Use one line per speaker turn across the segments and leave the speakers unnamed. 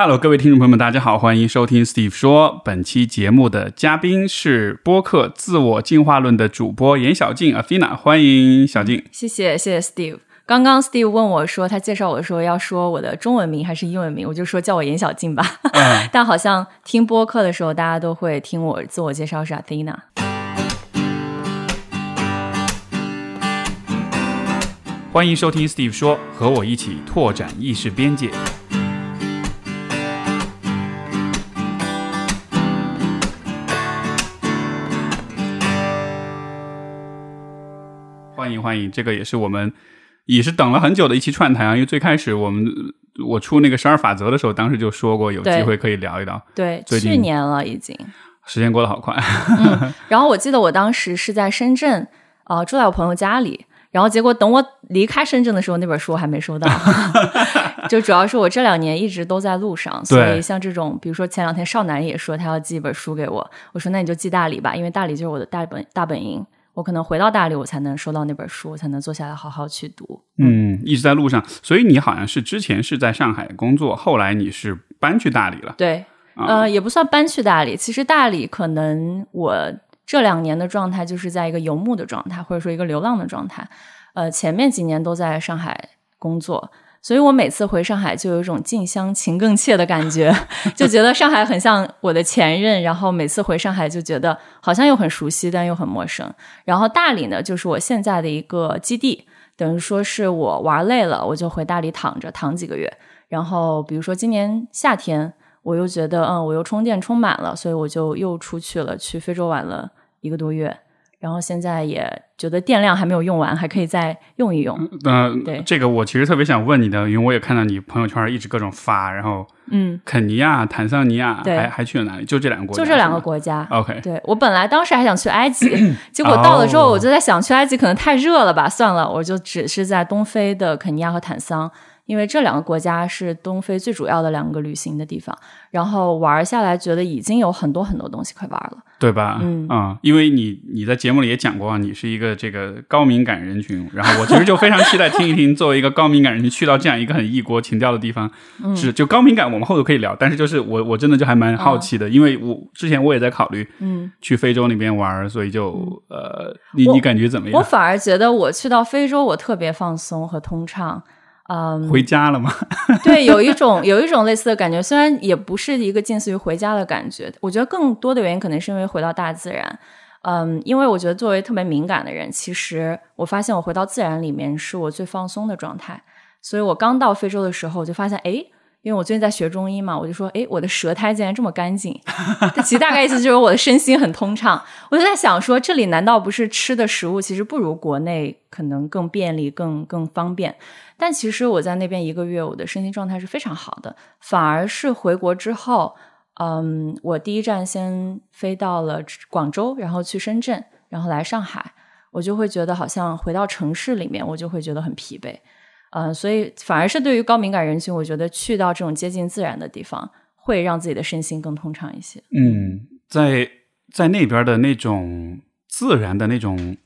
Hello，各位听众朋友们，大家好，欢迎收听 Steve 说。本期节目的嘉宾是播客自我进化论的主播严小静 Athena，欢迎小静。
谢谢谢谢 Steve。刚刚 Steve 问我说，他介绍我的时候要说我的中文名还是英文名，我就说叫我严小静吧。但好像听播客的时候，大家都会听我自我介绍是 Athena。
欢迎收听 Steve 说，和我一起拓展意识边界。欢迎欢迎，这个也是我们也是等了很久的一期串台啊，因为最开始我们我出那个十二法则的时候，当时就说过有机会可以聊一聊。
对，去年了已经。
时间过得好快，
嗯，然后我记得我当时是在深圳，呃，住在我朋友家里，然后结果等我离开深圳的时候，那本书还没收到，就主要是我这两年一直都在路上，所以像这种，比如说前两天少男也说他要寄一本书给我，我说那你就寄大理吧，因为大理就是我的大本大本营，我可能回到大理我才能收到那本书，我才能坐下来好好去读。
嗯，一直在路上，所以你好像是之前是在上海工作，后来你是搬去大理了。
对。呃，也不算搬去大理。其实大理可能我这两年的状态就是在一个游牧的状态，或者说一个流浪的状态。呃，前面几年都在上海工作，所以我每次回上海就有一种近乡情更怯的感觉，就觉得上海很像我的前任。然后每次回上海就觉得好像又很熟悉，但又很陌生。然后大理呢，就是我现在的一个基地，等于说是我玩累了，我就回大理躺着躺几个月。然后比如说今年夏天。我又觉得，嗯，我又充电充满了，所以我就又出去了，去非洲玩了一个多月，然后现在也觉得电量还没有用完，还可以再用一用。
嗯，
对，
这个我其实特别想问你的，因为我也看到你朋友圈一直各种发，然后，
嗯，
肯尼亚、坦桑尼亚，
对，
还还去了哪里？就这两个国
家，就这两个国家。
OK，
对我本来当时还想去埃及，结果到了之后，我就在想，去埃及可能太热了吧，算了，我就只是在东非的肯尼亚和坦桑。因为这两个国家是东非最主要的两个旅行的地方，然后玩下来觉得已经有很多很多东西可以玩了，
对吧？
嗯
啊，因为你你在节目里也讲过，你是一个这个高敏感人群，然后我其实就非常期待听一听，作为一个高敏感人群去到这样一个很异国情调的地方，是就高敏感，我们后头可以聊，但是就是我我真的就还蛮好奇的，因为我之前我也在考虑，
嗯，
去非洲那边玩，所以就呃，你你感觉怎么样？
我反而觉得我去到非洲，我特别放松和通畅。嗯，
回家了吗？
对，有一种有一种类似的感觉，虽然也不是一个近似于回家的感觉。我觉得更多的原因可能是因为回到大自然。嗯，因为我觉得作为特别敏感的人，其实我发现我回到自然里面是我最放松的状态。所以我刚到非洲的时候，我就发现，哎。因为我最近在学中医嘛，我就说，哎，我的舌苔竟然这么干净，其实大概意思就是我的身心很通畅。我就在想说，这里难道不是吃的食物其实不如国内可能更便利、更更方便？但其实我在那边一个月，我的身心状态是非常好的，反而是回国之后，嗯，我第一站先飞到了广州，然后去深圳，然后来上海，我就会觉得好像回到城市里面，我就会觉得很疲惫。嗯，所以反而是对于高敏感人群，我觉得去到这种接近自然的地方，会让自己的身心更通畅一些。
嗯，在在那边的那种自然的那种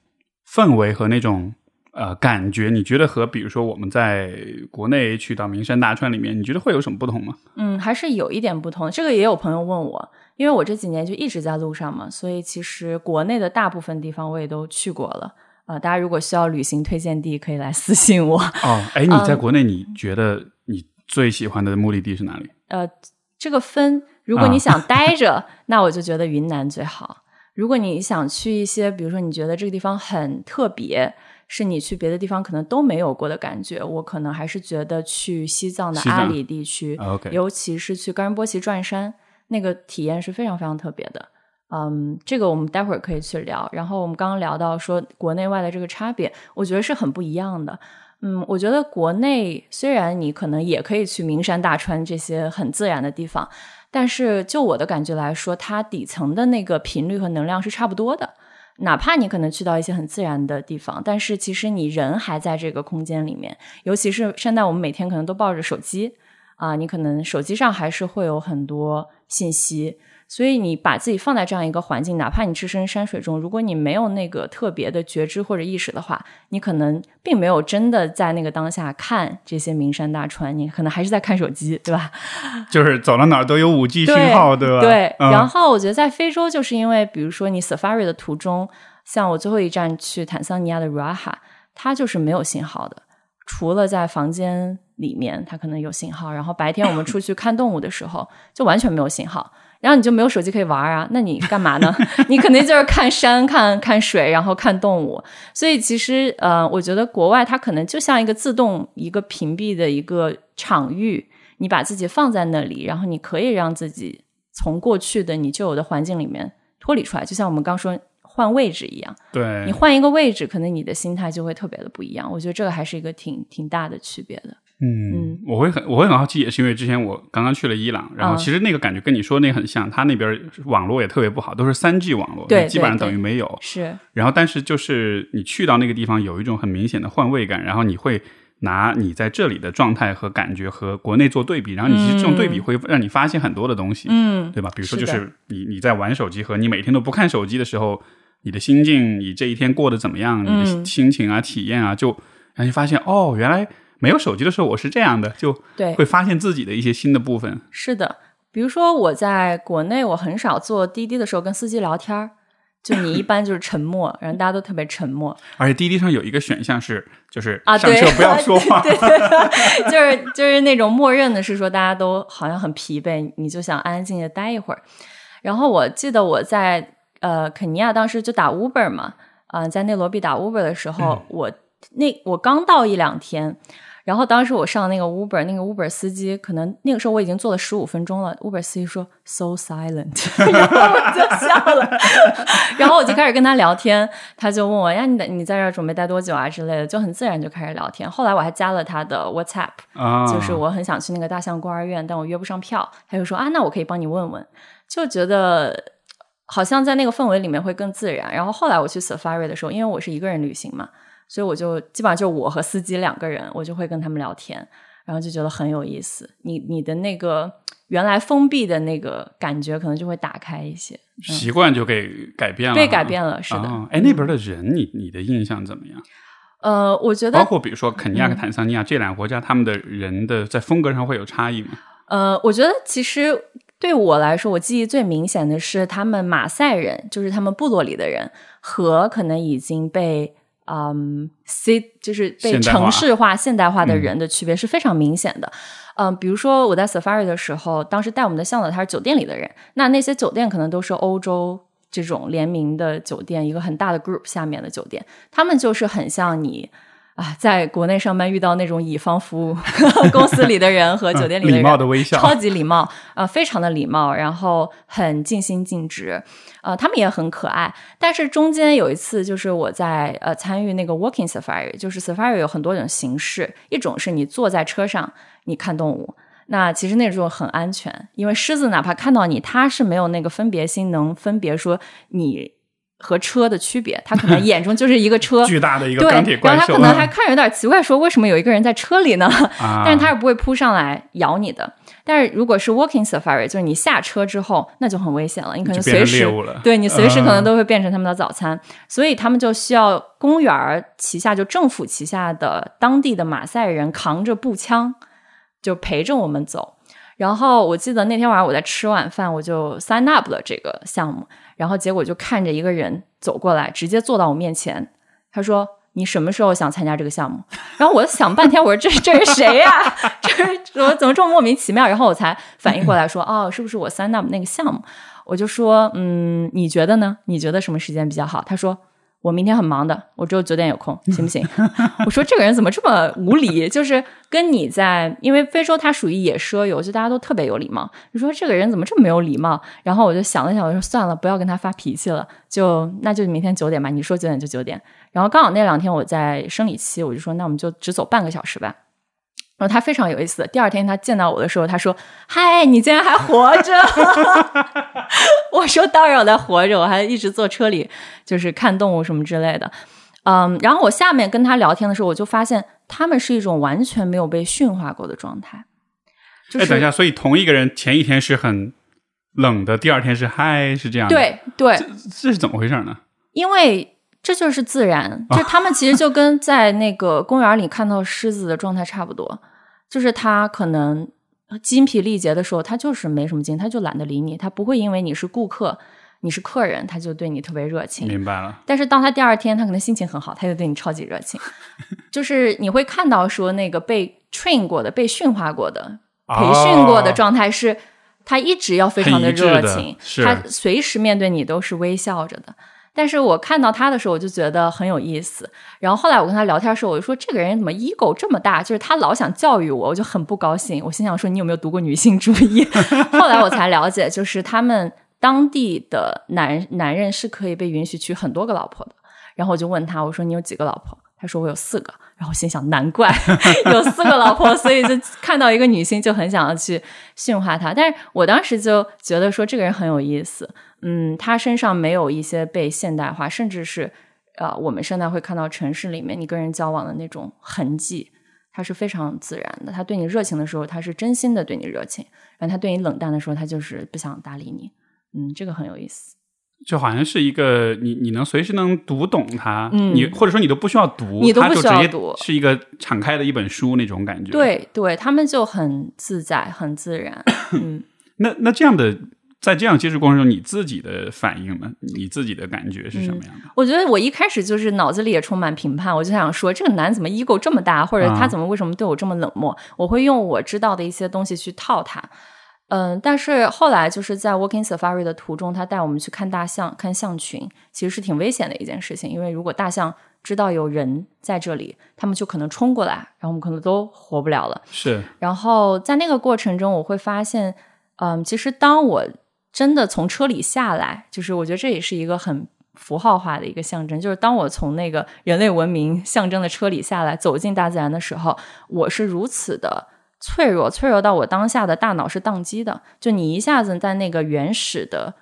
氛围和那种呃感觉，你觉得和比如说我们在国内去到名山大川里面，你觉得会有什么不同吗？
嗯，还是有一点不同。这个也有朋友问我，因为我这几年就一直在路上嘛，所以其实国内的大部分地方我也都去过了。啊，大家如果需要旅行推荐地，可以来私信我。
哦，哎，你在国内，你觉得你最喜欢的目的地是哪里？
呃，这个分，如果你想待 着，那我就觉得云南最好。如果你想去一些，比如说你觉得这个地方很特别，是你去别的地方可能都没有过的感觉，我可能还是觉得去西藏的阿里地区尤其是去冈仁波齐转山，那个体验是非常非常特别的。嗯，这个我们待会儿可以去聊。然后我们刚刚聊到说国内外的这个差别，我觉得是很不一样的。嗯，我觉得国内虽然你可能也可以去名山大川这些很自然的地方，但是就我的感觉来说，它底层的那个频率和能量是差不多的。哪怕你可能去到一些很自然的地方，但是其实你人还在这个空间里面。尤其是现在我们每天可能都抱着手机。啊，你可能手机上还是会有很多信息。所以你把自己放在这样一个环境，哪怕你置身山水中，如果你没有那个特别的觉知或者意识的话，你可能并没有真的在那个当下看这些名山大川，你可能还是在看手机，对吧？
就是走到哪儿都有五 G 信号，
对
吧？
对。然后我觉得在非洲，就是因为比如说你 Safari 的途中，像我最后一站去坦桑尼亚的 Ruaha，它就是没有信号的，除了在房间里面它可能有信号，然后白天我们出去看动物的时候就完全没有信号。然后你就没有手机可以玩啊？那你干嘛呢？你肯定就是看山、看看水，然后看动物。所以其实，呃，我觉得国外它可能就像一个自动一个屏蔽的一个场域，你把自己放在那里，然后你可以让自己从过去的你旧有的环境里面脱离出来，就像我们刚说换位置一样。
对，
你换一个位置，可能你的心态就会特别的不一样。我觉得这个还是一个挺挺大的区别的。
嗯，我会很我会很好奇，也是因为之前我刚刚去了伊朗，然后其实那个感觉跟你说那个很像，他那边网络也特别不好，都是三 G 网络，
对，
基本上等于没有。
是，
然后但是就是你去到那个地方，有一种很明显的换位感，然后你会拿你在这里的状态和感觉和国内做对比，然后你其实这种对比会让你发现很多的东西，
嗯，
对吧？比如说就是你你在玩手机和你每天都不看手机的时候，你的心境，你这一天过得怎么样，你的心情啊、体验啊，就让你发现哦，原来。没有手机的时候，我是这样的，就
对，
会发现自己的一些新的部分。
是的，比如说我在国内，我很少坐滴滴的时候跟司机聊天儿，就你一般就是沉默，然后大家都特别沉默。
而且滴滴上有一个选项是，就是
啊，
上车不要说话，
对对对，就是就是那种默认的是说大家都好像很疲惫，你就想安安静静待一会儿。然后我记得我在呃肯尼亚当时就打 Uber 嘛，啊，在内罗毕打 Uber 的时候，我那我刚到一两天。然后当时我上那个 Uber，那个 Uber 司机可能那个时候我已经坐了十五分钟了。Uber 司机说 “so silent”，然后我就笑了。然后我就开始跟他聊天，他就问我：“呀，你你在这儿准备待多久啊？”之类的，就很自然就开始聊天。后来我还加了他的 WhatsApp，就是我很想去那个大象孤儿院，但我约不上票。他就说：“啊，那我可以帮你问问。”就觉得好像在那个氛围里面会更自然。然后后来我去 Safari 的时候，因为我是一个人旅行嘛。所以我就基本上就我和司机两个人，我就会跟他们聊天，然后就觉得很有意思。你你的那个原来封闭的那个感觉，可能就会打开一些，
习惯就给改变了，
被改变了，是的。
哎，那边的人，你你的印象怎么样？
呃，我觉得
包括比如说肯尼亚和坦桑尼亚这两个国家，他们的人的在风格上会有差异吗？
呃，我觉得其实对我来说，我记忆最明显的是他们马赛人，就是他们部落里的人，和可能已经被。嗯，C 就是被城市化、现代化的人的区别是非常明显的。嗯，比如说我在 Safari 的时候，当时带我们的向导他是酒店里的人，那那些酒店可能都是欧洲这种联名的酒店，一个很大的 group 下面的酒店，他们就是很像你。啊，在国内上班遇到那种乙方服务 公司里的人和酒店里的人，
礼貌的微笑，
超级礼貌，啊，非常的礼貌，然后很尽心尽职，呃，他们也很可爱。但是中间有一次，就是我在呃参与那个 Walking Safari，就是 Safari 有很多种形式，一种是你坐在车上你看动物，那其实那种很安全，因为狮子哪怕看到你，它是没有那个分别心，能分别说你。和车的区别，他可能眼中就是一个车，
巨大的一个钢铁怪
兽。然后他可能还看着有点奇怪，说为什么有一个人在车里呢？但是他是不会扑上来咬你的。但是如果是 walking safari，就是你下车之后，那就很危险了，你可能随时对你随时可能都会变成他们的早餐。所以他们就需要公园旗下就政府旗下的当地的马赛人扛着步枪，就陪着我们走。然后我记得那天晚上我在吃晚饭，我就 sign up 了这个项目。然后结果就看着一个人走过来，直接坐到我面前。他说：“你什么时候想参加这个项目？”然后我想半天，我说：“这这是谁呀？这怎么怎么这么莫名其妙？”然后我才反应过来，说：“哦，是不是我三那那个项目？”我就说：“嗯，你觉得呢？你觉得什么时间比较好？”他说。我明天很忙的，我只有九点有空，行不行？我说这个人怎么这么无理？就是跟你在，因为非洲他属于野奢游，就大家都特别有礼貌。你说这个人怎么这么没有礼貌？然后我就想了想，我说算了，不要跟他发脾气了，就那就明天九点吧。你说九点就九点。然后刚好那两天我在生理期，我就说那我们就只走半个小时吧。然后他非常有意思。第二天他见到我的时候，他说：“嗨，你竟然还活着！” 我说：“当然我在活着，我还一直坐车里，就是看动物什么之类的。”嗯，然后我下面跟他聊天的时候，我就发现他们是一种完全没有被驯化过的状态。
哎，等一下，所以同一个人前一天是很冷的，第二天是嗨，是这样的。，
对对，
这是怎么回事呢？
因为这就是自然，就他们其实就跟在那个公园里看到狮子的状态差不多，就是他可能精疲力竭的时候，他就是没什么劲，他就懒得理你，他不会因为你是顾客，你是客人，他就对你特别热情。
明白了。
但是当他第二天他可能心情很好，他就对你超级热情，就是你会看到说那个被 train 过的、被驯化过的、培训过的
哦
状态是，他一直要非常
的
热情，他随时面对你都是微笑着的。但是我看到他的时候，我就觉得很有意思。然后后来我跟他聊天的时候，我就说这个人怎么 ego 这么大？就是他老想教育我，我就很不高兴。我心想说你有没有读过女性主义？后来我才了解，就是他们当地的男男人是可以被允许娶很多个老婆的。然后我就问他，我说你有几个老婆？他说我有四个。然后心想，难怪 有四个老婆，所以就看到一个女性就很想要去驯化她。但是我当时就觉得说这个人很有意思，嗯，他身上没有一些被现代化，甚至是呃我们现在会看到城市里面你跟人交往的那种痕迹，他是非常自然的。他对你热情的时候，他是真心的对你热情；然后他对你冷淡的时候，他就是不想搭理你。嗯，这个很有意思。
就好像是一个你你能随时能读懂它，
嗯
你或者说你都不需要读，
你都不需要读
是一个敞开的一本书那种感觉。，
对对，他们就很自在，很自然。嗯。
那那这样的在这样接触过程中，你自己的反应呢？你自己的感觉是什么样的？
我觉得我一开始就是脑子里也充满评判，我就想说这个男怎么 ego 这么大，或者他
啊
怎么为什么对我这么冷漠？我会用我知道的一些东西去套他。嗯，但是后来就是在 Walking Safari 的途中，他带我们去看大象、看象群，其实是挺危险的一件事情，因为如果大象知道有人在这里，他们就可能冲过来，然后我们可能都活不了了。
是
然后在那个过程中，我会发现，嗯，其实当我真的从车里下来，就是我觉得这也是一个很符号化的一个象征，就是当我从那个人类文明象征的车里下来，走进大自然的时候，我是如此的脆弱，脆弱到我当下的大脑是宕机的，就你一下子在那个原始的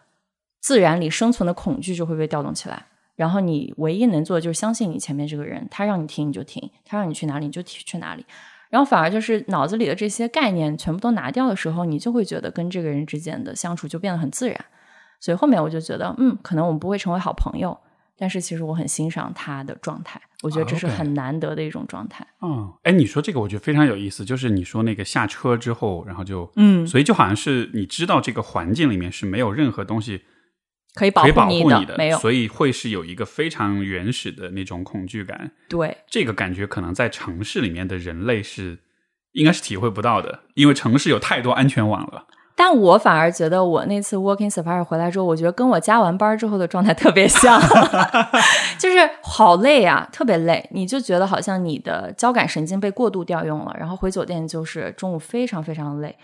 自然里生存的恐惧就会被调动起来。然后你唯一能做的就是相信你前面这个人，他让你停你就停，他让你去哪里你就去哪里。然后反而就是脑子里的这些概念全部都拿掉的时候，你就会觉得跟这个人之间的相处就变得很自然。所以后面我就觉得，嗯，可能我们不会成为好朋友，但是其实我很欣赏他的状态，我觉得这是很难得的一种状态。
嗯，哎，你说这个我觉得非常有意思，就是你说那个下车之后，然后就，
嗯
所以就好像是你知道这个环境里面是没有任何东西
可以保
护你
没有
所以会是有一个非常原始的那种恐惧感。
对，
这个感觉可能在城市里面的人类是应该是体会不到的，因为城市有太多安全网了。
但我反而觉得我那次 working Safari 回来之后，我觉得跟我加完班之后的状态特别像，就是好累啊，特别累，你就觉得好像你的交感神经被过度调用了，然后回酒店就是中午非常非常累。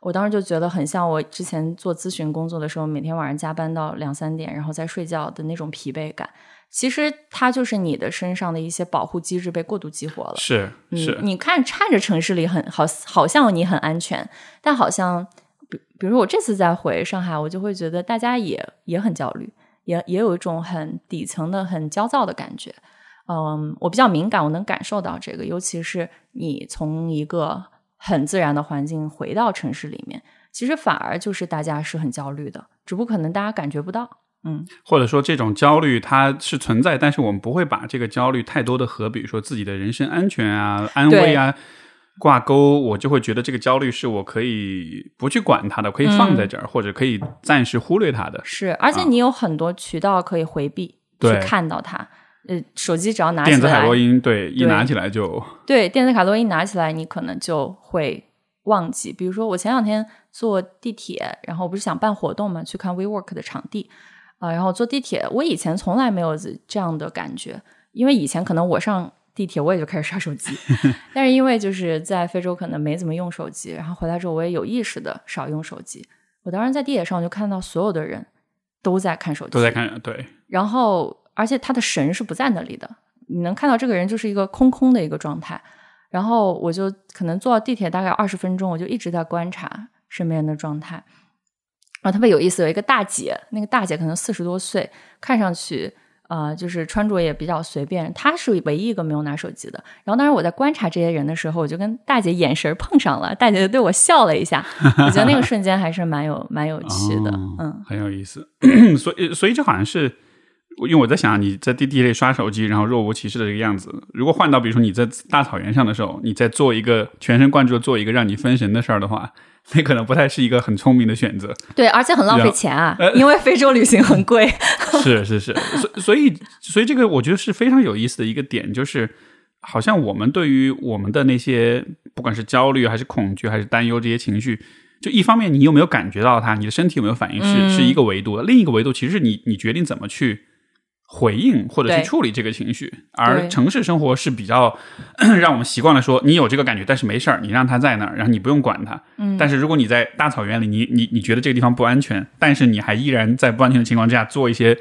我当时就觉得很像我之前做咨询工作的时候，每天晚上加班到两三点，然后再睡觉的那种疲惫感。其实它就是你的身上的一些保护机制被过度激活了。
是是，
你看看着城市里很好，好像你很安全，但好像比比如我这次再回上海，我就会觉得大家也也很焦虑，也也有一种很底层的很焦躁的感觉。嗯，我比较敏感，我能感受到这个，尤其是你从一个很自然的环境回到城市里面，其实反而就是大家是很焦虑的，只不过可能大家感觉不到。嗯，
或者说这种焦虑它是存在，但是我们不会把这个焦虑太多的和比如说自己的人身安全啊、安危啊挂钩，我就会觉得这个焦虑是我可以不去管它的，可以放在这儿，或者可以暂时忽略它的。
是，而且你有很多渠道可以回避，去看到它。呃，手机只要拿起
电子海，洛因，对，一拿起来就
对，电子卡洛因拿起来，你可能就会忘记。比如说，我前两天坐地铁，然后我不是想办活动嘛，去看 WeWork 的场地啊、然后坐地铁，我以前从来没有这样的感觉，因为以前可能我上地铁我也就开始刷手机，但是因为就是在非洲可能没怎么用手机，然后回来之后我也有意识的少用手机。我当时在地铁上我就看到所有的人都在看手机，
都在看，对，
然后而且他的神是不在那里的，你能看到这个人就是一个空空的一个状态。然后我就可能坐到地铁大概二十分钟，我就一直在观察身边人的状态。然后特别有意思，有一个大姐，那个大姐可能四十多岁，看上去呃，就是穿着也比较随便。她是唯一一个没有拿手机的。然后当时我在观察这些人的时候，我就跟大姐眼神碰上了，大姐就对我笑了一下，我觉得那个瞬间还是蛮有蛮有趣的，嗯，
很有意思。所以，所以这好像是。因为我在想，你在地地里刷手机，然后若无其事的这个样子，如果换到比如说你在大草原上的时候，你在做一个全神贯注的做一个让你分神的事儿的话，那可能不太是一个很聪明的选择。
对，而且很浪费钱啊，因为非洲旅行很贵。
是是是，所所以所以这个我觉得是非常有意思的一个点，就是好像我们对于我们的那些不管是焦虑还是恐惧还是担忧这些情绪，就一方面你有没有感觉到它，你的身体有没有反应是是一个维度的，另一个维度其实是你你决定怎么去。回应或者去处理这个情绪，而城市生活是比较 让我们习惯了说，你有这个感觉，但是没事儿，你让它在那儿，然后你不用管它。
嗯，
但是如果你在大草原里，你你你觉得这个地方不安全，但是你还依然在不安全的情况之下做一些。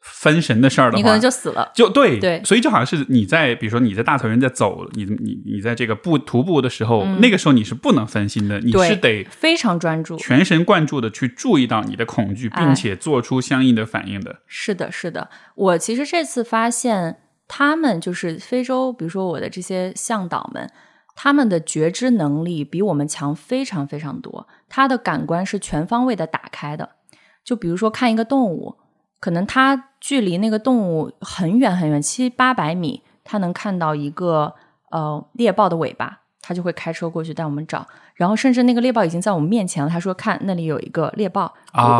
分神的事儿的话，
你可能就死了。
就对
对，
所以就好像是你在，比如说你在大草原在走，你你你在这个步徒步的时候，那个时候你是不能分心的，你是得
非常专注、
全神贯注的去注意到你的恐惧，并且做出相应的反应的。
是的，是的。我其实这次发现，他们就是非洲，比如说我的这些向导们，他们的觉知能力比我们强非常非常多，他的感官是全方位的打开的。就比如说看一个动物。可能他距离那个动物很远很远，七八百米，他能看到一个呃猎豹的尾巴，他就会开车过去带我们找。然后甚至那个猎豹已经在我们面前了，他说：“看那里有一个猎豹，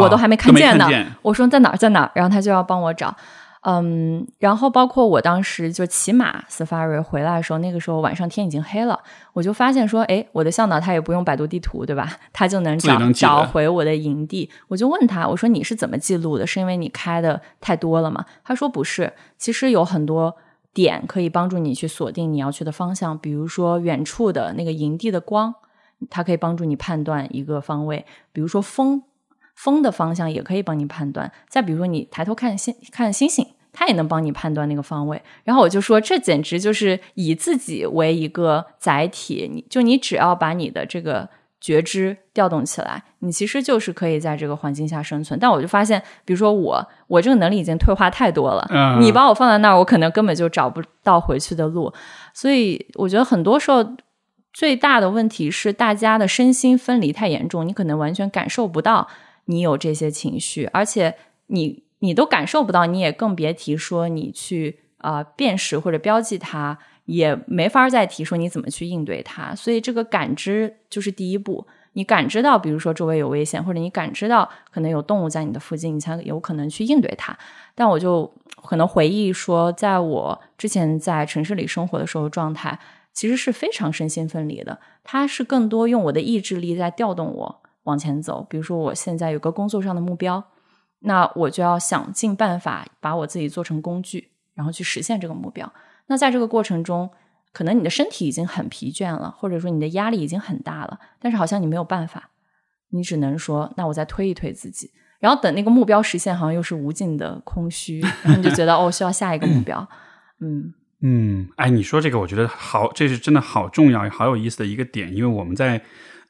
我都还没看见呢。”我说：“在哪儿，在哪儿？”然后他就要帮我找。嗯，然后包括我当时就骑马 safari 回来的时候，那个时候晚上天已经黑了，我就发现说，哎，我的向导他也不用百度地图，对吧？他就能找找回我的营地。我就问他，我说你是怎么记录的？是因为你开的太多了吗？他说不是，其实有很多点可以帮助你去锁定你要去的方向，比如说远处的那个营地的光，它可以帮助你判断一个方位；比如说风。风的方向也可以帮你判断，再比如说你抬头看星看星星，它也能帮你判断那个方位。然后我就说，这简直就是以自己为一个载体，你就你只要把你的这个觉知调动起来，你其实就是可以在这个环境下生存。但我就发现，比如说我，我这个能力已经退化太多了，你把我放在那儿，我可能根本就找不到回去的路。所以我觉得很多时候最大的问题是大家的身心分离太严重，你可能完全感受不到。你有这些情绪，而且你你都感受不到，你也更别提说你去啊辨识或者标记它，也没法再提说你怎么去应对它。所以这个感知就是第一步，你感知到，比如说周围有危险，或者你感知到可能有动物在你的附近，你才有可能去应对它。但我就可能回忆说，在我之前在城市里生活的时候，状态其实是非常身心分离的，它是更多用我的意志力在调动我。往前走，比如说我现在有个工作上的目标，那我就要想尽办法把我自己做成工具，然后去实现这个目标。那在这个过程中，可能你的身体已经很疲倦了，或者说你的压力已经很大了，但是好像你没有办法，你只能说，那我再推一推自己，然后等那个目标实现，好像又是无尽的空虚，然后你就觉得哦，需要下一个目标。嗯
嗯，哎，你说这个，我觉得好，这是真的好重要、好有意思的一个点，因为我们在。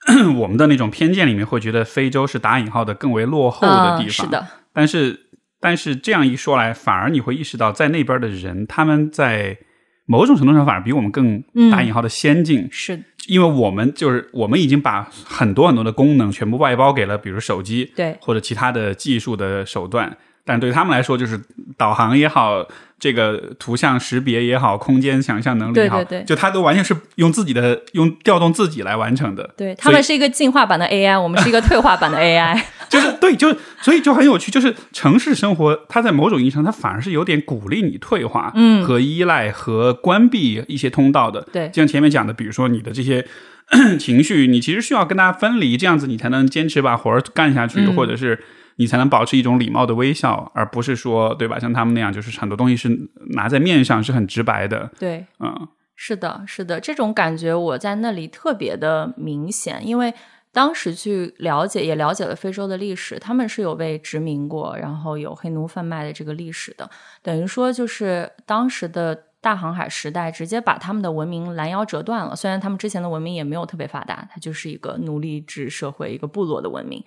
我们的那种偏见里面会觉得非洲是打引号的更为落后的地方，
是的。
但是，但是这样一说来，反而你会意识到，在那边的人，他们在某种程度上反而比我们更打引号的先进，
是
因为我们就是我们已经把很多很多的功能全部外包给了，比如手机，
对，
或者其他的技术的手段。但对他们来说，就是导航也好，这个图像识别也好，空间想象能力也好，就他都完全是用自己的用调动自己来完成的。
对他们是一个进化版的 AI，我们是一个退化版的 AI。
就是对，就是所以就很有趣。就是城市生活，它在某种意义上，它反而是有点鼓励你退化，
嗯，
和依赖和关闭一些通道的。
对，
就像前面讲的，比如说你的这些 情绪，你其实需要跟大家分离，这样子你才能坚持把活儿干下去，或者是。你才能保持一种礼貌的微笑，而不是说，对吧？像他们那样，就是很多东西是拿在面上，是很直白的。
对，
嗯，
是的，是的，这种感觉我在那里特别的明显，因为当时去了解，也了解了非洲的历史，他们是有被殖民过，然后有黑奴贩卖的这个历史的，等于说就是当时的大航海时代，直接把他们的文明拦腰折断了。虽然他们之前的文明也没有特别发达，它就是一个奴隶制社会，一个部落的文明。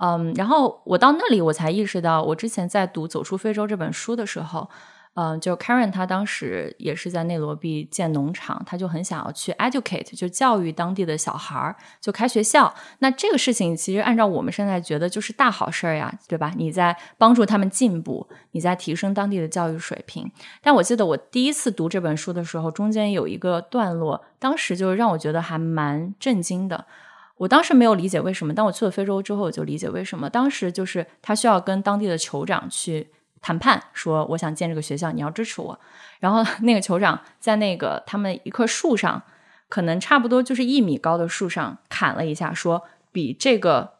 嗯，然后我到那里，我才意识到，我之前在读《走出非洲》这本书的时候，嗯，就 Karen 他当时也是在内罗毕建农场，他就很想要去 educate，就教育当地的小孩儿，就开学校。那这个事情其实按照我们现在觉得就是大好事儿呀，对吧？你在帮助他们进步，你在提升当地的教育水平。但我记得我第一次读这本书的时候，中间有一个段落，当时就让我觉得还蛮震惊的。我当时没有理解为什么，当我去了非洲之后，我就理解为什么。当时就是他需要跟当地的酋长去谈判，说我想建这个学校，你要支持我。然后那个酋长在那个他们一棵树上，可能差不多就是一米高的树上砍了一下，说比这个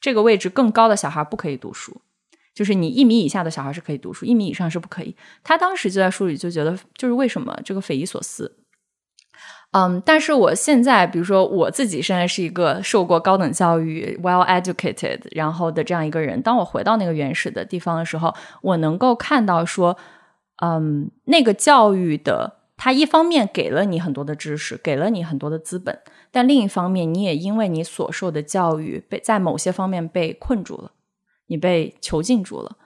这个位置更高的小孩不可以读书，就是你一米以下的小孩是可以读书，一米以上是不可以。他当时就在书里就觉得，就是为什么这个匪夷所思。嗯，但是我现在，比如说我自己现在是一个受过高等教育、well educated，然后的这样一个人。当我回到那个原始的地方的时候，我能够看到说，嗯，那个教育的，它一方面给了你很多的知识，给了你很多的资本，但另一方面，你也因为你所受的教育被在某些方面被困住了，你被囚禁住了。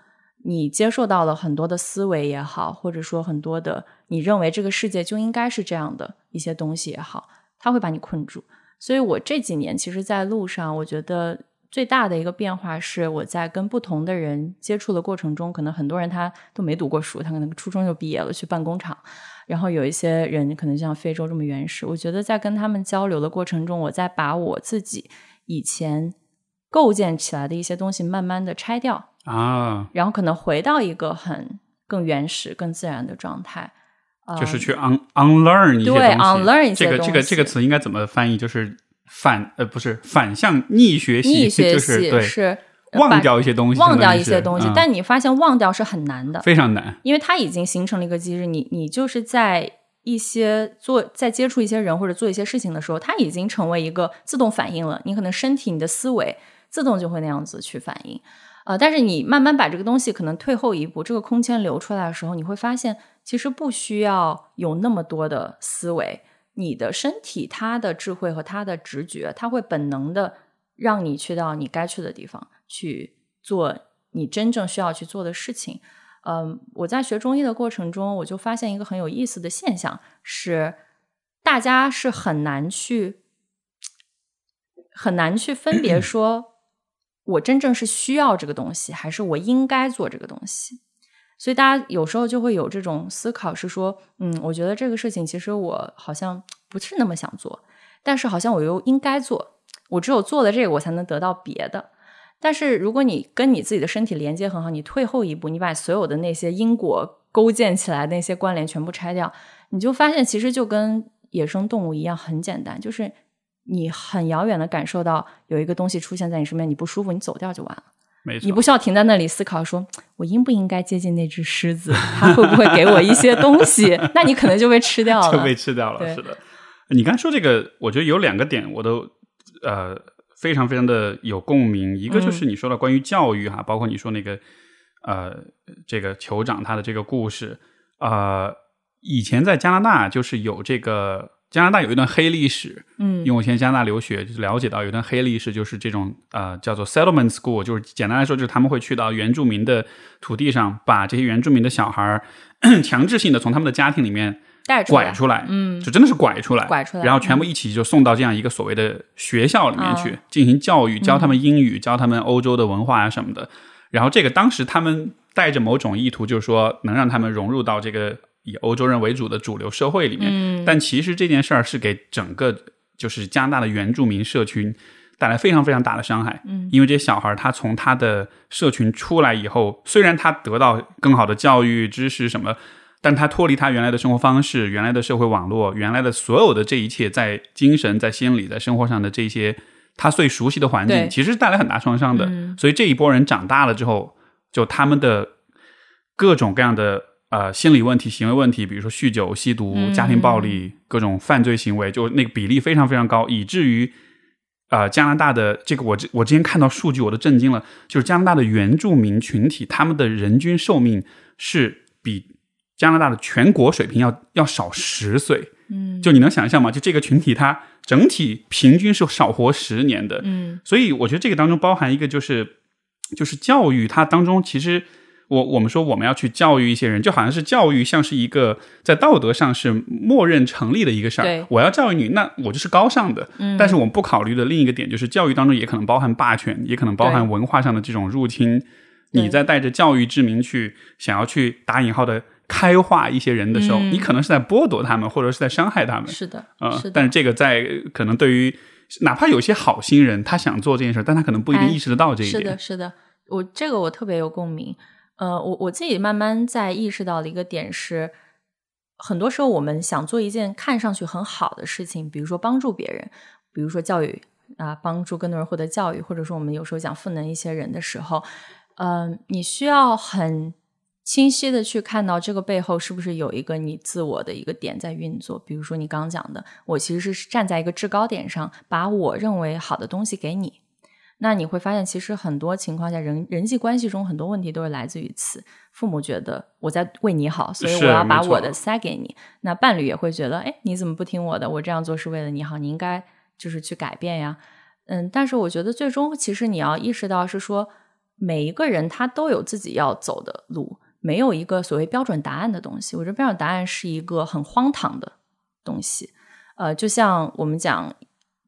你接受到了很多的思维也好，或者说很多的你认为这个世界就应该是这样的一些东西也好，它会把你困住。所以我这几年其实，在路上，我觉得最大的一个变化是，我在跟不同的人接触的过程中，可能很多人他都没读过书，他可能初中就毕业了去办工厂，然后有一些人可能像非洲这么原始。我觉得在跟他们交流的过程中，我在把我自己以前构建起来的一些东西，慢慢的拆掉。
啊，
然后可能回到一个很更原始、更自然的状态，
就是去 un unlearn 一些东西。
对，unlearn
这个这个这个词应该怎么翻译？就是反呃，不是反向逆学习，
逆学
习
是
忘掉一些东西，
忘掉一些东西。但你发现忘掉是很难的，
非常难，
因为它已经形成了一个机制。你你就是在一些做在接触一些人或者做一些事情的时候，它已经成为一个自动反应了。你可能身体、你的思维自动就会那样子去反应。呃，但是你慢慢把这个东西可能退后一步，这个空间留出来的时候，你会发现其实不需要有那么多的思维，你的身体它的智慧和它的直觉，它会本能的让你去到你该去的地方去做你真正需要去做的事情。嗯，我在学中医的过程中，我就发现一个很有意思的现象，是大家是很难去很难去分别 说。我真正是需要这个东西，还是我应该做这个东西？所以大家有时候就会有这种思考，是说，嗯，我觉得这个事情其实我好像不是那么想做，但是好像我又应该做。我只有做了这个，我才能得到别的。但是如果你跟你自己的身体连接很好，你退后一步，你把所有的那些因果勾建起来那些关联全部拆掉，你就发现其实就跟野生动物一样，很简单，就是。你很遥远的感受到有一个东西出现在你身边，你不舒服，你走掉就完了。
没错，
你不需要停在那里思考，说我应不应该接近那只狮子，它会不会给我一些东西？那你可能就被吃掉了，
就被吃掉了。是的，你刚说这个，我觉得有两个点，我都呃非常非常的有共鸣。一个就是你说的关于教育哈，包括你说那个呃这个酋长他的这个故事呃，以前在加拿大就是有这个。加拿大有一段黑历史，
嗯，
因为我现在加拿大留学，就是了解到有一段黑历史，就是这种呃叫做 settlement school，就是简单来说，就是他们会去到原住民的土地上，把这些原住民的小孩儿强制性的从他们的家庭里面
带
拐出来，
嗯，
就真的是拐出来，
拐出来，
然后全部一起就送到这样一个所谓的学校里面去进行教育，教他们英语，教他们欧洲的文化啊什么的。然后这个当时他们带着某种意图，就是说能让他们融入到这个。以欧洲人为主的主流社会里面，但其实这件事儿是给整个就是加拿大的原住民社群带来非常非常大的伤害。
嗯，
因为这些小孩他从他的社群出来以后，虽然他得到更好的教育、知识什么，但他脱离他原来的生活方式、原来的社会网络、原来的所有的这一切，在精神、在心理、在生活上的这些他最熟悉的环境，其实带来很大创伤的。所以这一波人长大了之后，就他们的各种各样的。呃，心理问题、行为问题，比如说酗酒、吸毒、家庭暴力、各种犯罪行为，就那个比例非常非常高，以至于呃，加拿大的这个，我我之前看到数据，我都震惊了，就是加拿大的原住民群体，他们的人均寿命是比加拿大的全国水平要要少十岁。
嗯，
就你能想象吗？就这个群体，它整体平均是少活十年的。
嗯
所以我觉得这个当中包含一个就是就是教育，它当中其实我我们说我们要去教育一些人，就好像是教育像是一个在道德上是默认成立的一个事
对
儿。我要教育你，那我就是高尚的。
嗯，
但是我们不考虑的另一个点就是，教育当中也可能包含霸权，也可能包含文化上的这种入侵。你在带着教育之名去想要去打引号的开化一些人的时候，
嗯
你可能是在剥夺他们，或者是在伤害他们。
是的，
呃，但是这个在可能对于哪怕有些好心人，他想做这件事，但他可能不一定
哎
意识得到这一点。
是的，是的，我这个我特别有共鸣。呃，我我自己慢慢在意识到的一个点是，很多时候我们想做一件看上去很好的事情，比如说帮助别人，比如说教育啊、帮助更多人获得教育，或者说我们有时候讲赋能一些人的时候，嗯、你需要很清晰的去看到这个背后是不是有一个你自我的一个点在运作。比如说你刚讲的，我其实是站在一个制高点上，把我认为好的东西给你。那你会发现，其实很多情况下，人人际关系中很多问题都是来自于此。父母觉得我在为你好，所以我要把我的塞给你。那伴侣也会觉得，哎，你怎么不听我的？我这样做是为了你好，你应该就是去改变呀。嗯，但是我觉得最终其实你要意识到是说，每一个人他都有自己要走的路，没有一个所谓标准答案的东西。我觉得标准答案是一个很荒唐的东西。呃，就像我们讲，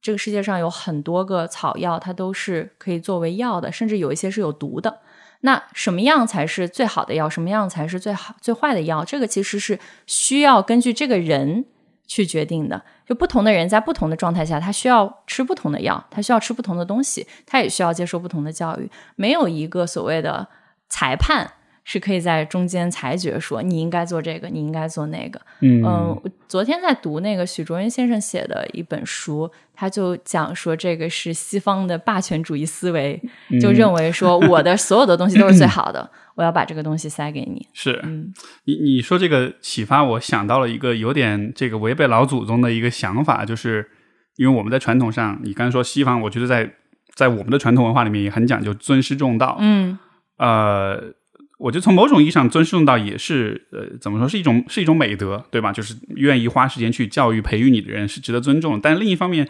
这个世界上有很多个草药，它都是可以作为药的，甚至有一些是有毒的。那什么样才是最好的药？什么样才是最好最坏的药？这个其实是需要根据这个人去决定的。就不同的人在不同的状态下，他需要吃不同的药，他需要吃不同的东西，他也需要接受不同的教育。没有一个所谓的裁判是可以在中间裁决说你应该做这个，你应该做那个。
嗯
嗯，我昨天在读那个许卓云先生写的一本书，他就讲说这个是西方的霸权主义思维，
嗯
就认为说 我的所有的东西都是最 好的，我要把这个东西塞给你。
是
嗯
你你说这个启发，我想到了一个有点这个违背老祖宗的一个想法，就是因为我们在传统上，你刚才说西方，我觉得在在我们的传统文化里面也很讲究尊师重道。
嗯
呃，我觉得从某种意义上，尊师重到也是呃，怎么说是一种是一种美德，对吧？就是愿意花时间去教育培育你的人是值得尊重。但另一方面，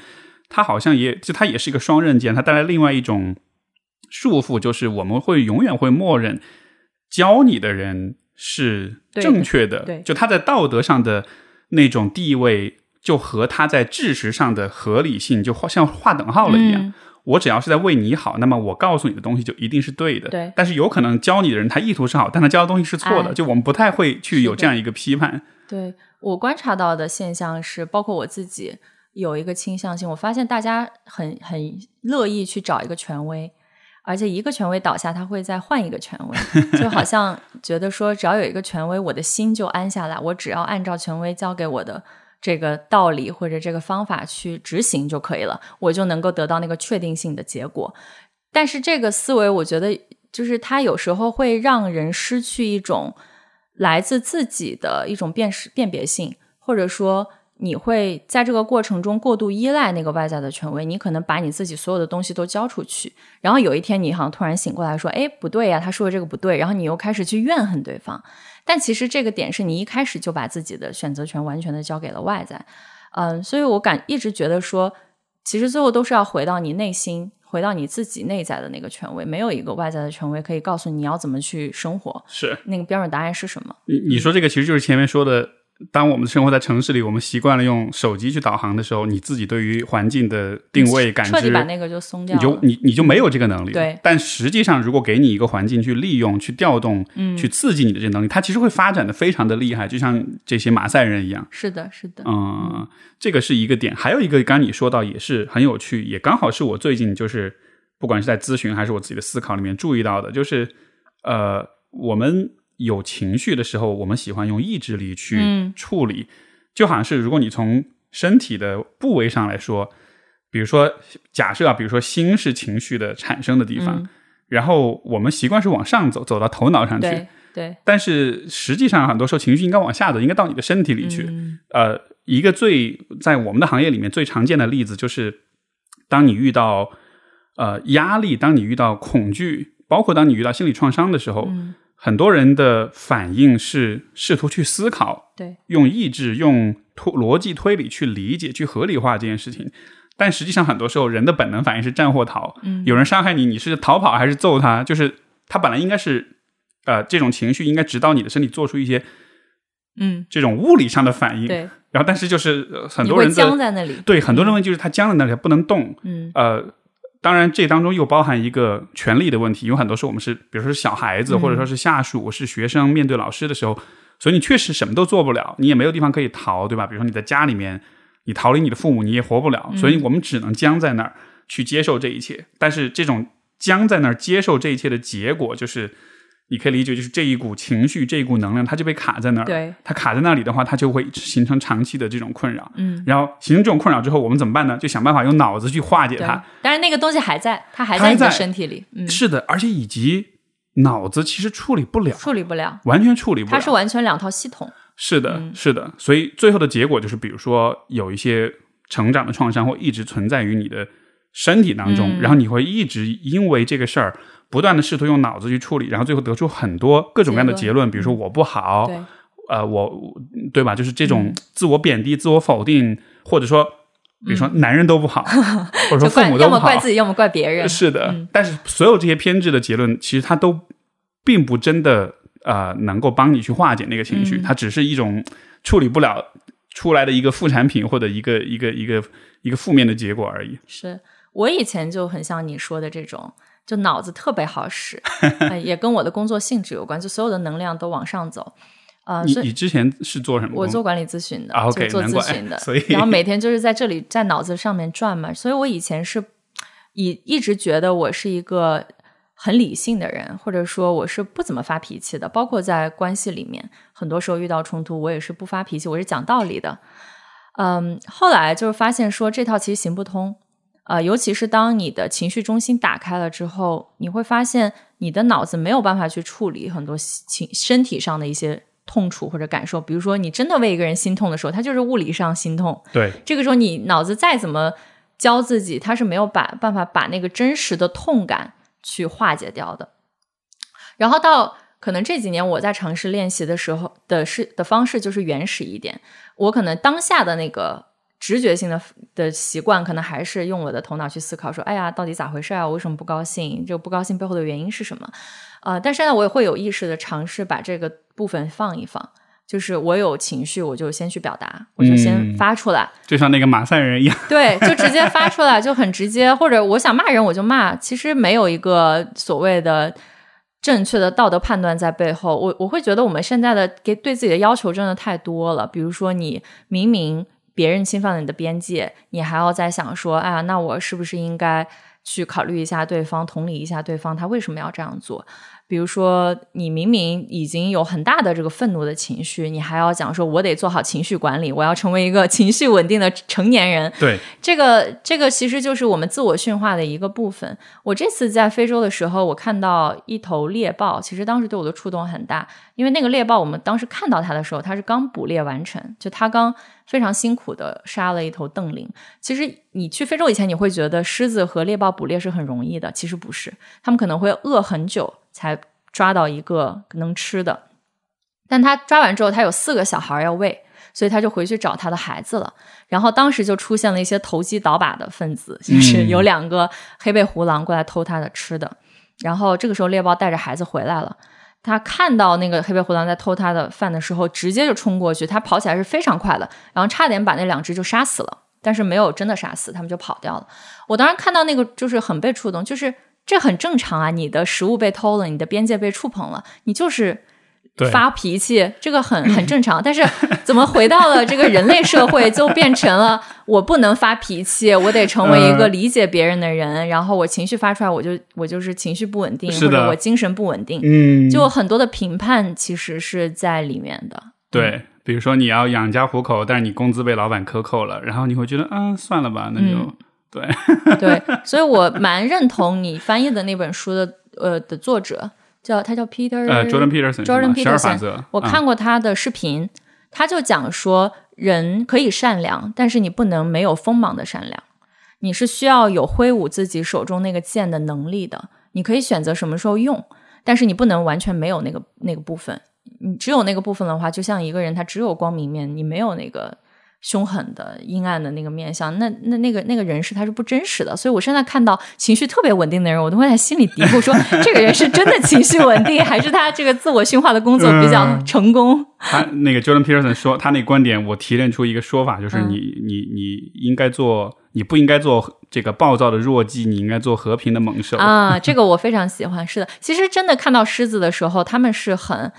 它好像也就它也是一个双刃剑，它带来另外一种束缚，就是我们会永远会默认教你的人是正确的，
对
就他在道德上的那种地位，就和他在知识上的合理性就画像划等号了一样。
嗯
我只要是在为你好，那么我告诉你的东西就一定是对的。
对
但是有可能教你的人他意图是好，但他教的东西是错的。
哎
就我们不太会去有这样一个批判。
对我观察到的现象是，包括我自己有一个倾向性，我发现大家很很乐意去找一个权威。而且一个权威倒下，他会再换一个权威，就好像觉得说，只要有一个权威，我的心就安下来，我只要按照权威交给我的这个道理或者这个方法去执行就可以了，我就能够得到那个确定性的结果。但是这个思维，我觉得就是它有时候会让人失去一种来自自己的一种辨识辨别性，或者说你会在这个过程中过度依赖那个外在的权威，你可能把你自己所有的东西都交出去，然后有一天你好像突然醒过来说：“哎，不对呀，他说的这个不对。”然后你又开始去怨恨对方。但其实这个点是你一开始就把自己的选择权完全的交给了外在，嗯，所以我感一直觉得说，其实最后都是要回到你内心，回到你自己内在的那个权威，没有一个外在的权威可以告诉你要怎么去生活，
是
那个标准答案是什么？
你你说这个其实就是前面说的，当我们生活在城市里，我们习惯了用手机去导航的时候，你自己对于环境的定位感知
彻底把那个就松掉了。
你就你你就没有这个能力。
对
但实际上，如果给你一个环境去利用、去调动、
嗯
去刺激你的这个能力，它其实会发展的非常的厉害，就像这些马赛人一样。
是的，是的，
嗯，这个是一个点。还有一个，刚刚你说到也是很有趣，也刚好是我最近就是不管是在咨询还是我自己的思考里面注意到的，就是呃，我们有情绪的时候，我们喜欢用意志力去
嗯。
处理，就好像是如果你从身体的部位上来说，比如说假设啊，比如说心是情绪的产生的地方，
嗯。
然后我们习惯是往上走，走到头脑上去。
对对，
但是实际上，很多时候情绪应该往下走，应该到你的身体里去。
嗯。
呃，一个最在我们的行业里面最常见的例子就是，当你遇到呃压力，当你遇到恐惧，包括当你遇到心理创伤的时候，
嗯
很多人的反应是试图去思考，
对，
用意志、用推逻辑推理去理解、去合理化这件事情。但实际上，很多时候人的本能反应是战或逃。
嗯
有人伤害你，你是逃跑还是揍他？就是他本来应该是，呃，这种情绪应该指导你的身体做出一些
嗯，
这种物理上的反应。
对，
然后，但是就是、呃很多人
僵在那里，
对很多人问题就是他僵在那里不能动。
嗯
呃，当然这当中又包含一个权利的问题，有很多时候我们是，比如说是小孩子，
嗯
或者说是下属，是学生，面对老师的时候，所以你确实什么都做不了，你也没有地方可以逃，对吧？比如说你在家里面，你逃离你的父母，你也活不了，
嗯
所以我们只能僵在那儿去接受这一切。但是这种僵在那儿接受这一切的结果，就是你可以理解，就是这一股情绪，这一股能量，它就被卡在那儿。
对，
它卡在那里的话，它就会形成长期的这种困扰。
嗯，
然后形成这种困扰之后，我们怎么办呢？就想办法用脑子去化解它。。
但是那个东西还在，它还
还
在你的身体里，嗯，
是的，而且以及脑子其实处理不了，
处理不了，
完全处理不了。
它是完全两套系统，
是的，
嗯
是的。所以最后的结果就是，比如说有一些成长的创伤会一直存在于你的身体当中，
嗯
然后你会一直因为这个事儿不断的试图用脑子去处理，然后最后得出很多各种各样的结论，比如说我不好，
对，
呃，我对吧？就是这种自我贬低、自我否定，或者说，比如说男人都不好，或者说父母都不好。
要么怪，自己，要么怪别人，
是的。
嗯。
但是所有这些偏执的结论，其实它都并不真的呃能够帮你去化解那个情绪，
嗯。
它只是一种处理不了出来的一个副产品或者一个一个一个一个负面的结果而已。
是。我以前就很像你说的这种，就脑子特别好使，呃也跟我的工作性质有关，就所有的能量都往上走。呃，
你你之前是做什么？
我做管理咨询的，做咨询的，
所以
然后每天就是在这里在脑子上面转嘛，所以我以前是以一直觉得我是一个很理性的人，或者说我是不怎么发脾气的，包括在关系里面，很多时候遇到冲突，我也是不发脾气，我是讲道理的。嗯，后来就是发现说这套其实行不通，呃，尤其是当你的情绪中心打开了之后，你会发现你的脑子没有办法去处理很多情身体上的一些痛楚或者感受，比如说你真的为一个人心痛的时候，他就是物理上心痛，
对，
这个时候你脑子再怎么教自己，他是没有把办法把那个真实的痛感去化解掉的。然后到可能这几年我在尝试练习的时候的是的方式就是原始一点，我可能当下的那个直觉性的的习惯，可能还是用我的头脑去思考，说，哎呀，到底咋回事啊？我为什么不高兴？这个不高兴背后的原因是什么？呃，但是呢，我也会有意识的尝试把这个部分放一放。就是我有情绪，我就先去表达，我就先
嗯
发出来，
就像那个马赛人一样。
对，就直接发出来，就很直接。或者我想骂人，我就骂。其实没有一个所谓的正确的道德判断在背后。我我会觉得我们现在的给对自己的要求真的太多了。比如说，你明明别人侵犯了你的边界，你还要再想说，哎呀，那我是不是应该去考虑一下对方，同理一下对方，他为什么要这样做？比如说，你明明已经有很大的这个愤怒的情绪，你还要讲说，我得做好情绪管理，我要成为一个 情绪稳定的成年人。
对，
这个这个其实就是我们自我驯化的一个部分。我这次在非洲的时候，我看到一头猎豹，其实当时对我的触动很大，因为那个猎豹，我们当时看到它的时候，它是刚捕猎完成，就它刚非常辛苦的杀了一头瞪羚。其实你去非洲以前，你会觉得狮子和猎豹捕猎是很容易的，其实不是，他们可能会饿很久才抓到一个能吃的。但他抓完之后，他有四个小孩要喂，所以他就回去找他的孩子了。然后当时就出现了一些投机倒把的分子，就是有两个黑背胡狼过来偷他的吃的。然后这个时候猎豹带着孩子回来了，他看到那个黑背胡狼在偷他的饭的时候，直接就冲过去，他跑起来是非常快的，然后差点把那两只就杀死了，但是没有真的杀死，他们就跑掉了。我当时看到那个就是很被触动，就是这很正常啊，你的食物被偷了，你的边界被触碰了，你就是。发脾气，这个很 很正常。但是怎么回到了这个人类社会，就变成了我不能发脾气，我得成为一个理解别人的人。然后我情绪发出来，我就我就是情绪不稳定，
是的
或者我精神不稳定。
嗯，
就很多的评判其实是在里面的。
对，比如说你要养家糊口，但是你工资被老板克扣了，然后你会觉得，啊，算了吧，那就、
嗯
对，
对，所以我蛮认同你翻译的那本书的呃的作者，叫他叫 Peter
呃，Jordan Peterson 是
Jordan Peterson，我
嗯
看过他的视频，他就讲说，人可以善良，但是你不能没有锋芒的善良，你是需要有挥舞自己手中那个剑的能力的。你可以选择什么时候用，但是你不能完全没有那个那个部分。你只有那个部分的话，就像一个人他只有光明面，你没有那个。凶狠的、阴暗的那个面相，那那那个那个人是他是不真实的，所以我现在看到情绪特别稳定的人，我都会在心里嘀咕说：这个人是真的情绪稳定，还是他这个自我驯化的工作比较成功？
他那个 Jordan Peterson 说，他那观点，我提炼出一个说法，就是你你你应该做，你不应该做这个暴躁的弱鸡，你应该做和平的猛兽
啊！这个我非常喜欢。是的，其实真的看到狮子的时候，他们是很。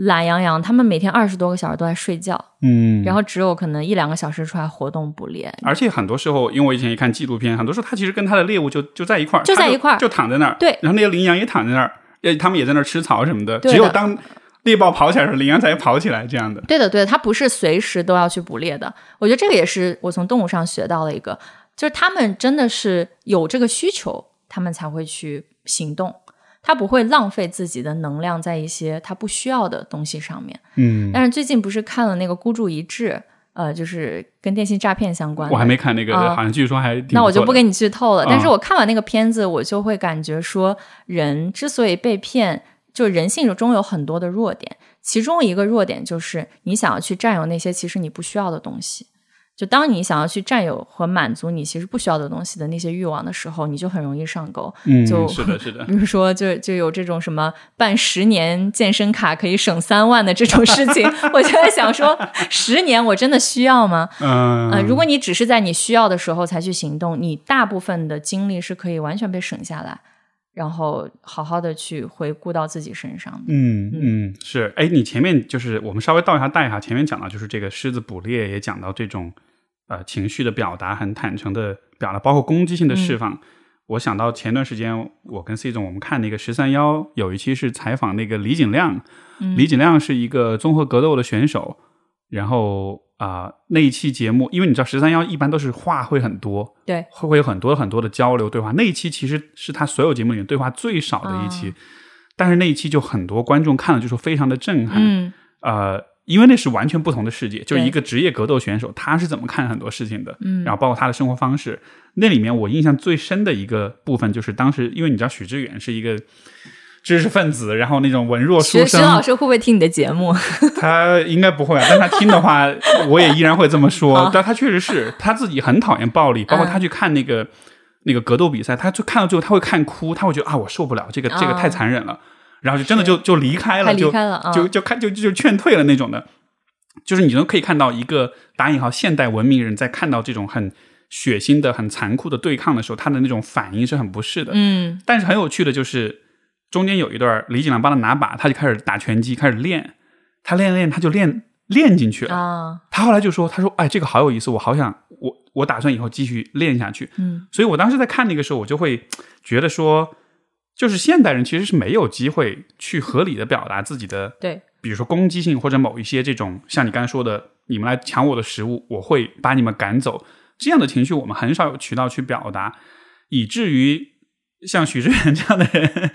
懒洋洋，他们每天二十多个小时都在睡觉，
嗯，
然后只有可能一两个小时出来活动捕猎。
而且很多时候，因为我以前也看纪录片，很多时候他其实跟他的猎物就就在一块儿，
就在一块儿，
就躺在那儿。
对，
然后那些羚羊也躺在那儿，呃，他们也在那儿吃草什么的。
只
有当猎豹跑起来的时候，羚羊才跑起来，这样的。
对的，对的，它不是随时都要去捕猎的。我觉得这个也是我从动物上学到了一个，就是他们真的是有这个需求，他们才会去行动。他不会浪费自己的能量在一些他不需要的东西上面。
嗯，
但是最近不是看了那个孤注一掷，呃，就是跟电信诈骗相关。
我还没看那个，好像据说还……
那我就不给你剧透了。但是我看完那个片子，我就会感觉说，人之所以被骗，就人性中有很多的弱点，其中一个弱点就是你想要去占有那些其实你不需要的东西。就当你想要去占有和满足你其实不需要的东西的那些欲望的时候，你就很容易上钩。
嗯，就
是
的，是的。
比如说，就就有这种什么办十年健身卡可以省三万的这种事情，我就在想说，十年我真的需要吗？
嗯，
如果你只是在你需要的时候才去行动，你大部分的精力是可以完全被省下来，然后好好的去回顾到自己身上。
嗯嗯，是。哎，你前面就是我们稍微倒一下带一下，前面讲到就是这个狮子捕猎，也讲到这种。呃，情绪的表达很坦诚的表达，包括攻击性的释放。我想到前段时间我跟 C 总我们看那个十三幺有一期是采访那个李景亮，李景亮是一个综合格斗的选手。然后啊，那一期节目，因为你知道十三幺一般都是话会很多，
对，
会会有很多很多的交流对话。那一期其实是他所有节目里面对话最少的一期，但是那一期就很多观众看了就说非常的震撼。
嗯，
呃。因为那是完全不同的世界，就是一个职业格斗选手，他是怎么看很多事情的，
嗯，
然后包括他的生活方式。那里面我印象最深的一个部分，就是当时，因为你知道许知远是一个知识分子，然后那种文弱书生。
徐老师会不会听你的节目？
他应该不会，但他听的话，我也依然会这么说。但他确实是他自己很讨厌暴力，包括他去看那个那个格斗比赛，他就看到最后他会看哭，他会觉得啊，我受不了这个，这个太残忍了。然后就真的就就离开了，就就就看就就劝退了那种的，就是你能可以看到一个打引号现代文明人在看到这种很血腥的、很残酷的对抗的时候，他的那种反应是很不适的。
嗯，
但是很有趣的就是中间有一段李景亮帮他拿把，他就开始打拳击，开始练，他练练他就练练进去了
啊。
他后来就说：“他说，哎，这个好有意思，我好想我我打算以后继续练下去。”
嗯，
所以我当时在看那个时候，我就会觉得说。就是现代人其实是没有机会去合理的表达自己的，
对，
比如说攻击性或者某一些这种像你刚才说的，你们来抢我的食物，我会把你们赶走这样的情绪，我们很少有渠道去表达，以至于像许志远这样的人，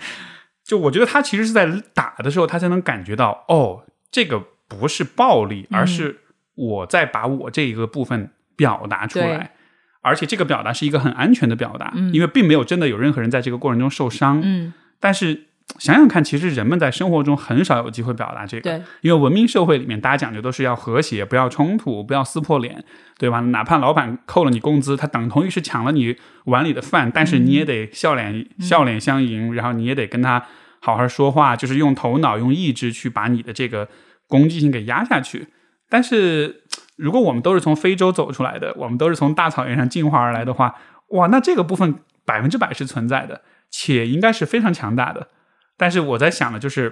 就我觉得他其实是在打的时候，他才能感觉到，哦，这个不是暴力，而是我在把我这一个部分表达出来。而且这个表达是一个很安全的表达，因为并没有真的有任何人在这个过程中受伤。
嗯，
但是想想看，其实人们在生活中很少有机会表达这个，
对，
因为文明社会里面大家讲究都是要和谐，不要冲突，不要撕破脸，对吧？哪怕老板扣了你工资，他等同于是抢了你碗里的饭，但是你也得笑脸笑脸相迎，然后你也得跟他好好说话，就是用头脑、用意志去把你的这个攻击性给压下去。但是。如果我们都是从非洲走出来的，我们都是从大草原上进化而来的话，哇，那这个部分百分之百是存在的，且应该是非常强大的。但是我在想的就是，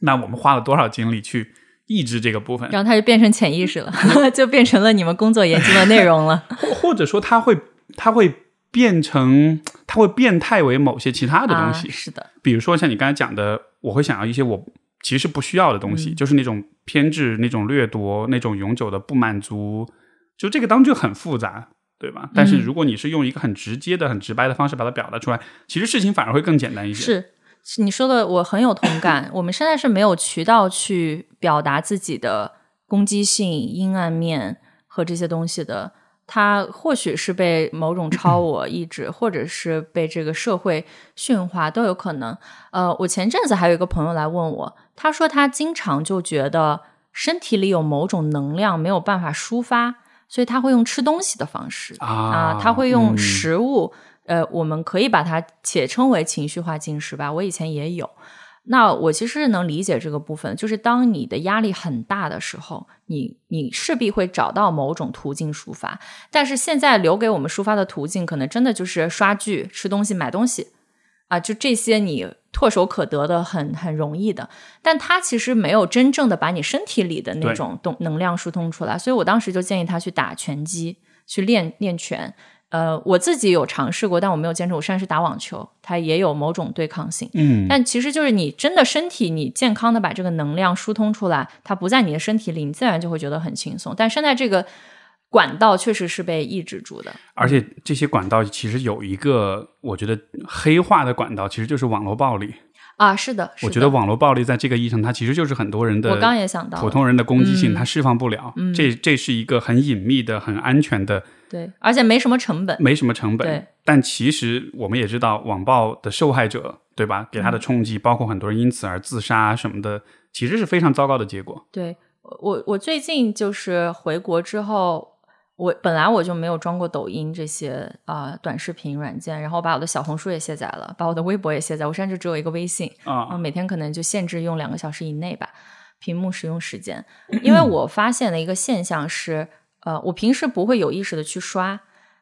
那我们花了多少精力去抑制这个部分？
然后它就变成潜意识了，就变成了你们工作研究的内容了。
或或者说，它会它会变成，它会变态为某些其他的东西。
是的，
比如说像你刚才讲的，我会想要一些我。其实不需要的东西，就是那种偏执、那种掠夺、那种永久的不满足，就这个当中就很复杂，对吧？但是如果你是用一个很直接的、很直白的方式把它表达出来，其实事情反而会更简单一些。
是你说的，我很有同感。我们现在是没有渠道去表达自己的攻击性、阴暗面和这些东西的。他或许是被某种超我意志，或者是被这个社会驯化，都有可能。呃，我前阵子还有一个朋友来问我，他说他经常就觉得身体里有某种能量没有办法抒发，所以他会用吃东西的方式
啊
他会用
嗯
食物。呃，我们可以把它且称为情绪化进食吧。我以前也有。那我其实是能理解这个部分，就是当你的压力很大的时候，你你势必会找到某种途径抒发。但是现在留给我们抒发的途径，可能真的就是刷剧、吃东西、买东西啊，就这些你唾手可得的很很容易的。但它其实没有真正的把你身体里的那种动能量疏通出来，所以我当时就建议他去打拳击，去练练拳。呃，我自己有尝试过，但我没有坚持。我上是打网球，它也有某种对抗性。
嗯，
但其实就是你真的身体，你健康的把这个能量疏通出来，它不在你的身体里，你自然就会觉得很轻松。但现在这个管道确实是被抑制住的。
而且这些管道其实有一个，我觉得黑化的管道其实就是网络暴力。
啊，是的，是的
我觉得网络暴力在这个意义上，它其实就是很多人的
我刚也想到
普通人的攻击性，
嗯
它释放不了。这这是一个很隐秘的、很安全的，
对，而且没什么成本。
没什么成本。但其实我们也知道，网暴的受害者，对吧？给他
嗯
的冲击，包括很多人因此而自杀什么的，其实是非常糟糕的结果。
对我，我最近就是回国之后，我本来我就没有装过抖音这些啊、呃短视频软件，然后把我的小红书也卸载了，把我的微博也卸载，我现在就只有一个微信。
啊、
嗯，每天可能就限制用两个小时以内吧，屏幕使用时间。因为我发现的一个现象是，呃，我平时不会有意识的去刷，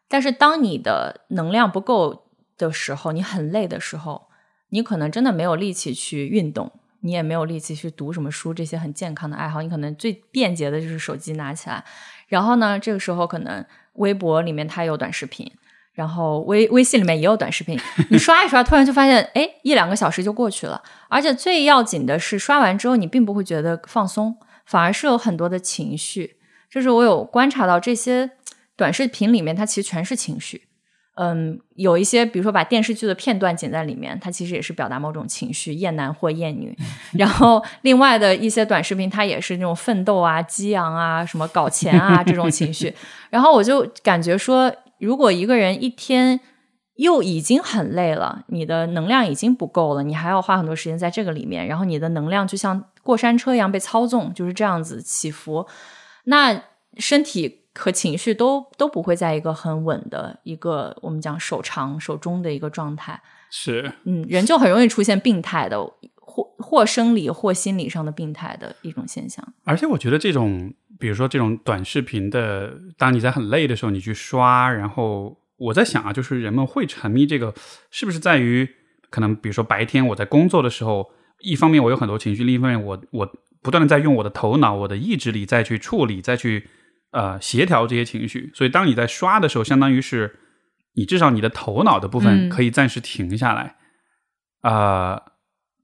但是当你的能量不够的时候，你很累的时候，你可能真的没有力气去运动，你也没有力气去读什么书，这些很健康的爱好，你可能最便捷的就是手机拿起来，然后呢，这个时候可能微博里面它有短视频。然后微微信里面也有短视频，你刷一刷，突然就发现，哎，一两个小时就过去了。而且最要紧的是，刷完之后你并不会觉得放松，反而是有很多的情绪。就是我有观察到这些短视频里面，它其实全是情绪。嗯，有一些比如说把电视剧的片段剪在里面，它其实也是表达某种情绪，厌男或厌女。然后另外的一些短视频，它也是那种奋斗啊、激昂啊、什么搞钱啊这种情绪。然后我就感觉说，如果一个人一天又已经很累了，你的能量已经不够了，你还要花很多时间在这个里面，然后你的能量就像过山车一样被操纵，就是这样子起伏，那身体和情绪都都不会在一个很稳的一个我们讲手长手中的一个状态，
是
嗯，人就很容易出现病态的，或或生理或心理上的病态的一种现象。
而且我觉得这种，比如说这种短视频的，当你在很累的时候，你去刷，然后我在想啊，就是人们会沉迷这个，是不是在于可能，比如说白天我在工作的时候，一方面我有很多情绪，另一方面我我不断的在用我的头脑、我的意志力再去处理、再去呃协调这些情绪，所以当你在刷的时候，相当于是你至少你的头脑的部分
嗯。
可以暂时停下来，啊、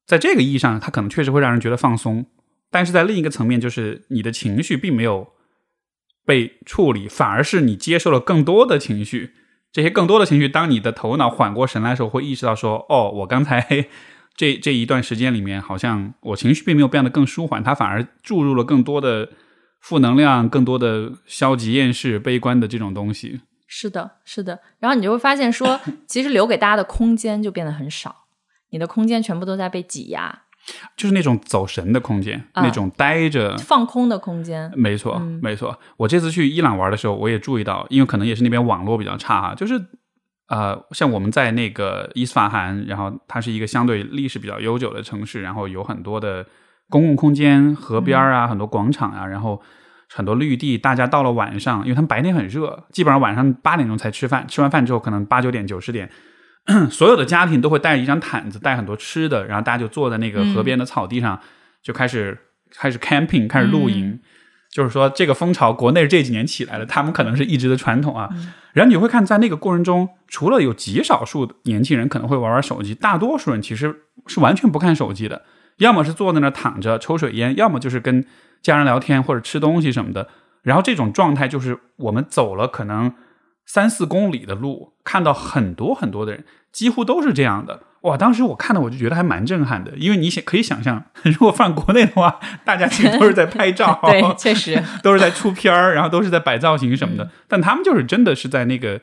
在这个意义上，它可能确实会让人觉得放松，但是在另一个层面，就是你的情绪并没有被处理，反而是你接受了更多的情绪。这些更多的情绪，当你的头脑缓过神来的时候，会意识到说：“哦，我刚才这这一段时间里面，好像我情绪并没有变得更舒缓，它反而注入了更多的负能量、更多的消极、厌世、悲观的这种东西。
是的，是的。然后你就会发现说，其实留给大家的空间就变得很少，你的空间全部都在被挤压，
就是那种走神的空间，
啊
那种呆着。
放空的空间。
没错，没错。我这次去伊朗玩的时候，我也注意到，因为可能也是那边网络比较差哈，就是呃，像我们在那个伊斯法罕，然后它是一个相对历史比较悠久的城市，然后有很多的公共空间、河边啊，很多广场啊，然后很多绿地。大家到了晚上，因为他们白天很热，基本上晚上八点钟才吃饭，吃完饭之后可能八九点、九十点。所有的家庭都会带一张毯子，带很多吃的，然后大家就坐在那个河边的草地上，就开始开始 camping，开始露营。就是说，这个风潮国内这几年起来了，他们可能是一直的传统啊。然后你会看，在那个过程中，除了有极少数的年轻人可能会玩玩手机，大多数人其实是完全不看手机的，要么是坐在那儿躺着抽水烟，要么就是跟家人聊天或者吃东西什么的。然后这种状态就是我们走了可能三四公里的路，看到很多很多的人，几乎都是这样的。哇，当时我看到我就觉得还蛮震撼的，因为你想可以想象，如果放国内的话，大家其实都是在拍照，
对，确实
都是在出片儿，然后都是在摆造型什么的，但他们就是真的是在那个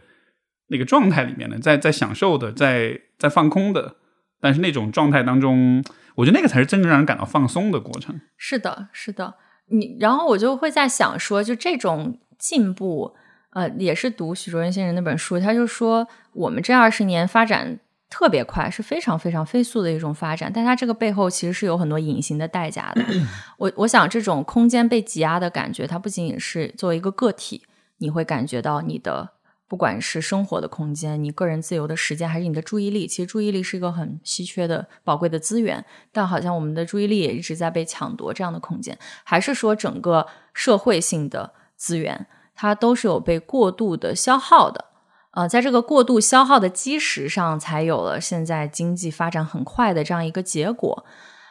那个状态里面的，在在享受的，在在放空的，但是那种状态当中，我觉得那个才是真正让人感到放松的过程。
是的，是的，你然后我就会在想说，就这种进步，呃，也是读许卓仁先生那本书，他就说我们这二十年发展。特别快，是非常非常飞速的一种发展，但它这个背后其实是有很多隐形的代价的。我我想，这种空间被挤压的感觉，它不仅仅是作为一个个体，你会感觉到你的不管是生活的空间、你个人自由的时间，还是你的注意力。其实注意力是一个很稀缺的、宝贵的资源，但好像我们的注意力也一直在被抢夺。这样的空间，还是说整个社会性的资源，它都是有被过度的消耗的。呃，在这个过度消耗的基石上，才有了现在经济发展很快的这样一个结果。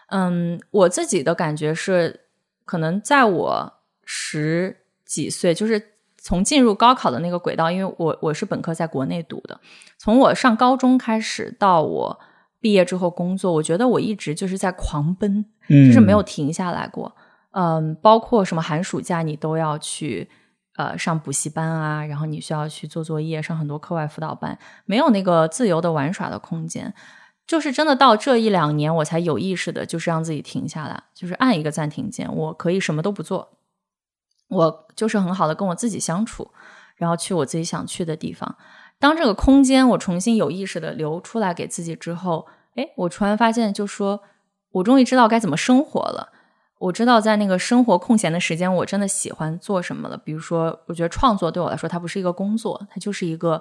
嗯，我自己的感觉是，可能在我十几岁，就是从进入高考的那个轨道，因为我我是本科在国内读的，从我上高中开始到我毕业之后工作，我觉得我一直就是在狂奔，就是没有停下来过。嗯，包括什么寒暑假你都要去。呃，上补习班啊，然后你需要去做作业，上很多课外辅导班，没有那个自由的玩耍的空间。就是真的到这一两年，我才有意识的，就是让自己停下来，就是按一个暂停键，我可以什么都不做，我就是很好的跟我自己相处，然后去我自己想去的地方。当这个空间我重新有意识的留出来给自己之后，哎，我突然发现，就说我终于知道该怎么生活了。我知道在那个生活空闲的时间，我真的喜欢做什么了。比如说，我觉得创作对我来说，它不是一个工作，它就是一个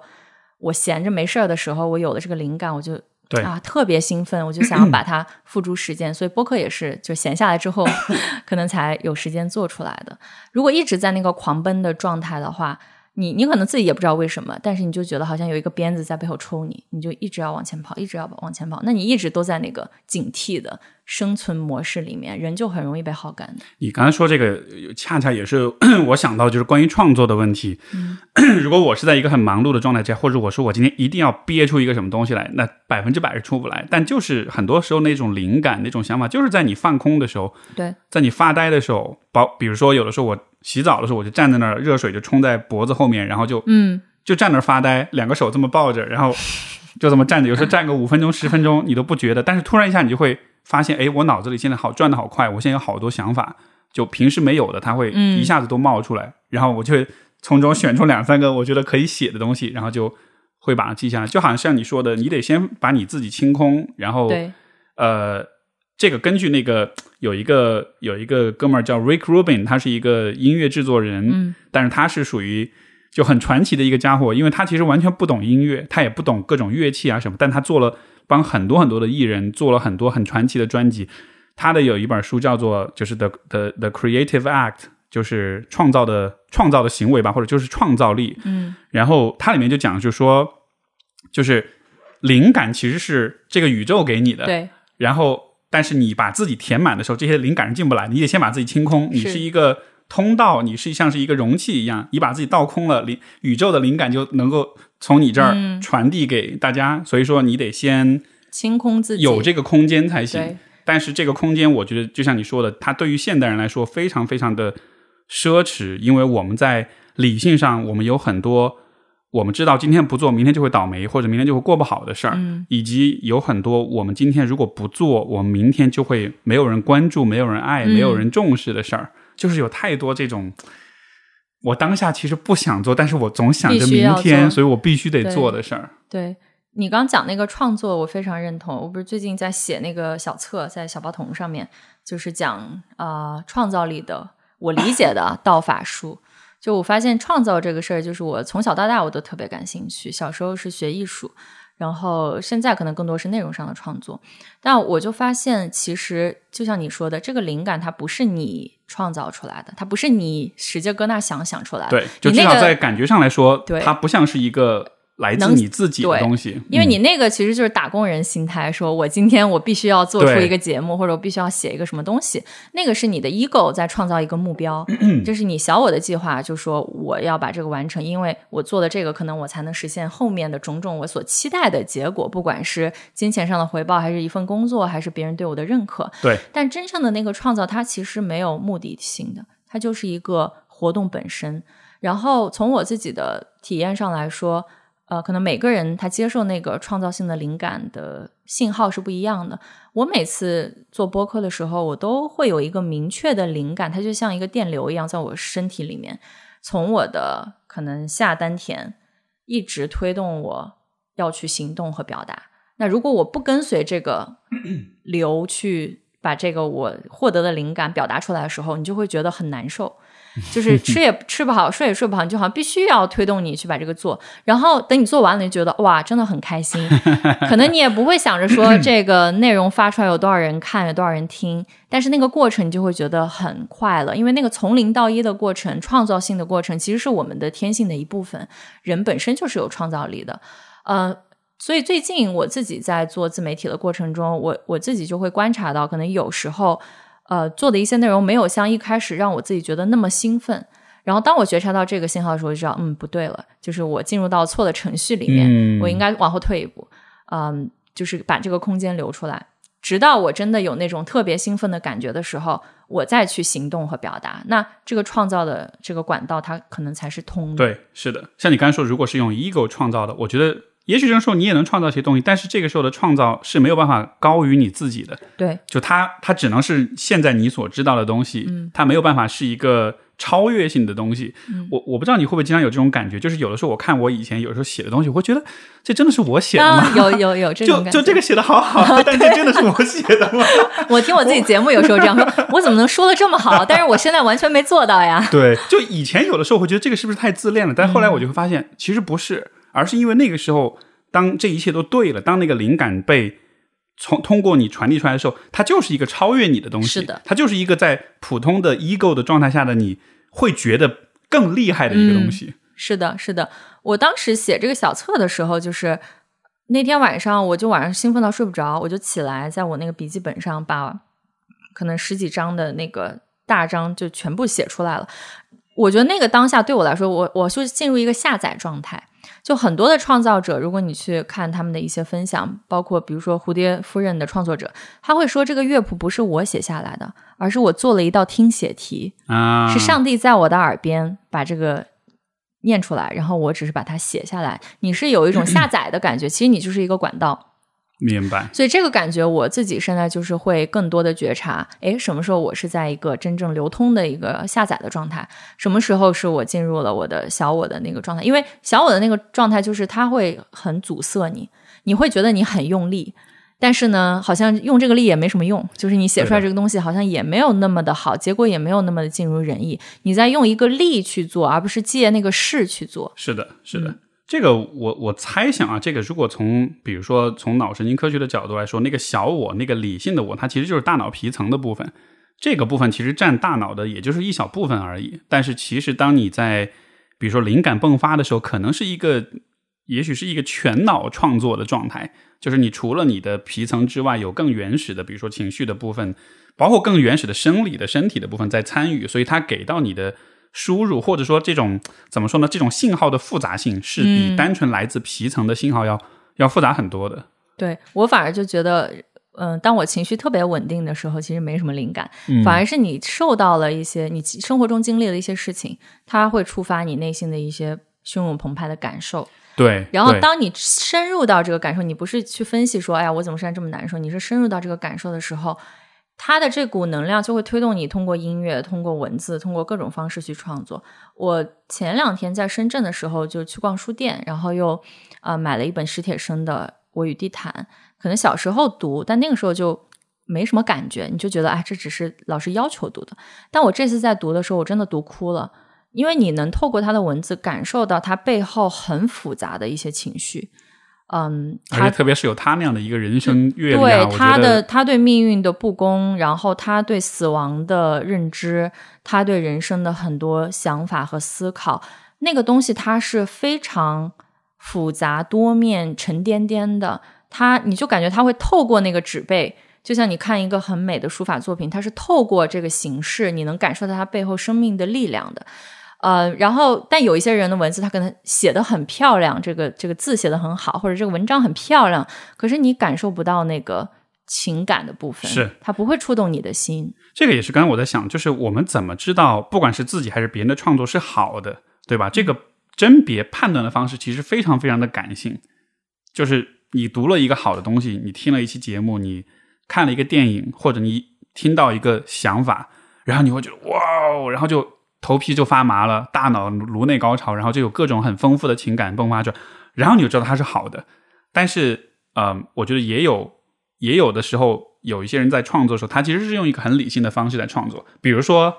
我闲着没事儿的时候，我有了这个灵感，我就啊特别兴奋，我就想要 把它付诸实践。所以播客也是，就闲下来之后，可能才有时间做出来的。如果一直在那个狂奔的状态的话，你你可能自己也不知道为什么，但是你就觉得好像有一个鞭子在背后抽你，你就一直要往前跑，一直要往前跑。那你一直都在那个警惕的。生存模式里面，人就很容易被耗干。
你刚才说这个，恰恰也是 我想到，就是关于创作的问题。如果我是在一个很忙碌的状态下，或者我说我今天一定要憋出一个什么东西来，那百分之百是出不来。但就是很多时候那种灵感、那种想法，就是在你放空的时候，
对，
在你发呆的时候，包比如说有的时候我洗澡的时候，我就站在那儿，热水就冲在脖子后面，然后就
嗯，
就站那儿发呆，两个手这么抱着，然后就这么站着。有时候站个五分钟、十分钟，你都不觉得，但是突然一下，你就会。发现哎，我脑子里现在好转的好快，我现在有好多想法，就平时没有的，它会一下子都冒出来，然后我就从中选出两三个我觉得可以写的东西，然后就会把它记下来。就好像像你说的，你得先把你自己清空，然后呃，这个根据那个有一个有一个哥们儿叫 Rick Rubin，他是一个音乐制作人，
嗯，
但是他是属于就很传奇的一个家伙，因为他其实完全不懂音乐，他也不懂各种乐器啊什么，但他做了。帮很多很多的艺人做了很多很传奇的专辑，他的有一本书叫做就是 the the the creative act，就是创造的创造的行为吧，或者就是创造力。
嗯，
然后它里面就讲，就说就是灵感其实是这个宇宙给你的，
对。
然后，但是你把自己填满的时候，这些灵感是进不来，你得先把自己清空。你是一个通道，你是像是一个容器一样，你把自己倒空了，灵宇宙的灵感就能够。从你这儿传递给大家，所以说你得先
清空自己，
有这个空间才行。但是这个空间，我觉得就像你说的，它对于现代人来说非常非常的奢侈，因为我们在理性上，我们有很多我们知道今天不做，明天就会倒霉，或者明天就会过不好的事儿，以及有很多我们今天如果不做，我们明天就会没有人关注、没有人爱、没有人重视的事儿，就是有太多这种。我当下其实不想做，但是我总想着明天，所以我必须得做的事儿。
对你刚讲那个创作，我非常认同。我不是最近在写那个小册，在小报童上面，就是讲啊创造力的，我理解的道法术。就我发现创造这个事儿，就是我从小到大我都特别感兴趣。小时候是学艺术。然后现在可能更多是内容上的创作，但我就发现，其实就像你说的，这个灵感它不是你创造出来的，它不是你使劲搁那想想出来的。
对，就至少在感觉上来说，
对，
它不像是一个来自
能
你自己的东西，
因为
嗯
你那个其实就是打工人心态，说我今天我必须要做出一个节目，或者我必须要写一个什么东西，那个是你的 ego 在创造一个目标，就是你小我的计划，就说我要把这个完成，因为我做的这个，可能我才能实现后面的种种我所期待的结果，不管是金钱上的回报，还是一份工作，还是别人对我的认可。
对
但真正的那个创造，它其实没有目的性的，它就是一个活动本身。然后从我自己的体验上来说，呃，可能每个人他接受那个创造性的灵感的信号是不一样的。我每次做播客的时候，我都会有一个明确的灵感，它就像一个电流一样，在我身体里面，从我的可能下丹田一直推动我要去行动和表达。那如果我不跟随这个流去把这个我获得的灵感表达出来的时候，你就会觉得很难受。就是吃也 吃不好，睡也睡不好，你就好像必须要推动你去把这个做。然后等你做完了，你觉得哇，真的很开心。可能你也不会想着说 这个内容发出来有多少人看，有多少人听，但是那个过程你就会觉得很快乐，因为那个从零到一的过程，创造性的过程，其实是我们的天性的一部分。人本身就是有创造力的，呃。所以最近我自己在做自媒体的过程中，我我自己就会观察到，可能有时候，呃，做的一些内容没有像一开始让我自己觉得那么兴奋。然后当我觉察到这个信号的时候，就知道，嗯，不对了，就是我进入到错的程序里面，
嗯
我应该往后退一步，嗯，就是把这个空间留出来，直到我真的有那种特别兴奋的感觉的时候，我再去行动和表达。那这个创造的这个管道，它可能才是通的。
对，是的，像你刚才说，如果是用 ego 创造的，我觉得也许这个时候你也能创造一些东西，但是这个时候的创造是没有办法高于你自己的，
对
就它它只能是现在你所知道的东西，
嗯
它没有办法是一个超越性的东西。
嗯
我我不知道你会不会经常有这种感觉，就是有的时候我看我以前有时候写的东西，我会觉得这真的是我写的吗？
啊，有有有这种 感觉。
就就这个写的好好，但这真的是我写的吗？
我听我自己节目有时候这样说，我怎么能说的这么好？但是我现在完全没做到呀。
对，就以前有的时候会觉得这个是不是太自恋了，但后来我就会发现，其实不是，而是因为那个时候，当这一切都对了，当那个灵感被从通过你传递出来的时候，它就是一个超越你的东西，
是的，
它就是一个在普通的 ego 的状态下的你会觉得更厉害的一个东西。
是的，是的。我当时写这个小册的时候，就是那天晚上，我就晚上兴奋到睡不着，我就起来，在我那个笔记本上把可能十几张的那个大章就全部写出来了。我觉得那个当下对我来说，我我就进入一个下载状态。就很多的创造者，如果你去看他们的一些分享，包括比如说蝴蝶夫人的创作者，他会说这个乐谱不是我写下来的，而是我做了一道听写题，
啊，
是上帝在我的耳边把这个念出来，然后我只是把它写下来。你是有一种下载的感觉，其实你就是一个管道。
明白，
所以这个感觉我自己现在就是会更多的觉察，诶，什么时候我是在一个真正流通的一个下载的状态？什么时候是我进入了我的小我的那个状态？因为小我的那个状态就是它会很阻塞你，你会觉得你很用力。但是呢，好像用这个力也没什么用，就是你写出来这个东西好像也没有那么的好，结果也没有那么的尽如人意。你在用一个力去做，而不是借那个势去做。
是的，是的。
嗯
这个我我猜想啊，这个如果从比如说从脑神经科学的角度来说，那个小我，那个理性的我，它其实就是大脑皮层的部分。这个部分其实占大脑的也就是一小部分而已。但是其实当你在比如说灵感迸发的时候，可能是一个，也许是一个全脑创作的状态，就是你除了你的皮层之外，有更原始的，比如说情绪的部分，包括更原始的生理的身体的部分在参与，所以它给到你的。输入或者说这种怎么说呢？这种信号的复杂性是比
嗯
单纯来自皮层的信号要、要复杂很多的。
对我反而就觉得，嗯、当我情绪特别稳定的时候，其实没什么灵感，
嗯
反而是你受到了一些你生活中经历的一些事情，它会触发你内心的一些汹涌澎湃的感受。
对
然后当你深入到这个感受，你不是去分析说，哎呀，我怎么现在这么难受？你是深入到这个感受的时候，他的这股能量就会推动你通过音乐、通过文字、通过各种方式去创作。我前两天在深圳的时候就去逛书店，然后又呃买了一本史铁生的《我与地毯》，可能小时候读，但那个时候就没什么感觉，你就觉得哎，这只是老师要求读的。但我这次在读的时候，我真的读哭了。因为你能透过他的文字感受到他背后很复杂的一些情绪，嗯，他
而且特别是有他那样的一个人生阅历、啊，
对他的他对命运的不公，然后他对死亡的认知，他对人生的很多想法和思考，那个东西它是非常复杂多面、沉甸甸的。他你就感觉他会透过那个纸背，就像你看一个很美的书法作品，它是透过这个形式，你能感受到它背后生命的力量的。呃，然后但有一些人的文字，他可能写的很漂亮，这个这个字写的很好，或者这个文章很漂亮，可是你感受不到那个情感的部分，
是
它不会触动你的心。
这个也是刚才我在想，就是我们怎么知道，不管是自己还是别人的创作是好的，对吧？这个甄别判断的方式其实非常非常的感性，就是你读了一个好的东西，你听了一期节目，你看了一个电影，或者你听到一个想法，然后你会觉得哇哦，然后就头皮就发麻了，大脑颅内高潮，然后就有各种很丰富的情感迸发出来，然后你就知道它是好的。但是，呃，我觉得也有也有的时候，有一些人在创作的时候，他其实是用一个很理性的方式在创作，比如说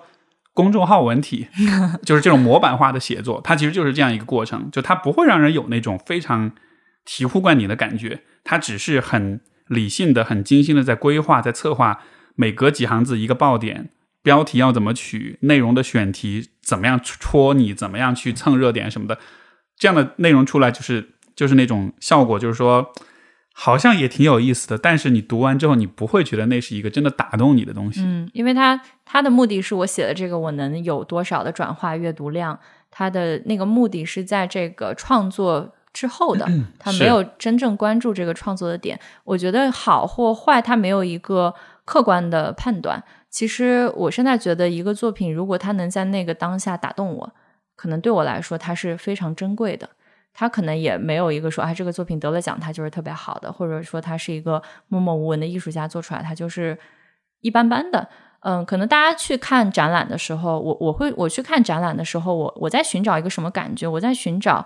公众号文体，就是这种模板化的写作，它其实就是这样一个过程，就它不会让人有那种非常醍醐灌顶的感觉，它只是很理性的、很精心的在规划、在策划，每隔几行字一个爆点。标题要怎么取，内容的选题怎么样戳你，怎么样去蹭热点什么的，这样的内容出来就是就是那种效果，就是说好像也挺有意思的，但是你读完之后，你不会觉得那是一个真的打动你的东西。
嗯，因为它它的目的是我写的这个我能有多少的转化阅读量，它的那个目的是在这个创作之后的，他没有真正关注这个创作的点。我觉得好或坏，它没有一个客观的判断。其实我现在觉得，一个作品如果它能在那个当下打动我，可能对我来说它是非常珍贵的。它可能也没有一个说，啊，这个作品得了奖，它就是特别好的，或者说它是一个默默无闻的艺术家做出来，它就是一般般的。嗯，可能大家去看展览的时候，我我会我去看展览的时候，我我在寻找一个什么感觉？我在寻找，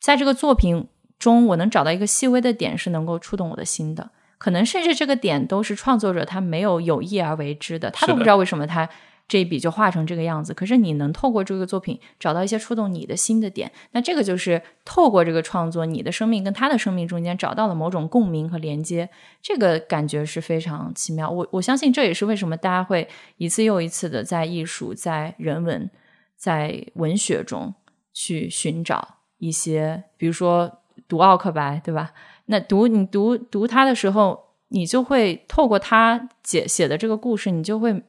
在这个作品中，我能找到一个细微的点，是能够触动我的心的。可能甚至这个点都是创作者他没有有意而为之的，他都不知道为什么他这一笔就画成这个样子。可是你能透过这个作品找到一些触动你的心的点，那这个就是透过这个创作，你的生命跟他的生命中间找到了某种共鸣和连接，这个感觉是非常奇妙。我我相信这也是为什么大家会一次又一次的在艺术、在人文、在文学中去寻找一些，比如说读奥克白，对吧？那读你读读他的时候，你就会透过他写写的这个故事，你就会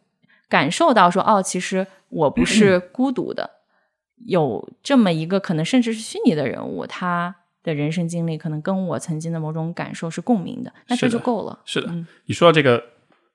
感受到说，哦，其实我不是孤独的，有这么一个可能甚至是虚拟的人物，他的人生经历可能跟我曾经的某种感受是共鸣的，那这就够了。
是的，你说到这个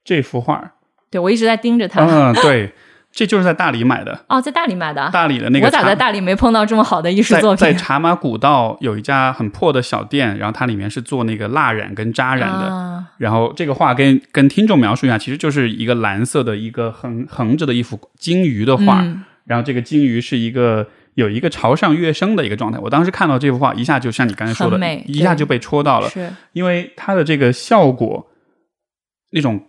这幅画，
对我一直在盯着他。
嗯，对。这就是在大理买的
哦，在大理买的。
大理的那个，
我咋在大理没碰到这么好的艺术作品？
在茶马古道有一家很破的小店，然后它里面是做那个蜡染跟扎染的。然后这个画跟跟听众描述一下，其实就是一个蓝色的一个横横着的一幅金鱼的画。然后这个金鱼是一个有一个朝上跃升的一个状态。我当时看到这幅画，一下就像你刚才说的，一下就被戳到了，
是
因为它的这个效果那种。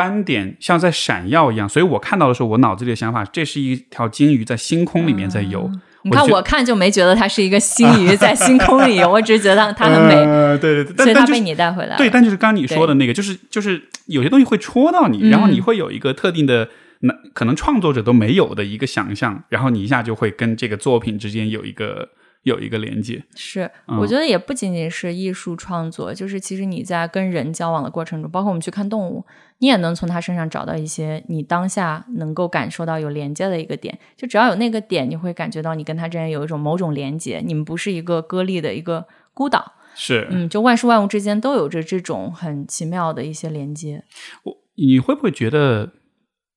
斑点像在闪耀一样，所以我看到的时候，我脑子里的想法，这是一条金鱼在星空里面在游。
你看，我看就没觉得它是一个星鱼在星空里游，我只是觉得它很美。
对对对，
所以它被你带回来。
对，但就是刚你说的那个，就是就是有些东西会戳到你，然后你会有一个特定的，那可能创作者都没有的一个想象，然后你一下就会跟这个作品之间有一个。有一个连接
是，我觉得也不仅仅是艺术创作，就是其实你在跟人交往的过程中，包括我们去看动物，你也能从他身上找到一些你当下能够感受到有连接的一个点。就只要有那个点，你会感觉到你跟他之间有一种某种连接，你们不是一个割裂的一个孤岛。
是，
嗯，就万事万物之间都有着这种很奇妙的一些连接。
我你会不会觉得，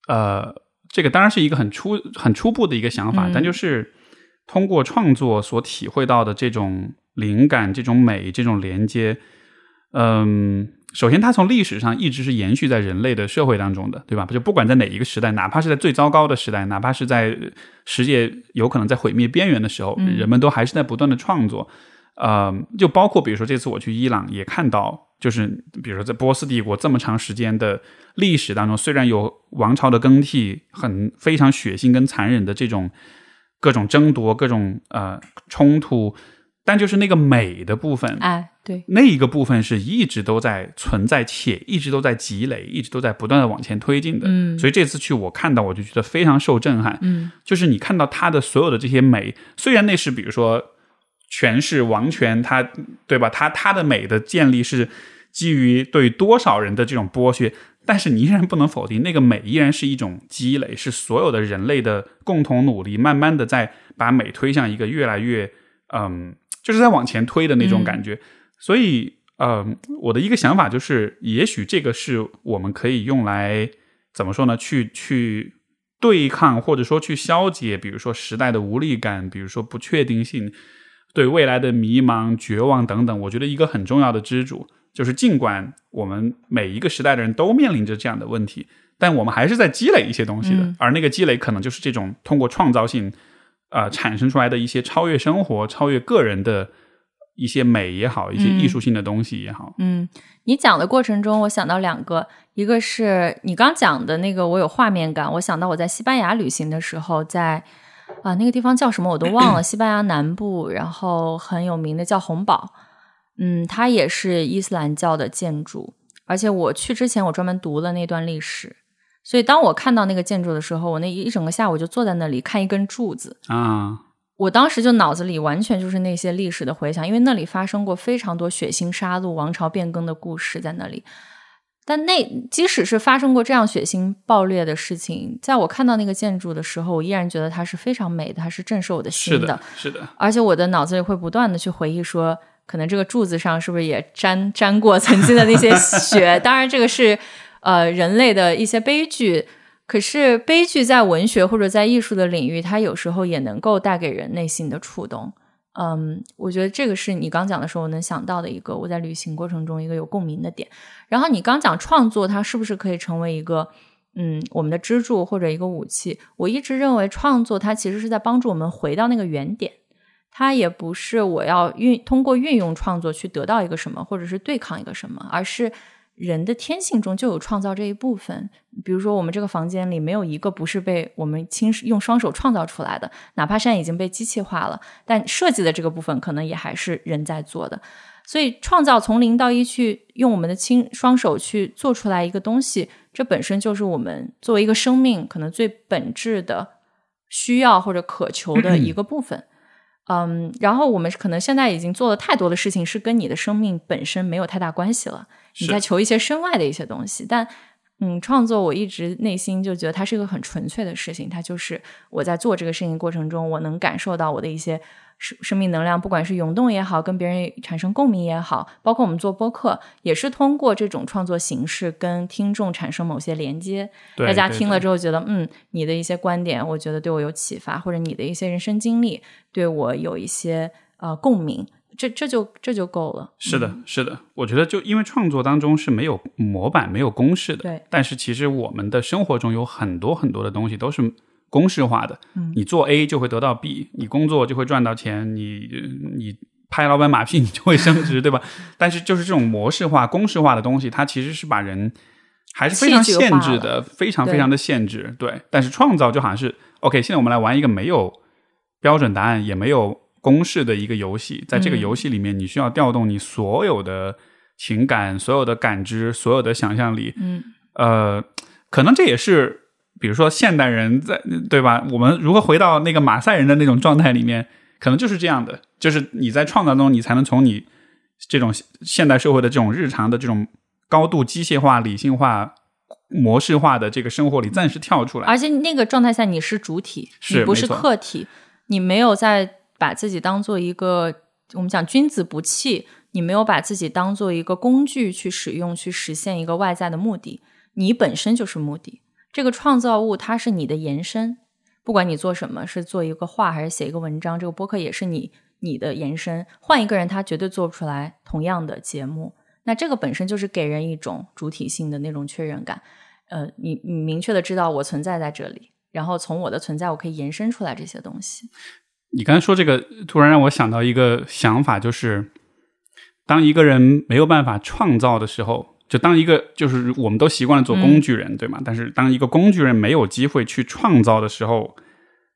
呃，这个当然是一个很初很初步的一个想法，但就是。通过创作所体会到的这种灵感、这种美、这种连接，嗯，首先它从历史上一直是延续在人类的社会当中的，对吧？就不管在哪一个时代，哪怕是在最糟糕的时代，哪怕是在世界有可能在毁灭边缘的时候，人们都还是在不断的创作。呃，就包括比如说这次我去伊朗，也看到，就是比如说在波斯帝国这么长时间的历史当中，虽然有王朝的更替，很非常血腥跟残忍的这种。各种争夺，各种呃冲突，但就是那个美的部分，
哎，对，
那一个部分是一直都在存在，且一直都在积累，一直都在不断的往前推进的。
嗯，
所以这次去我看到，我就觉得非常受震撼。
嗯，
就是你看到它的所有的这些美，虽然那是比如说权势王权，它对吧？它它的美的建立是基于对多少人的这种剥削，但是你依然不能否定，那个美依然是一种积累，是所有的人类的共同努力，慢慢的在把美推向一个越来越嗯，就是在往前推的那种感觉。所以，嗯，我的一个想法就是，也许这个是我们可以用来怎么说呢？去去对抗或者说去消解，比如说时代的无力感，比如说不确定性。对未来的迷茫、绝望等等，我觉得一个很重要的支柱就是，尽管我们每一个时代的人都面临着这样的问题，但我们还是在积累一些东西的。而那个积累，可能就是这种通过创造性，呃，产生出来的一些超越生活、超越个人的一些美也好，一些艺术性的东西也好。
嗯，你讲的过程中，我想到两个，一个是你刚讲的那个，我有画面感，我想到我在西班牙旅行的时候，在。啊，那个地方叫什么我都忘了，西班牙南部，然后很有名的叫红堡，嗯，它也是伊斯兰教的建筑，而且我去之前我专门读了那段历史，所以当我看到那个建筑的时候，我那一整个下午就坐在那里看一根柱子
啊，
我当时就脑子里完全就是那些历史的回想，因为那里发生过非常多血腥杀戮、王朝变更的故事在那里。但那即使是发生过这样血腥暴烈的事情，在我看到那个建筑的时候，我依然觉得它是非常美的，它是震慑我的心
的。是的，
而且我的脑子里会不断的去回忆说，可能这个柱子上是不是也沾沾过曾经的那些血？当然，这个是呃人类的一些悲剧。可是悲剧在文学或者在艺术的领域，它有时候也能够带给人内心的触动。嗯，我觉得这个是你刚讲的时候我能想到的一个我在旅行过程中一个有共鸣的点。然后你刚讲创作，它是不是可以成为一个嗯我们的支柱或者一个武器？我一直认为创作它其实是在帮助我们回到那个原点，它也不是我要运通过运用创作去得到一个什么，或者是对抗一个什么，而是。人的天性中就有创造这一部分，比如说我们这个房间里没有一个不是被我们亲用双手创造出来的，哪怕现在已经被机器化了，但设计的这个部分可能也还是人在做的。所以创造从零到一去用我们的亲双手去做出来一个东西，这本身就是我们作为一个生命可能最本质的需要或者渴求的一个部分。嗯，然后我们可能现在已经做了太多的事情，是跟你的生命本身没有太大关系了。你在求一些身外的一些东西，但嗯，创作我一直内心就觉得它是一个很纯粹的事情，它就是我在做这个事情过程中，我能感受到我的一些生生命能量，不管是涌动也好，跟别人产生共鸣也好，包括我们做播客，也是通过这种创作形式跟听众产生某些连接。大家听了之后觉得，嗯，你的一些观点，我觉得对我有启发，或者你的一些人生经历对我有一些呃共鸣。这这就这就够了。
是的，是的，我觉得就因为创作当中是没有模板、没有公式的。
对。
但是其实我们的生活中有很多很多的东西都是公式化的。嗯。你做 A 就会得到 B，你工作就会赚到钱，你你拍老板马屁你就会升职，对吧？但是就是这种模式化、公式化的东西，它其实是把人还是非常限制的，非常非常的限制。对。但是创造就好像是 OK，现在我们来玩一个没有标准答案，也没有。公式的一个游戏，在这个游戏里面，你需要调动你所有的情感、所有的感知、所有的想象力。
嗯，
呃，可能这也是，比如说现代人在对吧？我们如何回到那个马赛人的那种状态里面，可能就是这样的，就是你在创造中，你才能从你这种现代社会的这种日常的这种高度机械化、理性化、模式化的这个生活里暂时跳出来。
而且那个状态下，你是主体，你不是客体，你没有在。把自己当做一个我们讲君子不器，你没有把自己当做一个工具去使用，去实现一个外在的目的，你本身就是目的。这个创造物它是你的延伸，不管你做什么，是做一个画还是写一个文章，这个播客也是你你的延伸。换一个人，他绝对做不出来同样的节目。那这个本身就是给人一种主体性的那种确认感。呃，你你明确的知道我存在在这里，然后从我的存在，我可以延伸出来这些东西。
你刚才说这个，突然让我想到一个想法，就是当一个人没有办法创造的时候，就当一个就是我们都习惯了做工具人，对吗？但是当一个工具人没有机会去创造的时候，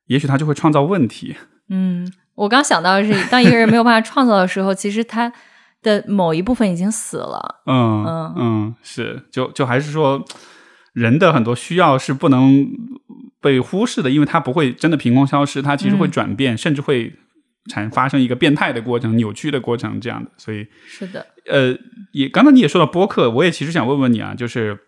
也许他就会创造问题。
嗯，我刚想到的是，当一个人没有办法创造的时候，其实他的某一部分已经死了。
嗯嗯嗯，是，就就还是说，人的很多需要是不能。被忽视的，因为它不会真的凭空消失，它其实会转变，甚至会产发生一个变态的过程、扭曲的过程这样的。所以
是的，
呃，也刚才你也说到播客，我也其实想问问你啊，就是。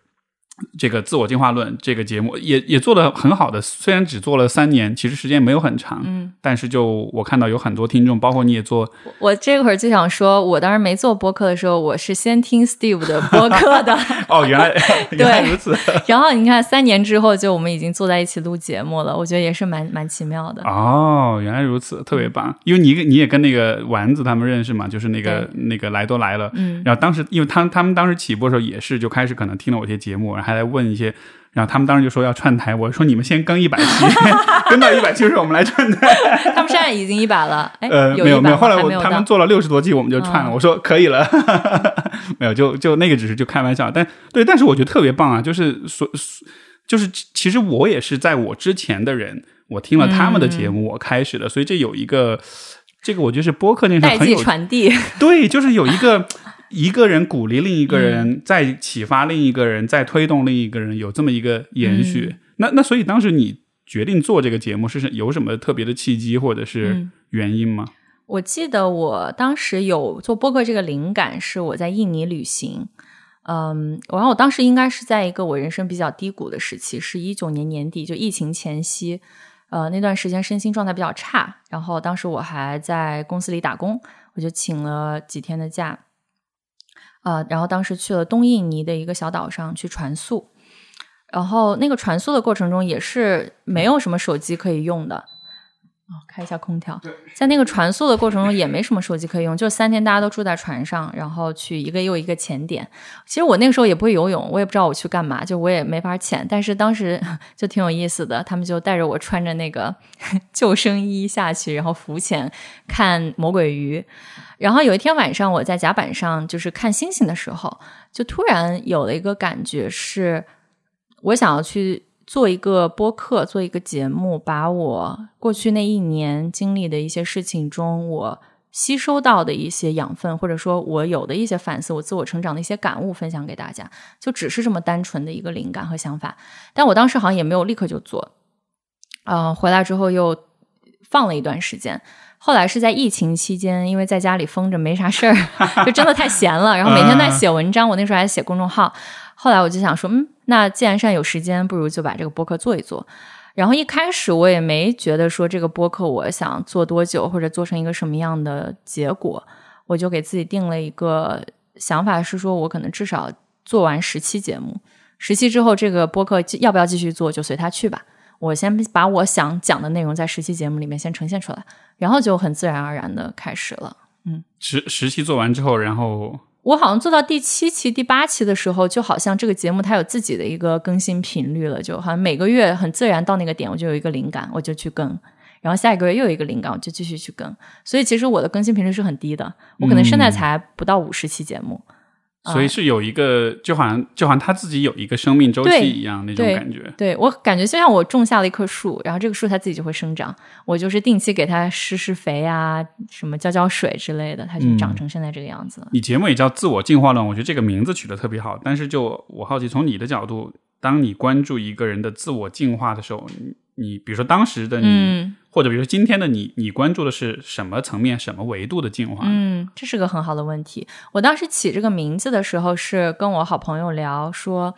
这个自我进化论这个节目也也做的很好的，虽然只做了三年，其实时间没有很长，
嗯，
但是就我看到有很多听众，包括你也做，
我这会儿就想说，我当时没做播客的时候，我是先听 Steve 的播客的，
哦，原来 原来如此，
然后你看三年之后，就我们已经坐在一起录节目了，我觉得也是蛮蛮奇妙的。
哦，原来如此，特别棒，因为你你也跟那个丸子他们认识嘛，就是那个那个来都来了，
嗯，
然后当时因为他他们当时起步的时候也是就开始可能听了我一些节目，然后还来问一些。然后他们当时就说要串台，我说你们先更一百期，更到一百期的时候我们来串台。
他们现在已经一百了，哎，
呃，
有
没有没有，后来
我
他们做了六十多期，我们就串了。
嗯
我说可以了，没有，就就那个只是就开玩笑，但对，但是我觉得特别棒啊，就是所就是其实我也是在我之前的人，我听了他们的节目，我开始的，所以这有一个这个我觉得是播客那上
代际
很有
传递，
对，就是有一个一个人鼓励另一个人，再启发另一个人，再推动另一个人，有这么一个延续。那那所以当时你决定做这个节目，是有什么特别的契机或者是
嗯。
原因吗？
我记得我当时有做播客这个灵感是我在印尼旅行，嗯，然后我当时应该是在一个我人生比较低谷的时期，是一九年年底，就疫情前夕，呃，那段时间身心状态比较差，然后当时我还在公司里打工，我就请了几天的假，呃，然后当时去了东印尼的一个小岛上去传速，然后那个传速的过程中也是没有什么手机可以用的。哦，开一下空调。在那个传速的过程中，也没什么手机可以用，就三天大家都住在船上，然后去一个又一个潜点。其实我那个时候也不会游泳，我也不知道我去干嘛，就我也没法潜。但是当时 就挺有意思的，他们就带着我穿着那个 救生衣下去，然后浮潜看魔鬼鱼。然后有一天晚上，我在甲板上就是看星星的时候，就突然有了一个感觉是，我想要去做一个播客，做一个节目，把我过去那一年经历的一些事情中，我吸收到的一些养分，或者说我有的一些反思，我自我成长的一些感悟，分享给大家，就只是这么单纯的一个灵感和想法。但我当时好像也没有立刻就做，呃，回来之后又放了一段时间。后来是在疫情期间，因为在家里封着没啥事儿，就真的太闲了，然后每天在写文章。我那时候还写公众号。后来我就想说，嗯，那既然现在有时间，不如就把这个播客做一做。然后一开始我也没觉得说这个播客我想做多久，或者做成一个什么样的结果，我就给自己定了一个想法，是说我可能至少做完十期节目，十期之后这个播客要不要继续做，就随他去吧。我先把我想讲的内容在十期节目里面先呈现出来，然后就很自然而然的开始了。嗯，
十十期做完之后，然后
我好像做到第七期、第八期的时候，就好像这个节目它有自己的一个更新频率了，就好像每个月很自然到那个点，我就有一个灵感，我就去更，然后下一个月又有一个灵感，我就继续去更。所以其实我的更新频率是很低的，我可能现在才不到五十期节目。
所以是有一个，就好像就好像他自己有一个生命周期一样那种感觉。
对我感觉就像我种下了一棵树，然后这个树它自己就会生长，我就是定期给它施施肥啊，什么浇浇水之类的，它就长成现在这个样子了。
你节目也叫自我进化论，我觉得这个名字取得特别好。但是就我好奇，从你的角度，当你关注一个人的自我进化的时候，你你比如说当时的你，
嗯
或者比如说今天的你，你关注的是什么层面、什么维度的进化？
嗯，这是个很好的问题。我当时起这个名字的时候，是跟我好朋友聊说，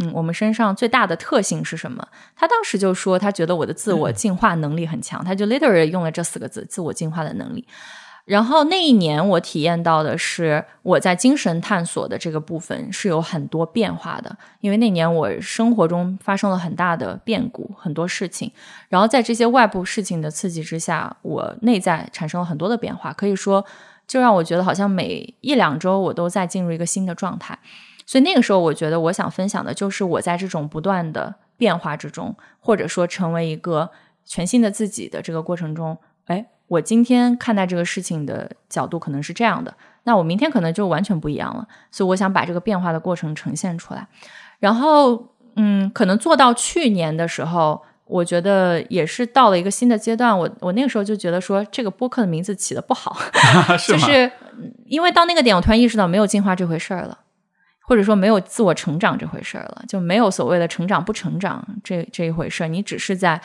嗯，我们身上最大的特性是什么？他当时就说，他觉得我的自我进化能力很强，他就 literally 用了这四个字“自我进化的能力”。然后那一年，我体验到的是我在精神探索的这个部分是有很多变化的，因为那年我生活中发生了很大的变故，很多事情，然后在这些外部事情的刺激之下，我内在产生了很多的变化，可以说就让我觉得好像每一两周我都在进入一个新的状态。所以那个时候，我觉得我想分享的就是我在这种不断的变化之中，或者说成为一个全新的自己的这个过程中，哎。我今天看待这个事情的角度可能是这样的，那我明天可能就完全不一样了。所以我想把这个变化的过程呈现出来。然后，嗯，可能做到去年的时候，我觉得也是到了一个新的阶段。我我那个时候就觉得说，这个播客的名字起的不好，就是因为到那个点，我突然意识到没有进化这回事儿了。或者说没有自我成长这回事儿了，就没有所谓的成长不成长这这一回事儿，你只是在，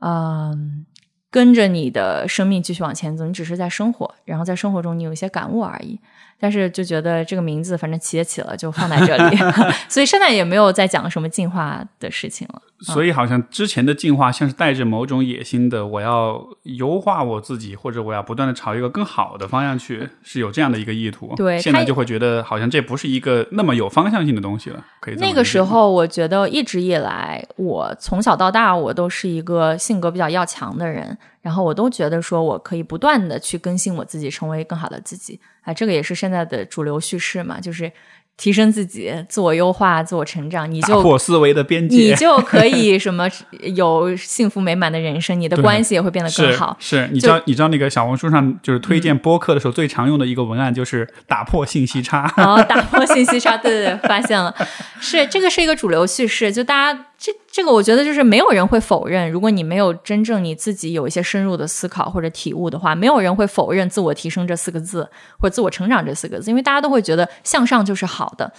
嗯、跟着你的生命继续往前走，你只是在生活，然后在生活中你有一些感悟而已。但是就觉得这个名字反正起也起了，就放在这里，所以现在也没有再讲什么进化的事情了。
所以好像之前的进化像是带着某种野心的，我要优化我自己，或者我要不断的朝一个更好的方向去，是有这样的一个意图。
对，
现在就会觉得好像这不是一个那么有方向性的东西了。可以
那个时候，我觉得一直以来，我从小到大，我都是一个性格比较要强的人，然后我都觉得说我可以不断的去更新我自己，成为更好的自己。啊，这个也是现在的主流叙事嘛，就是提升自己、自我优化、自我成长，你就
打破思维的边界，
你就可 以什么有幸福美满的人生，你的关系也会变得更好。
是，你知道，你知道那个小红书上就是推荐播客的时候最常用的一个文案就是打破信息差。
哦，打破信息差，对对对，发现了，是这个是一个主流叙事，就大家。这这个我觉得就是没有人会否认，如果你没有真正你自己有一些深入的思考或者体悟的话，没有人会否认自我提升这四个字或者自我成长这四个字，因为大家都会觉得向上就是好的。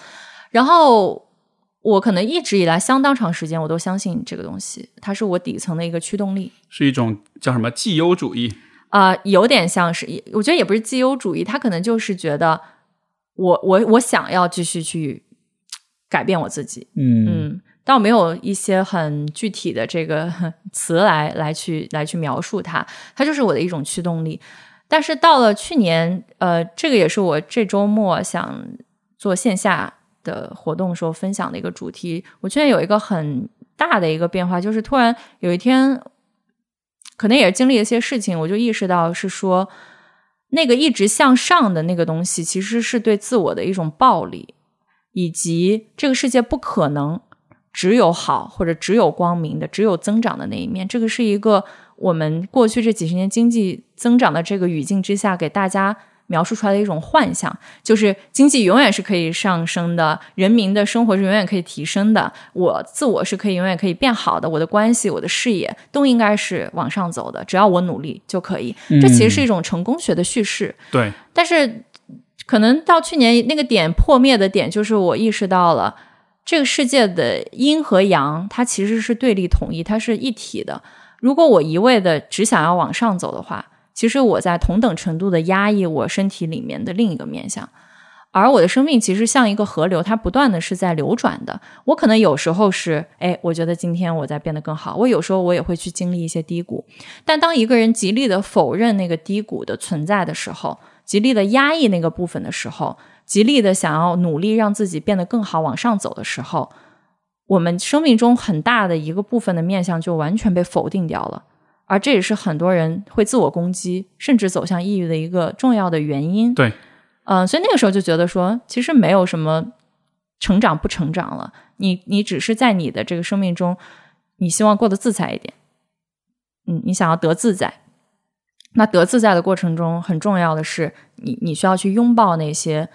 然后我可能一直以来相当长时间我都相信这个东西，它是我底层的一个驱动力，
是一种叫什么绩优主义
啊，有点像是，我觉得也不是绩优主义，他可能就是觉得我我我想要继续去改变我自己，
嗯
嗯。倒没有一些很具体的这个 词来来去来去描述它，它就是我的一种驱动力。但是到了去年，呃，这个也是我这周末想做线下的活动时候分享的一个主题。我去年有一个很大的一个变化，就是突然有一天，可能也是经历了一些事情，我就意识到是说，那个一直向上的那个东西，其实是对自我的一种暴力，以及这个世界不可能。只有好或者只有光明的，只有增长的那一面，这个是一个我们过去这几十年经济增长的这个语境之下给大家描述出来的一种幻象，就是经济永远是可以上升的，人民的生活是永远可以提升的，我自我是可以永远可以变好的，我的关系、我的事业都应该是往上走的，只要我努力就可以。这其实是一种成功学的叙事。
对，
但是可能到去年那个点破灭的点，就是我意识到了。这个世界的阴和阳，它其实是对立统一，它是一体的。如果我一味的只想要往上走的话，其实我在同等程度的压抑我身体里面的另一个面相。而我的生命其实像一个河流，它不断的是在流转的。我可能有时候是，哎，我觉得今天我在变得更好。我有时候我也会去经历一些低谷。但当一个人极力的否认那个低谷的存在的时候，极力的压抑那个部分的时候。极力的想要努力让自己变得更好，往上走的时候，我们生命中很大的一个部分的面相就完全被否定掉了，而这也是很多人会自我攻击，甚至走向抑郁的一个重要的原因。
对，
嗯，所以那个时候就觉得说，其实没有什么成长不成长了，你你只是在你的这个生命中，你希望过得自在一点，嗯，你想要得自在，那得自在的过程中，很重要的是，你你需要去拥抱那些。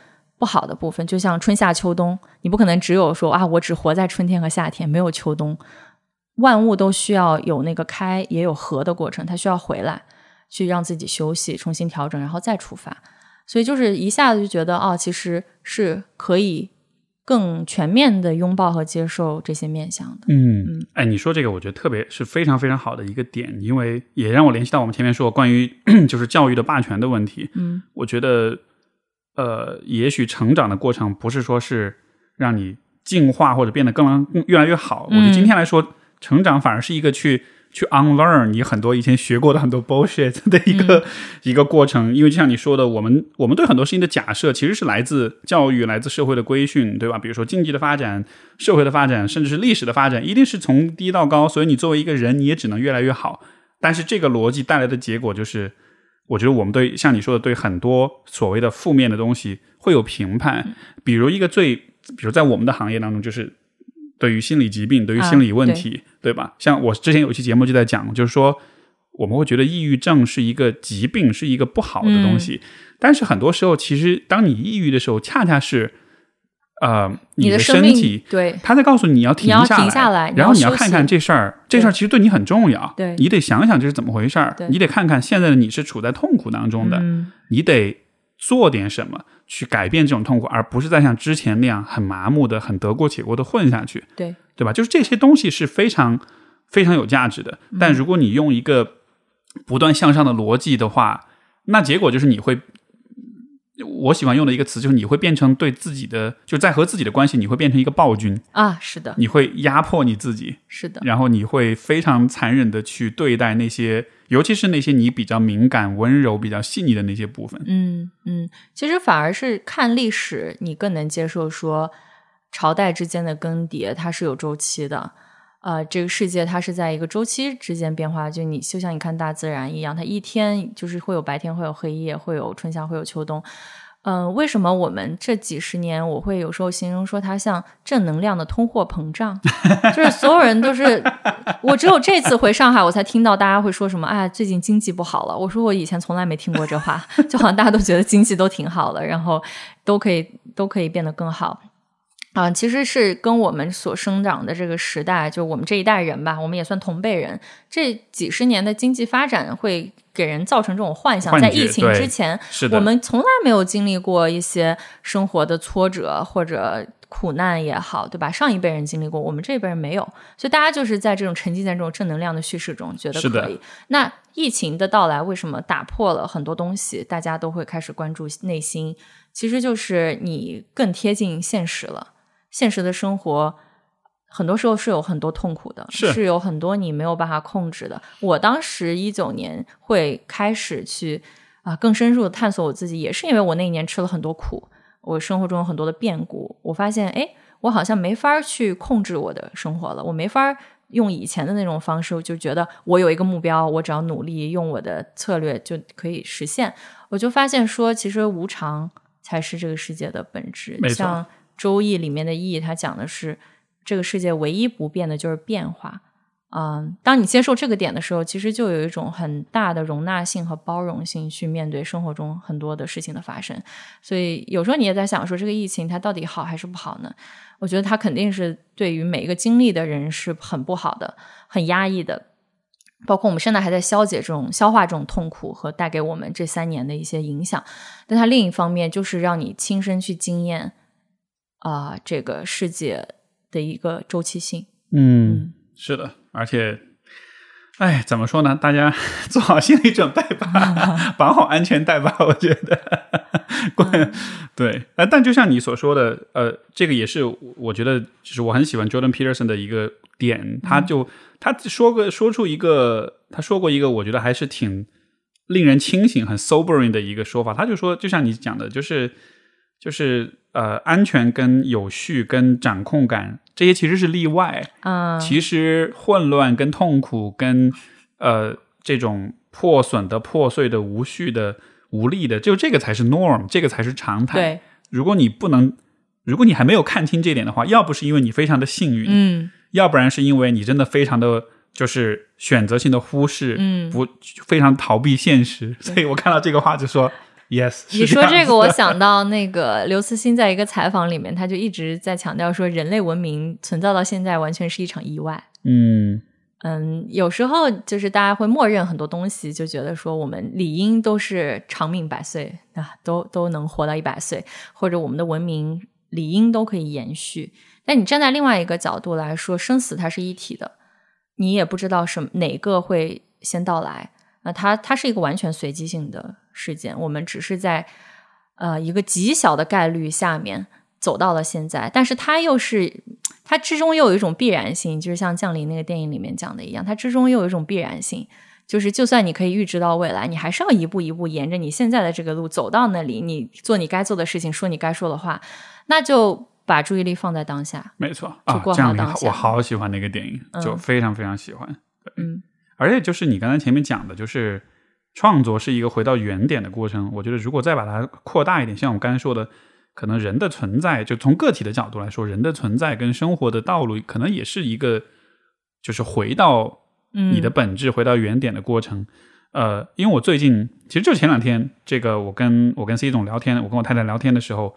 不好的部分，就像春夏秋冬，你不可能只有说啊，我只活在春天和夏天，没有秋冬。万物都需要有那个开也有合的过程，它需要回来，去让自己休息，重新调整，然后再出发。所以就是一下子就觉得，哦，其实是可以更全面的拥抱和接受这些面相的。
嗯嗯，哎，你说这个，我觉得特别是非常非常好的一个点，因为也让我联系到我们前面说关于 就是教育的霸权的问题。
嗯，
我觉得。呃，也许成长的过程不是说是让你进化或者变得更越来越好。我觉得今天来说，成长反而是一个去去 unlearn 你很多以前学过的很多 bullshit 的一个一个过程。因为就像你说的，我们我们对很多事情的假设其实是来自教育、来自社会的规训，对吧？比如说经济的发展、社会的发展，甚至是历史的发展，一定是从低到高。所以你作为一个人，你也只能越来越好。但是这个逻辑带来的结果就是。我觉得我们对像你说的，对很多所谓的负面的东西会有评判。比如一个最，比如在我们的行业当中，就是对于心理疾病、对于心理问题，对吧？像我之前有一期节目就在讲，就是说我们会觉得抑郁症是一个疾病，是一个不好的东西。但是很多时候，其实当你抑郁的时候，恰恰是。呃，
你
的身体
对，
他在告诉你要停
下来，
然后你要看看这事儿，这事儿其实对你很重要。
对，
你得想想这是怎么回事儿，你得看看现在的你是处在痛苦当中的，你得做点什么去改变这种痛苦，而不是再像之前那样很麻木的、很得过且过的混下去。
对，
对吧？就是这些东西是非常非常有价值的，但如果你用一个不断向上的逻辑的话，那结果就是你会。我喜欢用的一个词就是你会变成对自己的就在和自己的关系，你会变成一个暴君
啊，是的，
你会压迫你自己，
是的，
然后你会非常残忍的去对待那些，尤其是那些你比较敏感、温柔、比较细腻的那些部分。
嗯嗯，其实反而是看历史，你更能接受说朝代之间的更迭它是有周期的。呃，这个世界它是在一个周期之间变化，就你就像你看大自然一样，它一天就是会有白天，会有黑夜，会有春夏，会有秋冬。嗯，为什么我们这几十年，我会有时候形容说它像正能量的通货膨胀，就是所有人都是，我只有这次回上海，我才听到大家会说什么，哎，最近经济不好了。我说我以前从来没听过这话，就好像大家都觉得经济都挺好的，然后都可以都可以变得更好。啊，其实是跟我们所生长的这个时代，就我们这一代人吧，我们也算同辈人。这几十年的经济发展会给人造成这种幻想，在疫情之前，我们从来没有经历过一些生活的挫折或者苦难也好，对吧？上一辈人经历过，我们这一辈人没有，所以大家就是在这种沉浸在这种正能量的叙事中，觉得可以。那疫情的到来，为什么打破了很多东西？大家都会开始关注内心，其实就是你更贴近现实了。现实的生活，很多时候是有很多痛苦的，
是
有很多你没有办法控制的。我当时一九年会开始去啊更深入的探索我自己，也是因为我那一年吃了很多苦，我生活中有很多的变故，我发现哎，我好像没法去控制我的生活了，我没法用以前的那种方式，就觉得我有一个目标，我只要努力用我的策略就可以实现。我就发现说，其实无常才是这个世界的本质，像。周易里面的易，它讲的是这个世界唯一不变的就是变化。嗯，当你接受这个点的时候，其实就有一种很大的容纳性和包容性去面对生活中很多的事情的发生。所以有时候你也在想说，这个疫情它到底好还是不好呢？我觉得它肯定是对于每一个经历的人是很不好的、很压抑的。包括我们现在还在消解这种、消化这种痛苦和带给我们这三年的一些影响。但它另一方面就是让你亲身去经验。啊，这个世界的一个周期性，
嗯，是的，而且，哎，怎么说呢？大家 做好心理准备吧，绑好安全带吧。我觉得，对，哎，但就像你所说的，呃，这个也是我觉得，就是我很喜欢 Jordan Peterson 的一个点，他就他说个说出一个，他说过一个，我觉得还是挺令人清醒、很 sobering 的一个说法。他就说，就像你讲的，就是就是。呃，安全跟有序跟掌控感这些其实是例外。
嗯，
其实混乱跟痛苦跟呃这种破损的、破碎的、无序的、无力的，就这个才是 norm，这个才是常态。
对，
如果你不能，如果你还没有看清这点的话，要不是因为你非常的幸运，
嗯，
要不然是因为你真的非常的就是选择性的忽视，
嗯，
不非常逃避现实。所以我看到这个话就说。Yes，
你说这个，我想到那个刘慈欣在一个采访里面，他就一直在强调说，人类文明存在到现在完全是一场意外。
嗯
嗯，有时候就是大家会默认很多东西，就觉得说我们理应都是长命百岁啊，都都能活到一百岁，或者我们的文明理应都可以延续。但你站在另外一个角度来说，生死它是一体的，你也不知道什哪个会先到来。那它它是一个完全随机性的事件，我们只是在呃一个极小的概率下面走到了现在，但是它又是它之中又有一种必然性，就是像降临那个电影里面讲的一样，它之中又有一种必然性，就是就算你可以预知到未来，你还是要一步一步沿着你现在的这个路走到那里，你做你该做的事情，说你该说的话，那就把注意力放在当下，
没错啊，降临我好喜欢那个电影，就非常非常喜欢，
嗯。
而且就是你刚才前面讲的，就是创作是一个回到原点的过程。我觉得如果再把它扩大一点，像我们刚才说的，可能人的存在，就从个体的角度来说，人的存在跟生活的道路，可能也是一个就是回到你的本质、回到原点的过程。呃，因为我最近其实就前两天，这个我跟我跟 C 总聊天，我跟我太太聊天的时候，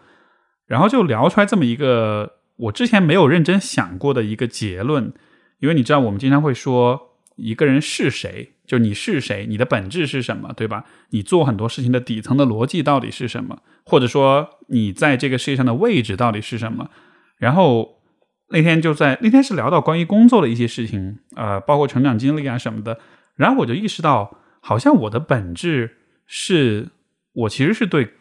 然后就聊出来这么一个我之前没有认真想过的一个结论。因为你知道，我们经常会说。一个人是谁？就你是谁？你的本质是什么？对吧？你做很多事情的底层的逻辑到底是什么？或者说你在这个世界上的位置到底是什么？然后那天就在那天是聊到关于工作的一些事情，呃，包括成长经历啊什么的。然后我就意识到，好像我的本质是我其实是对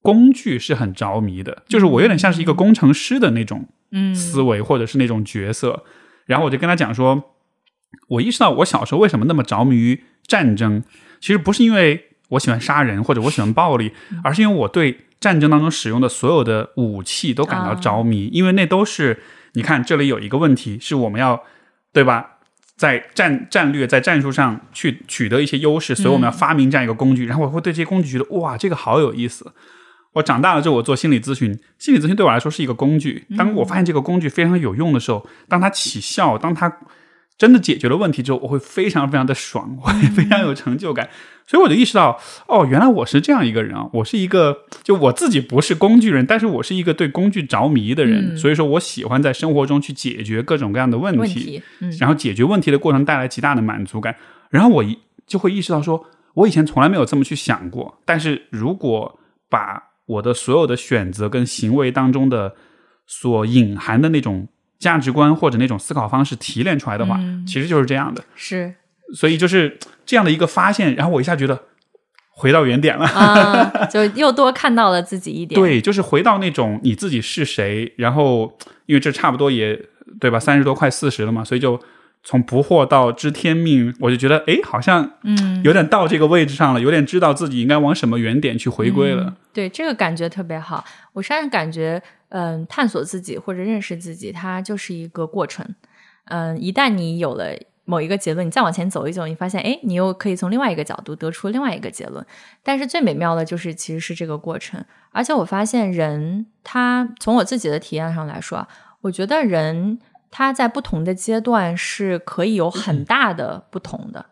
工具是很着迷的，就是我有点像是一个工程师的那种
嗯
思维或者是那种角色。然后我就跟他讲说，我意识到我小时候为什么那么着迷于战争，其实不是因为我喜欢杀人或者我喜欢暴力，而是因为我对战争当中使用的所有的武器都感到着迷，因为那都是你看这里有一个问题是我们要对吧？在战战略在战术上去取得一些优势，所以我们要发明这样一个工具。然后我会对这些工具觉得哇，这个好有意思。我长大了之后，我做心理咨询，心理咨询对我来说是一个工具。当我发现这个工具非常有用的时候，当它起效，当它真的解决了问题之后，我会非常非常的爽，我会非常有成就感。所以我就意识到，哦，原来我是这样一个人啊！我是一个，就我自己不是工具人，但是我是一个对工具着迷的人。
嗯
所以说我喜欢在生活中去解决各种各样的问题，
问题，嗯
然后解决问题的过程带来极大的满足感。然后我一就会意识到说，我以前从来没有这么去想过。但是如果把我的所有的选择跟行为当中的所隐含的那种价值观或者那种思考方式提炼出来的话，
嗯
其实就是这样的。
是
所以就是这样的一个发现，然后我一下觉得回到原点了。
啊，就又多看到了自己一点。
对，就是回到那种你自己是谁，然后因为这差不多也对吧，三十多快四十了嘛，所以就从不惑到知天命，我就觉得哎，好像
嗯，
有点到这个位置上了，有点知道自己应该往什么原点去回归了。
嗯对，这个感觉特别好。我现在感觉，嗯，探索自己或者认识自己，它就是一个过程。嗯，一旦你有了某一个结论，你再往前走一走，你发现，哎，你又可以从另外一个角度得出另外一个结论。但是最美妙的就是，其实是这个过程。而且我发现人，他从我自己的体验上来说啊，我觉得人他在不同的阶段是可以有很大的不同的。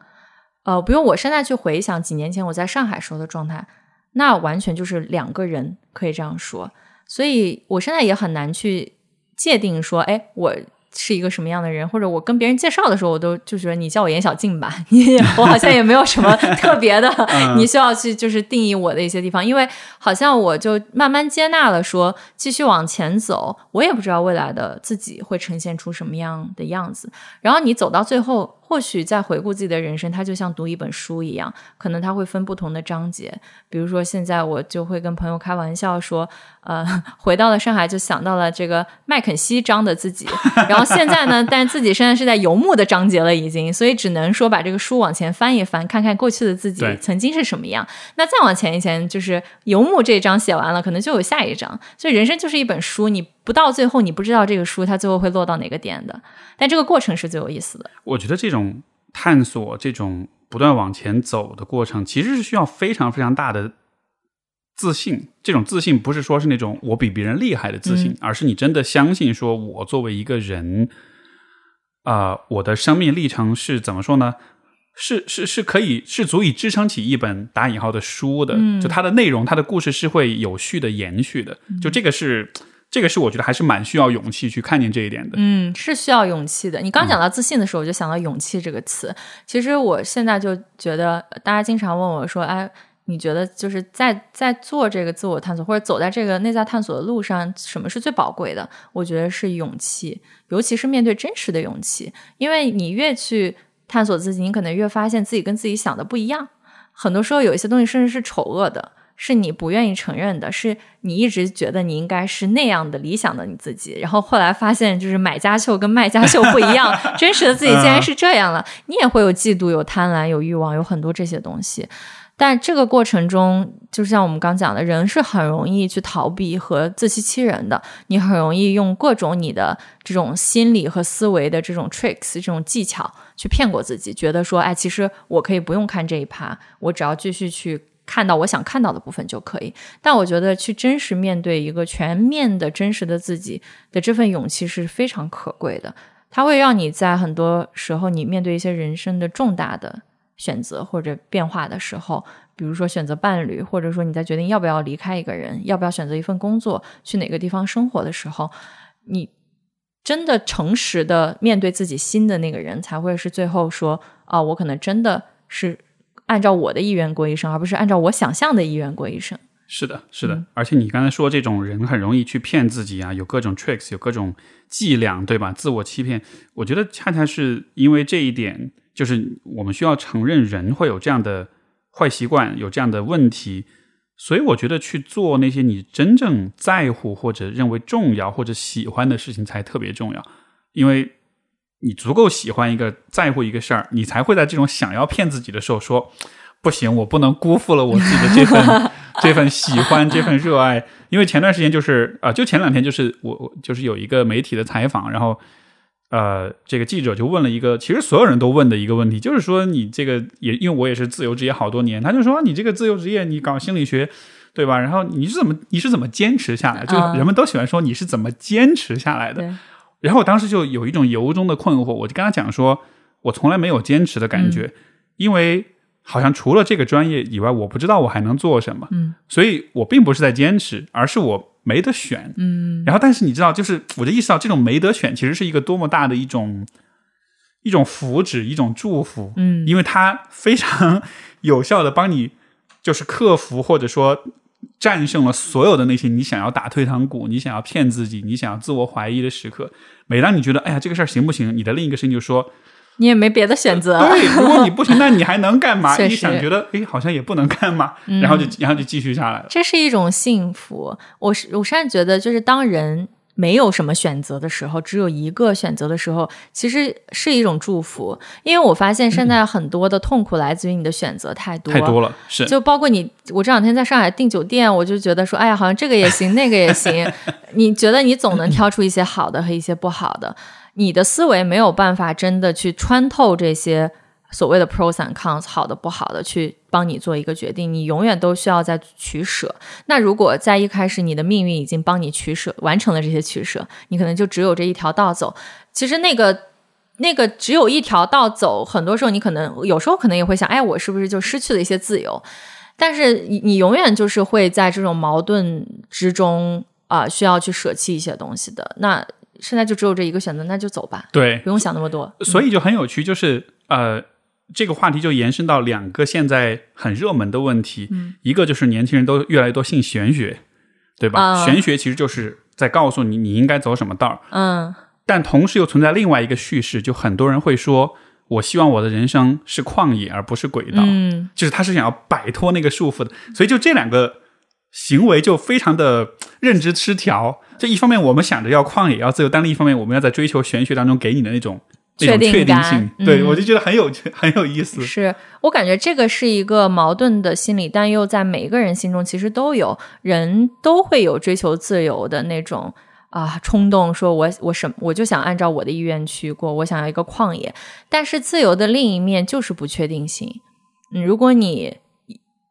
呃，比如我现在去回想几年前我在上海时候的状态，那完全就是两个人，可以这样说。所以我现在也很难去界定说，哎，我是一个什么样的人，或者我跟别人介绍的时候，我都就觉得你叫我严小静吧，你我好像也没有什么 特别的，你需要去就是定义我的一些地方，因为好像我就慢慢接纳了说，继续往前走，我也不知道未来的自己会呈现出什么样的样子。然后你走到最后，或许在回顾自己的人生，它就像读一本书一样，可能它会分不同的章节。比如说，现在我就会跟朋友开玩笑说，呃，回到了上海就想到了这个麦肯锡章的自己，然后现在呢，但自己现在是在游牧的章节了已经，所以只能说把这个书往前翻一翻，看看过去的自己曾经是什么样。那再往前一前，就是游牧这一章写完了，可能就有下一章。所以人生就是一本书，你不到最后，你不知道这个书它最后会落到哪个点的，但这个过程是最有意思的。
我觉得这种探索、这种不断往前走的过程，其实是需要非常非常大的自信。这种自信不是说是那种我比别人厉害的自信，而是你真的相信，说我作为一个人，啊、我的生命历程是怎么说呢？是是是可以是足以支撑起一本打引号的书的，就它的内容、它的故事是会有序的延续的。就这个是这个是我觉得还是蛮需要勇气去看见这一点的。
嗯，是需要勇气的。你刚讲到自信的时候，我就想到勇气这个词。其实我现在就觉得，大家经常问我说：“哎，你觉得就是在在做这个自我探索，或者走在这个内在探索的路上，什么是最宝贵的？”我觉得是勇气，尤其是面对真实的勇气。因为你越去探索自己，你可能越发现自己跟自己想的不一样。很多时候有一些东西甚至是丑恶的，是你不愿意承认的，是你一直觉得你应该是那样的理想的你自己，然后后来发现就是买家秀跟卖家秀不一样，真实的自己竟然是这样了，你也会有嫉妒、有贪婪、有欲望，有很多这些东西。但这个过程中，就像我们刚讲的，人是很容易去逃避和自欺欺人的。你很容易用各种你的这种心理和思维的这种 tricks 这种技巧去骗过自己，觉得说，哎，其实我可以不用看这一趴，我只要继续去看到我想看到的部分就可以。但我觉得去真实面对一个全面的真实的自己的这份勇气是非常可贵的，它会让你在很多时候你面对一些人生的重大的。选择或者变化的时候，比如说选择伴侣，或者说你在决定要不要离开一个人，要不要选择一份工作，去哪个地方生活的时候，你真的诚实的面对自己心的那个人，才会是最后说啊，我可能真的是按照我的意愿过一生，而不是按照我想象的意愿过一生。
是的，是的，而且你刚才说这种人很容易去骗自己啊，有各种 tricks，有各种伎俩，对吧？自我欺骗，我觉得恰恰是因为这一点，就是我们需要承认人会有这样的坏习惯，有这样的问题。所以我觉得去做那些你真正在乎或者认为重要或者喜欢的事情才特别重要，因为你足够喜欢一个在乎一个事儿，你才会在这种想要骗自己的时候说不行，我不能辜负了我自己的这份 这份喜欢这份热爱。因为前段时间就是啊，就前两天就是我我就是有一个媒体的采访，然后。呃，这个记者就问了一个，其实所有人都问的一个问题，就是说你这个也，因为我也是自由职业好多年，他就说你这个自由职业，你搞心理学，对吧？然后你是怎么你是怎么坚持下来？就人们都喜欢说你是怎么坚持下来的。然后我当时就有一种由衷的困惑，我就跟他讲说，我从来没有坚持的感觉，因为好像除了这个专业以外，我不知道我还能做什么。
嗯，
所以我并不是在坚持，而是我。没得选，
嗯，
然后但是你知道，就是我就意识到，这种没得选其实是一个多么大的一种一种福祉，一种祝福，
嗯，
因为它非常 有效的帮你，就是克服或者说战胜了所有的那些你想要打退堂鼓、你想要骗自己、你想要自我怀疑的时刻。每当你觉得哎呀这个事儿行不行，你的另一个声音就说。
你也没别的选择。
对，如果你不行，那你还能干嘛？你想觉得，哎，好像也不能干嘛，然后就然后就继续下来了。
这是一种幸福。我是我甚至觉得，就是当人没有什么选择的时候，只有一个选择的时候，其实是一种祝福。因为我发现现在很多的痛苦来自于你的选择太多
太多了，是
就包括你，我这两天在上海订酒店，我就觉得说，哎呀，好像这个也行，那个也行。你觉得你总能挑出一些好的和一些不好的。你的思维没有办法真的去穿透这些所谓的 pros and cons，好的不好的，去帮你做一个决定。你永远都需要在取舍。那如果在一开始你的命运已经帮你取舍完成了这些取舍，你可能就只有这一条道走。其实那个那个只有一条道走，很多时候你可能有时候可能也会想，哎，我是不是就失去了一些自由？但是你你永远就是会在这种矛盾之中啊，需要去舍弃一些东西的。那。现在就只有这一个选择，那就走吧。
对，
不用想那么多。
所以就很有趣，就是呃，这个话题就延伸到两个现在很热门的问题。
嗯，
一个就是年轻人都越来越多信玄学，对吧？玄学其实就是在告诉你你应该走什么道儿。
嗯，
但同时又存在另外一个叙事，就很多人会说，我希望我的人生是旷野而不是轨道。
嗯，
就是他是想要摆脱那个束缚的。所以就这两个。行为就非常的认知失调，这一方面我们想着要旷野要自由，但另一方面我们要在追求玄学当中给你的那种确定性，对我就觉得很有 很有意思。
是我感觉这个是一个矛盾的心理，但又在每一个人心中其实都有，人都会有追求自由的那种啊冲动，说我我什我就想按照我的意愿去过，我想要一个旷野。但是自由的另一面就是不确定性。嗯，如果你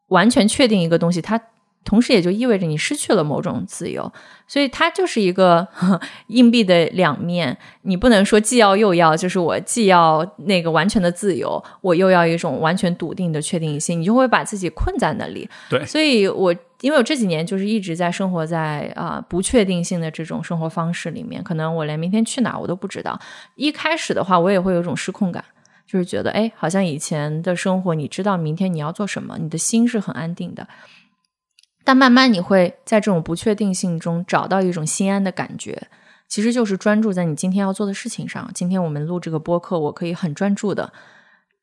完全确定一个东西，它。同时也就意味着你失去了某种自由，所以它就是一个 硬币的两面。你不能说既要又要，就是我既要那个完全的自由，我又要一种完全笃定的确定性，你就会把自己困在那里。
对，
所以我因为我这几年就是一直在生活在啊不确定性的这种生活方式里面，可能我连明天去哪我都不知道。一开始的话，我也会有一种失控感，就是觉得哎，好像以前的生活，你知道明天你要做什么，你的心是很安定的。但慢慢你会在这种不确定性中找到一种心安的感觉，其实就是专注在你今天要做的事情上。今天我们录这个播客，我可以很专注的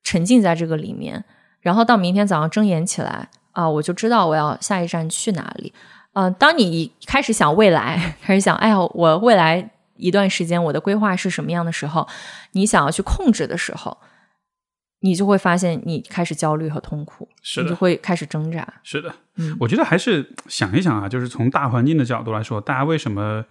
沉浸在这个里面，然后到明天早上睁眼起来啊，我就知道我要下一站去哪里。嗯，当你一开始想未来，开始想，哎呀，我未来一段时间我的规划是什么样的时候，你想要去控制的时候。你就会发现，你开始焦虑和痛苦，
是
的，就会开始挣扎。
是的，
嗯，
我觉得还是想一想啊，就是从大环境的角度来说，大家为什么，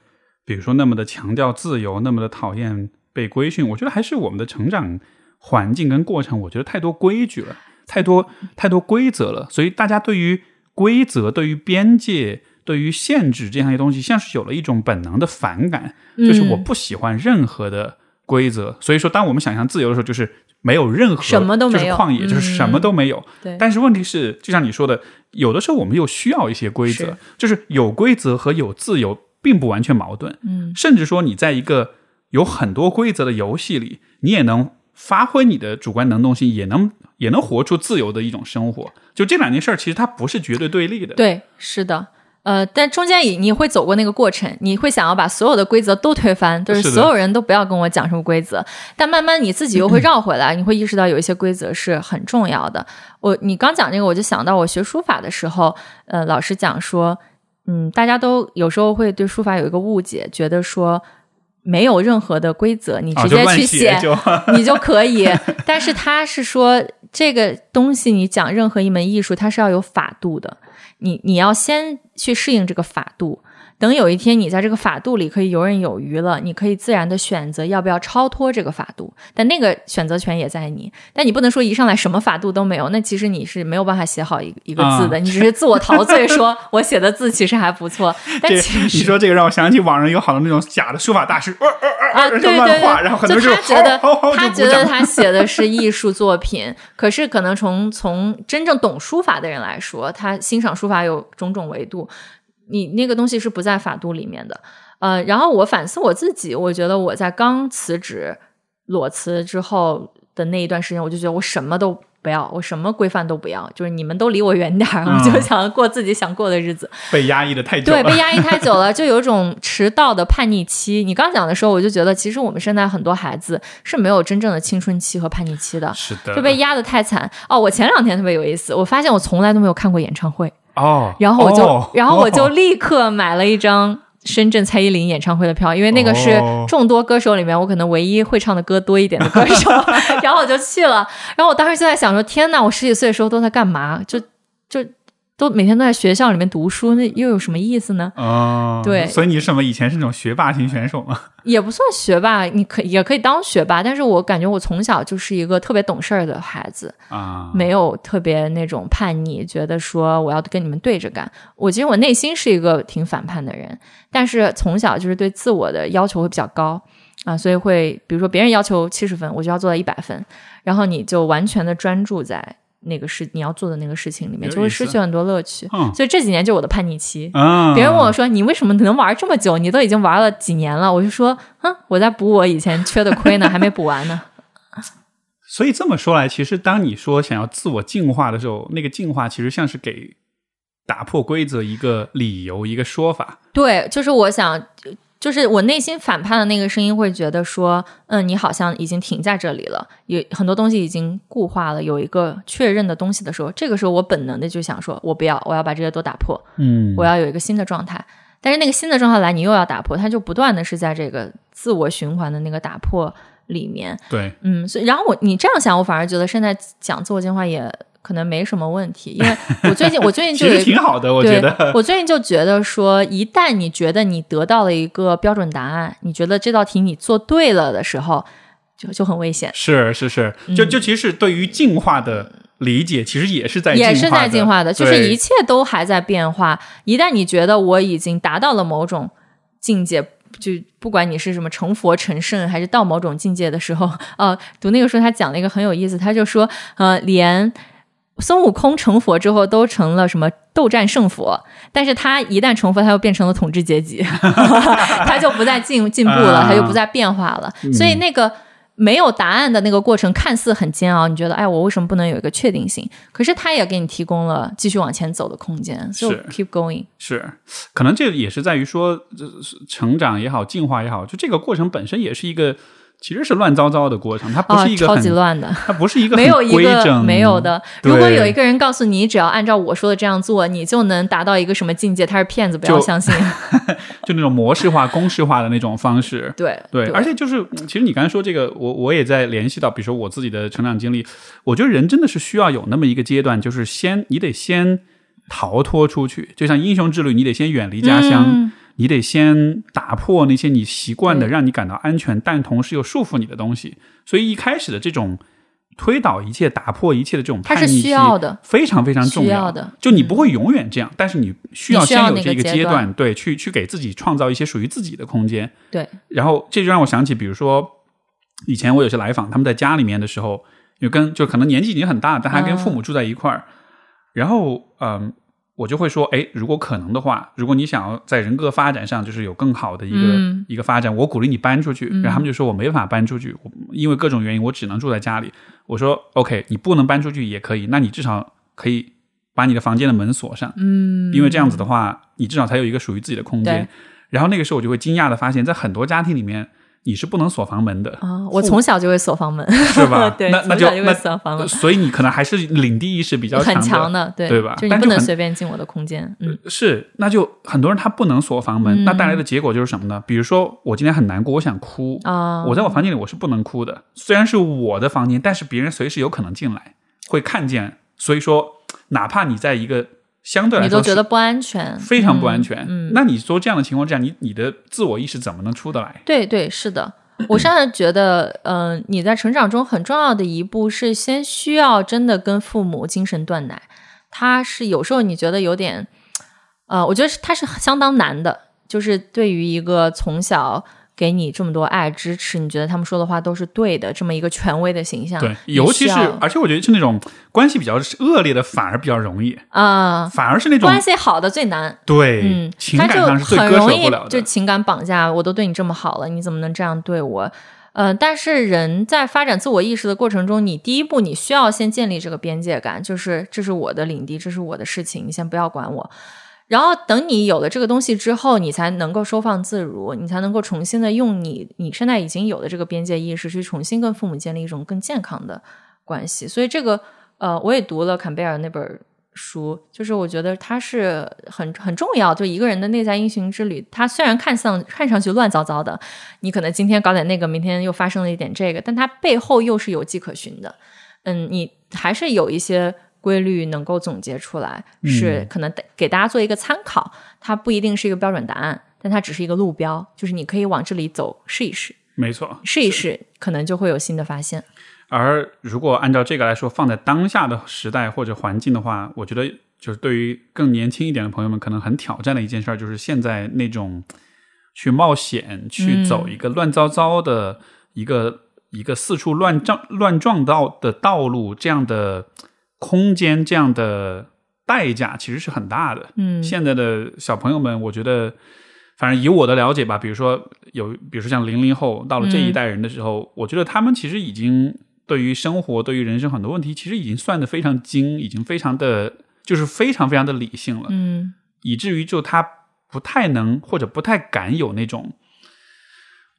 比如说那么的强调自由，那么的讨厌被规训？我觉得还是我们的成长环境跟过程，我觉得太多规矩了，太多太多规则了，所以大家对于规则、对于边界、对于限制这样一些东西，像是有了一种本能的反感，就是我不喜欢任何的规则。所以说，当我们想象自由的时候，就是。没有任何
什么都没有，就是
旷野就是什么都没有。
对，
但是问题是，就像你说的，有的时候我们又需要一些规则，就是有规则和有自由并不完全矛盾。
嗯，
甚至说你在一个有很多规则的游戏里，你也能发挥你的主观能动性，也能也能活出自由的一种生活。就这两件事儿，其实它不是绝对对立的。
对，是的。呃，但中间你你会走过那个过程，你会想要把所有的规则都推翻，就是所有人都不要跟我讲什么规则。但慢慢你自己又会 绕回来，你会意识到有一些规则是很重要的。我你刚讲这个，我就想到我学书法的时候，呃，老师讲说，嗯，大家都有时候会对书法有一个误解，觉得说没有任何的规则，你
啊，
直接去写，
就
你就可以。但是他是说，这个东西你讲任何一门艺术，它是要有法度的。你你要先去适应这个法度，等有一天你在这个法度里可以游刃有余了，你可以自然的选择要不要超脱这个法度。但那个选择权也在你，但你不能说一上来什么法度都没有，那其实你是没有办法写好一个一个字的，
啊
你只是自我陶醉，说我写的字其实还不错，但
这
其实
你说这个让我想起网上有好多那种假的书法大师，呃呃呃
啊，
呃，
对对
画，
对，
然后很多
就
人
他觉得 他觉得他写的是艺术作品，可是可能从从真正懂书法的人来说，他欣赏书法有种种维度，你那个东西是不在法度里面的。呃，然后我反思我自己，我觉得我在刚辞职裸辞之后的那一段时间，我就觉得我什么都不要，我什么规范都不要，就是你们都离我远点儿，我就
嗯
想过自己想过的日子。
被压抑的太久
对，被压抑 太久了，就有一种迟到的叛逆期。你刚讲的时候，我就觉得，其实我们现在很多孩子是没有真正的青春期和叛逆期的，
是的，
就被压得太惨。哦，我前两天特别有意思，我发现我从来都没有看过演唱会，
哦，
然后我就，
哦
然后我就
哦
立刻买了一张。深圳蔡依林演唱会的票，因为那个是
哦
众多歌手里面我可能唯一会唱的歌多一点的歌手，然后我就去了。然后我当时就在想说：天呐，我十几岁的时候都在干嘛？就就都每天都在学校里面读书，那又有什么意思呢？
哦，
对
所以你什么以前是那种学霸型选手吗？
也不算学霸，你可也可以当学霸，但是我感觉我从小就是一个特别懂事儿的孩子，
啊，
没有特别那种叛逆，觉得说我要跟你们对着干。我其实我内心是一个挺反叛的人，但是从小就是对自我的要求会比较高啊，所以会比如说别人要求七十分，我就要做到一百分，然后你就完全的专注在那个事你要做的那个事情里面，就会失去很多乐趣。
嗯
所以这几年就是我的叛逆期。
啊，
别人问我说：“你为什么能玩这么久？你都已经玩了几年了？”我就说：“哼，我在补我以前缺的亏呢，还没补完呢。
所以这么说来，其实当你说想要自我进化的时候，那个进化其实像是给打破规则一个理由、一个说法。”
对，就是我想，就是我内心反叛的那个声音会觉得说：“嗯，你好像已经停在这里了，有很多东西已经固化了，有一个确认的东西的时候，这个时候我本能的就想说：我不要，我要把这些都打破，
嗯
我要有一个新的状态。但是那个新的状态来，你又要打破，它就不断的是在这个自我循环的那个打破里面。
对，
嗯，所以然后我你这样想，我反而觉得现在讲自我进化也可能没什么问题，因为我最近我最近
其实
就有一个。
挺好的，我觉得。
我最近就觉得说，一旦你觉得你得到了一个标准答案，你觉得这道题你做对了的时候，就就很危险。
是是是，就就其实对于进化的理解，其实也是在
嗯也是在进
进
化的，就是一切都还在变化。一旦你觉得我已经达到了某种境界，就不管你是什么成佛成圣，还是到某种境界的时候，呃，读那个书他讲了一个很有意思，他就说，呃，连孙悟空成佛之后都成了什么斗战胜佛，但是他一旦成佛，他又变成了统治阶级，他就不再进进步了，
啊
他就不再变化了，
嗯
所以那个。没有答案的那个过程看似很煎熬，你觉得哎，我为什么不能有一个确定性？可是他也给你提供了继续往前走的空间，就是 keep going。
是，可能这也是在于说，成长也好，进化也好，就这个过程本身也是一个，其实是乱糟糟的过程，它不
啊
是一，个
超
很，
级乱的，
它不是一个
没有一个
整，
没有的。如果有一个人告诉你，只要按照我说的这样做，你就能达到一个什么境界，他是骗子，不要相信。
就那种模式化、公式化的那种方式。
对
对，而且就是，嗯其实你刚才说这个，我我也在联系到，比如说我自己的成长经历，我觉得人真的是需要有那么一个阶段，就是先你得先逃脱出去，就像英雄之旅，你得先远离家乡，
嗯
你得先打破那些你习惯的、让你感到安全，但同时又束缚你的东西。所以一开始的这种推倒一切、打破一切的这种
它是
叛逆期，
需要的
非常非常重要
要的。
就你不会永远这样，但是你需要先有这个
个阶段，
对，去去给自己创造一些属于自己的空间。
对，
然后这就让我想起，比如说以前我有些来访，他们在家里面的时候，有跟就可能年纪已经很大了，但还跟父母住在一块儿。然后嗯，我就会说，哎，如果可能的话，如果你想要在人格发展上就是有更好的一个、
嗯
一个发展，我鼓励你搬出去。
嗯
然后他们就说我没办法搬出去，我因为各种原因，我只能住在家里。我说 OK，你不能搬出去也可以，那你至少可以把你的房间的门锁上，
嗯，
因为这样子的话，你至少才有一个属于自己的空间。然后那个时候我就会惊讶的发现，在很多家庭里面，你是不能锁房门的，
啊，我从小就会锁房门，
是吧？
对，
那那就
从小就会
那
锁房门，
所以你可能还是领地意识比较
很
强
强的，对
对吧
就你不能随便进我的空间，嗯
是，那就很多人他不能锁房门，
嗯
那带来的结果就是什么呢？比如说我今天很难过，我想哭，
啊，
我在我房间里我是不能哭的，虽然是我的房间，但是别人随时有可能进来，会看见，所以说哪怕你在一个相对来说
你都觉得不安全，
非常不安全，
嗯，嗯
那你说这样的情况之下，你你的自我意识怎么能出得来？
对对，是的。我现在觉得，嗯、你在成长中很重要的一步是先需要真的跟父母精神断奶。他是有时候你觉得有点，呃，我觉得是他是相当难的，就是对于一个从小给你这么多爱支持，你觉得他们说的话都是对的，这么一个权威的形象，
对，尤其是而且我觉得是那种关系比较恶劣的，反而比较容易，
啊、
反而是那种
关系好的最难。
对、
嗯，
情
他就
感上是最割
很容易
舍不了的。
就情感绑架。我都对你这么好了，你怎么能这样对我？呃，但是人在发展自我意识的过程中，你第一步你需要先建立这个边界感，就是这是我的领地，这是我的事情，你先不要管我。然后等你有了这个东西之后，你才能够收放自如，你才能够重新的用你你现在已经有的这个边界意识，去重新跟父母建立一种更健康的关系。所以这个呃，我也读了坎贝尔那本书，就是我觉得它是很很重要。就一个人的内在英雄之旅，它虽然看上看上去乱糟糟的，你可能今天搞点那个，明天又发生了一点这个，但它背后又是有迹可循的。嗯，你还是有一些规律能够总结出来，是可能给大家做一个参考。它不一定是一个标准答案，但它只是一个路标，就是你可以往这里走试一试，
没错，
试一试，可能就会有新的发现。
而如果按照这个来说，放在当下的时代或者环境的话，我觉得就是对于更年轻一点的朋友们，可能很挑战的一件事儿，就是现在那种去冒险、去走一个乱糟糟的一个、一个四处乱撞乱撞道的道路，这样的空间、这样的代价，其实是很大的。
嗯
现在的小朋友们，我觉得，反正以我的了解吧，比如说有，比如说像零零后到了这一代人的时候，我觉得他们其实已经对于生活、对于人生很多问题，其实已经算得非常精，已经非常的，就是非常非常的理性了，
嗯
以至于就他不太能或者不太敢有那种，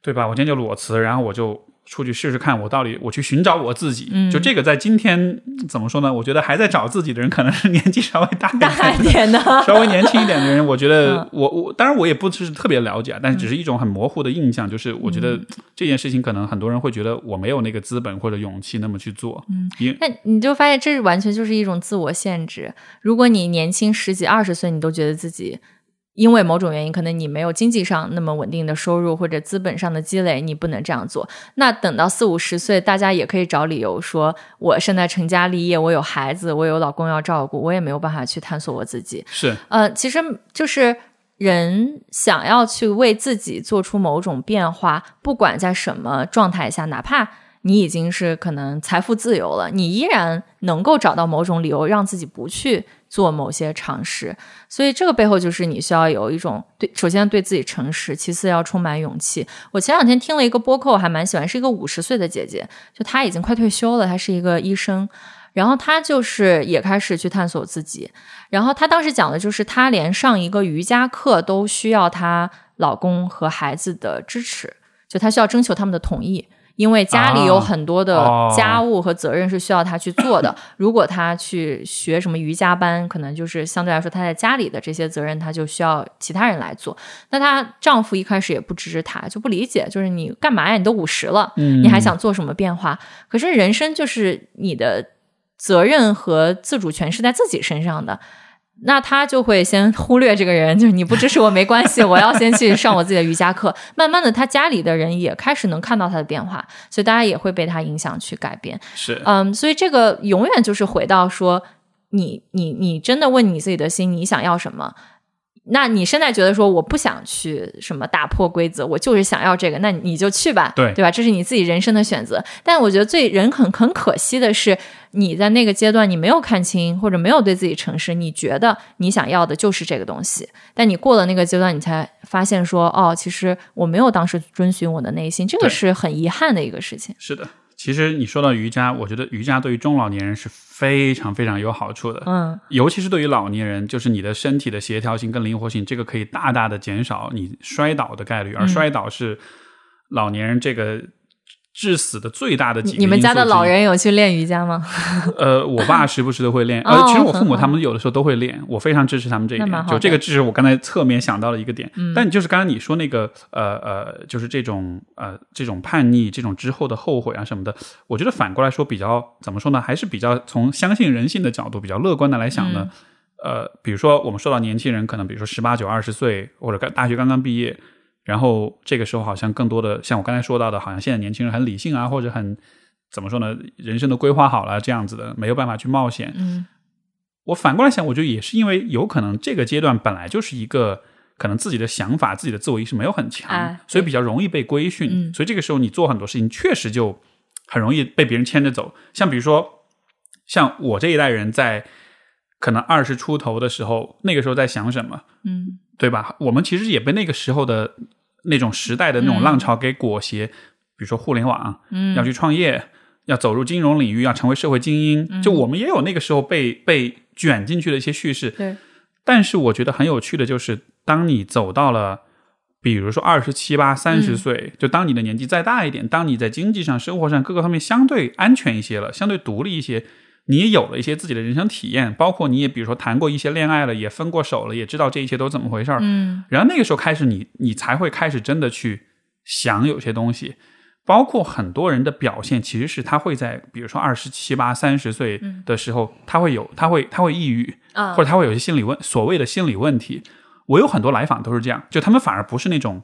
对吧？我今天就裸辞，然后我就。出去试试看，我到底我去寻找我自己。
嗯
就这个，在今天怎么说呢？我觉得还在找自己的人，可能是年纪稍微大一点的
大一点的，
稍微年轻一点的人，我觉得
嗯
我我当然我也不是特别了解啊，但是只是一种很模糊的印象，就是我觉
嗯
得这件事情可能很多人会觉得我没有那个资本或者勇气那么去做，嗯，因
那你就发现这完全就是一种自我限制。如果你年轻十几二十岁，你都觉得自己因为某种原因，可能你没有经济上那么稳定的收入或者资本上的积累，你不能这样做。那等到四五十岁，大家也可以找理由说，我现在成家立业，我有孩子，我有老公要照顾，我也没有办法去探索我自己。
是
呃，其实就是人想要去为自己做出某种变化，不管在什么状态下，哪怕你已经是可能财富自由了，你依然能够找到某种理由让自己不去做某些尝试。所以这个背后就是你需要有一种对，首先对自己诚实，其次要充满勇气。我前两天听了一个播客，我还蛮喜欢，是一个五十岁的姐姐，就她已经快退休了，她是一个医生。然后她就是也开始去探索自己，然后她当时讲的就是，她连上一个瑜伽课都需要她老公和孩子的支持，就她需要征求他们的同意，因为家里有很多的
哦
家务和责任是需要她去做的。如果她去学什么瑜伽班，可能就是相对来说她在家里的这些责任，她就需要其他人来做。那她丈夫一开始也不支持她，就不理解，就是你干嘛呀？你都五十了，
嗯
你还想做什么变化？可是人生就是你的责任和自主权是在自己身上的。那他就会先忽略这个人，就是你不支持我没关系，我要先去上我自己的瑜伽课。慢慢的，他家里的人也开始能看到他的变化，所以大家也会被他影响去改变。
是
嗯，所以这个永远就是回到说，你你你真的问你自己的心，你想要什么？那你现在觉得说我不想去什么打破规则，我就是想要这个，那你就去吧，
对
对吧？这是你自己人生的选择。但我觉得最人很很可惜的是，你在那个阶段你没有看清，或者没有对自己诚实，你觉得你想要的就是这个东西，但你过了那个阶段，你才发现说，哦，其实我没有当时遵循我的内心，这个是很遗憾的一个事情。
是的，其实你说到瑜伽，我觉得瑜伽对于中老年人是非常非常有好处的。
嗯，
尤其是对于老年人，就是你的身体的协调性跟灵活性，这个可以大大的减少你摔倒的概率，而摔倒是老年人这个。致死的最大的几个
你们家的老人有去练瑜伽吗？
呃，我爸时不时都会练，
哦
呃，其实我父母他们有的时候都会练，我非常支持他们这一点。就这个，只是我刚才侧面想到了一个点。
嗯
但就是刚刚你说那个，呃呃，就是这种呃这种叛逆，这种之后的后悔啊什么的，我觉得反过来说比较怎么说呢？还是比较从相信人性的角度比较乐观的来想呢。呃，比如说我们说到年轻人，可能比如说十八九、二十岁，或者刚大学刚刚毕业。然后这个时候好像更多的像我刚才说到的，好像现在年轻人很理性啊，或者很怎么说呢，人生都规划好了这样子的，没有办法去冒险。
嗯
我反过来想，我觉得也是因为有可能这个阶段本来就是一个可能自己的想法、自己的自我意识没有很强，
哎
所以比较容易被规训。
嗯
所以这个时候你做很多事情确实就很容易被别人牵着走。像比如说，像我这一代人在可能二十出头的时候，那个时候在想什么？
嗯
对吧？我们其实也被那个时候的那种时代的那种浪潮给裹挟，比如说互联网，
嗯，
要去创业，要走入金融领域，要成为社会精英。
嗯
就我们也有那个时候被被卷进去的一些叙事。
对，
但是我觉得很有趣的就是，当你走到了，比如说二十七八、三十岁，就当你的年纪再大一点，当你在经济上、生活上各个方面相对安全一些了，相对独立一些。你也有了一些自己的人生体验，包括你也比如说谈过一些恋爱了，也分过手了，也知道这一切都怎么回事儿。
嗯
然后那个时候开始你，你才会开始真的去想有些东西，包括很多人的表现，其实是他会在比如说二十七八、三十岁的时候，他会有，他会他会抑郁，
啊
或者他会有些心理问所谓的心理问题。我有很多来访都是这样，就他们反而不是那种。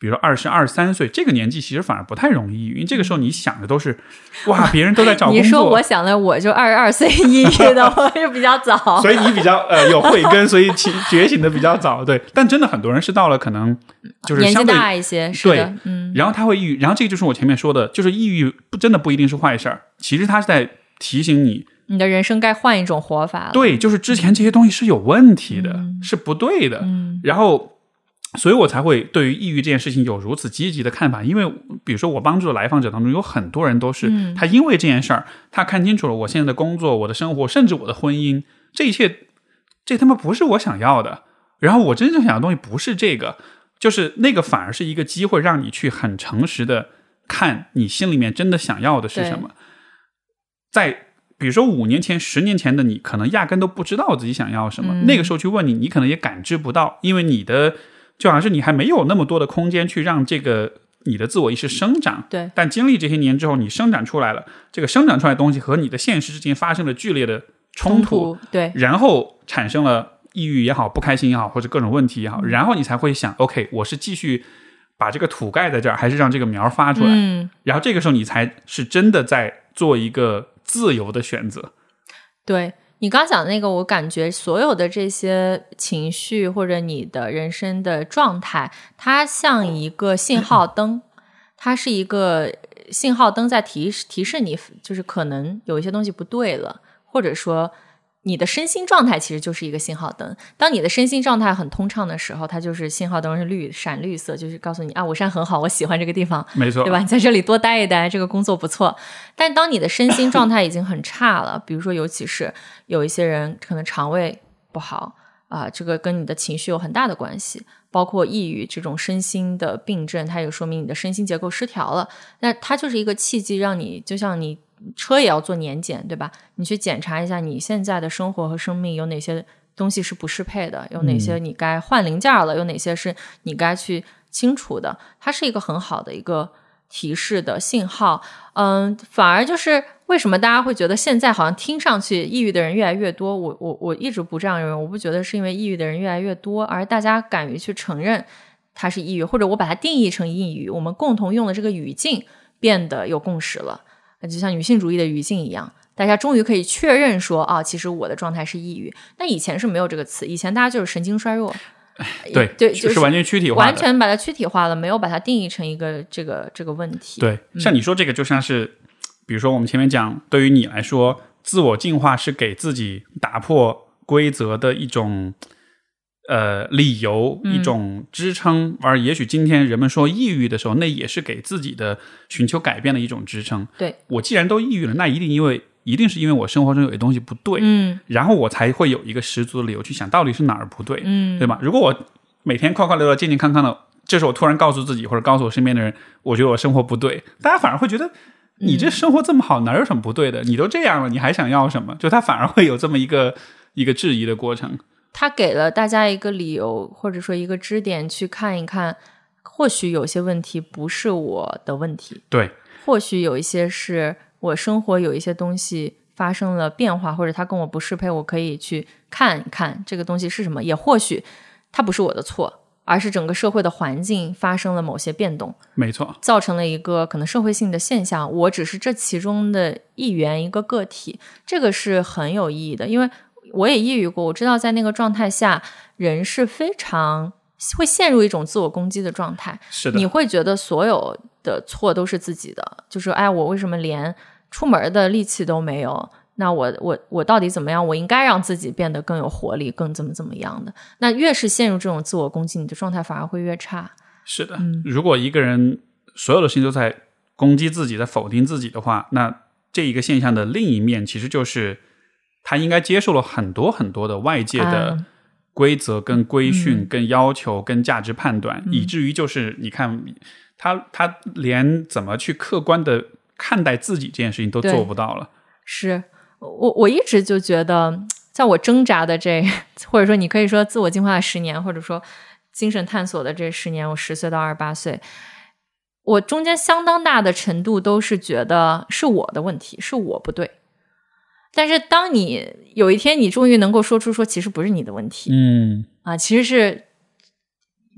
比如说二十二三岁这个年纪，其实反而不太容易抑郁，因为这个时候你想的都是，哇，别人都在找 工作，
你说我想的，我就二十二岁抑郁的，我就比较早。
所以你比较呃有慧根，所以起觉醒的比较早，对。但真的很多人是到了可能就是
年纪大一些，是的，嗯
然后他会抑郁，然后这个就是我前面说的，就是抑郁不真的不一定是坏事儿，其实他是在提醒你，
你的人生该换一种活法了。
对，就是之前这些东西是有问题的，是不对的，
嗯
然后。所以我才会对于抑郁这件事情有如此积极的看法，因为比如说我帮助的来访者当中有很多人都是
嗯
他因为这件事儿，他看清楚了我现在的工作、我的生活，甚至我的婚姻，这一切，这他妈不是我想要的。然后我真正想要的东西不是这个，就是那个，反而是一个机会，让你去很诚实的看你心里面真的想要的是什么。在比如说五年前、十年前的你，可能压根都不知道自己想要什么。
嗯
那个时候去问你，你可能也感知不到，因为你的就好像是你还没有那么多的空间去让这个你的自我意识生长。
对，
但经历这些年之后，你生长出来了，这个生长出来的东西和你的现实之间发生了剧烈的冲突，
对，
然后产生了抑郁也好、不开心也好，或者各种问题也好，然后你才会想，OK，我是继续把这个土盖在这儿，还是让这个苗发出来？
嗯，
然后这个时候你才是真的在做一个自由的选择。
对你刚讲的那个，我感觉所有的这些情绪或者你的人生的状态，它像一个信号灯，它是一个信号灯在提示提示你，就是可能有一些东西不对了，或者说。你的身心状态其实就是一个信号灯。当你的身心状态很通畅的时候，它就是信号灯是绿闪绿色，就是告诉你啊，我现在很好，我喜欢这个地方，
没错，
对吧？你在这里多待一待，这个工作不错。但当你的身心状态已经很差了，比如说，尤其是有一些人可能肠胃不好啊、这个跟你的情绪有很大的关系，包括抑郁这种身心的病症，它也说明你的身心结构失调了。那它就是一个契机，让你就像你车也要做年检，对吧？你去检查一下你现在的生活和生命有哪些东西是不适配的，有哪些你该换零件了，有哪些是你该去清除的。它是一个很好的一个提示的信号。嗯，反而就是为什么大家会觉得现在好像听上去抑郁的人越来越多？我我我一直不这样认为，我不觉得是因为抑郁的人越来越多，而大家敢于去承认它是抑郁，或者我把它定义成抑郁，我们共同用的这个语境变得有共识了。就像女性主义的语境一样，大家终于可以确认说啊，其实我的状态是抑郁。那以前是没有这个词，以前大家就是神经衰弱，
对
对，就是
完全躯体化，
完全把它躯体化了，没有把它定义成一个这个这个问题。
对，像你说这个，就像是，比如说我们前面讲，对于你来说，自我进化是给自己打破规则的一种，呃理由、一种支撑。而也许今天人们说抑郁的时候，那也是给自己的寻求改变的一种支撑。
对
我既然都抑郁了，那一定因为一定是因为我生活中有些东西不对，
嗯
然后我才会有一个十足的理由去想到底是哪儿不对，
嗯
对吧？如果我每天快快乐乐、健健康康的，这时候我突然告诉自己或者告诉我身边的人，我觉得我生活不对，大家反而会觉得。你这生活这么好，哪有什么不对的？你都这样了，你还想要什么？就他反而会有这么一个一个质疑的过程。
他给了大家一个理由，或者说一个支点，去看一看，或许有些问题不是我的问题，
对，
或许有一些是我生活有一些东西发生了变化，或者他跟我不适配，我可以去看一看这个东西是什么。也或许它不是我的错，而是整个社会的环境发生了某些变动，
没错，
造成了一个可能社会性的现象。我只是这其中的一员，一个个体，这个是很有意义的，因为我也抑郁过，我知道在那个状态下，人是非常会陷入一种自我攻击的状态。
是的
你，会觉得所有的错都是自己的，就是哎，我为什么连出门的力气都没有？那我我我到底怎么样？我应该让自己变得更有活力，更怎么怎么样的？那越是陷入这种自我攻击，你的状态反而会越差。
是的。
嗯
如果一个人所有的事情都在攻击自己，在否定自己的话，那这一个现象的另一面，其实就是他应该接受了很多很多的外界的
啊
规则、跟规训、
嗯
跟要求、跟价值判断，以至于就是你看他他连怎么去客观的看待自己这件事情都做不到了。
是我我一直就觉得，在我挣扎的这，或者说你可以说自我进化的十年，或者说精神探索的这十年，我十岁到二十八岁，我中间相当大的程度都是觉得是我的问题，是我不对。但是当你有一天你终于能够说出说，其实不是你的问题、
嗯，
啊，其实是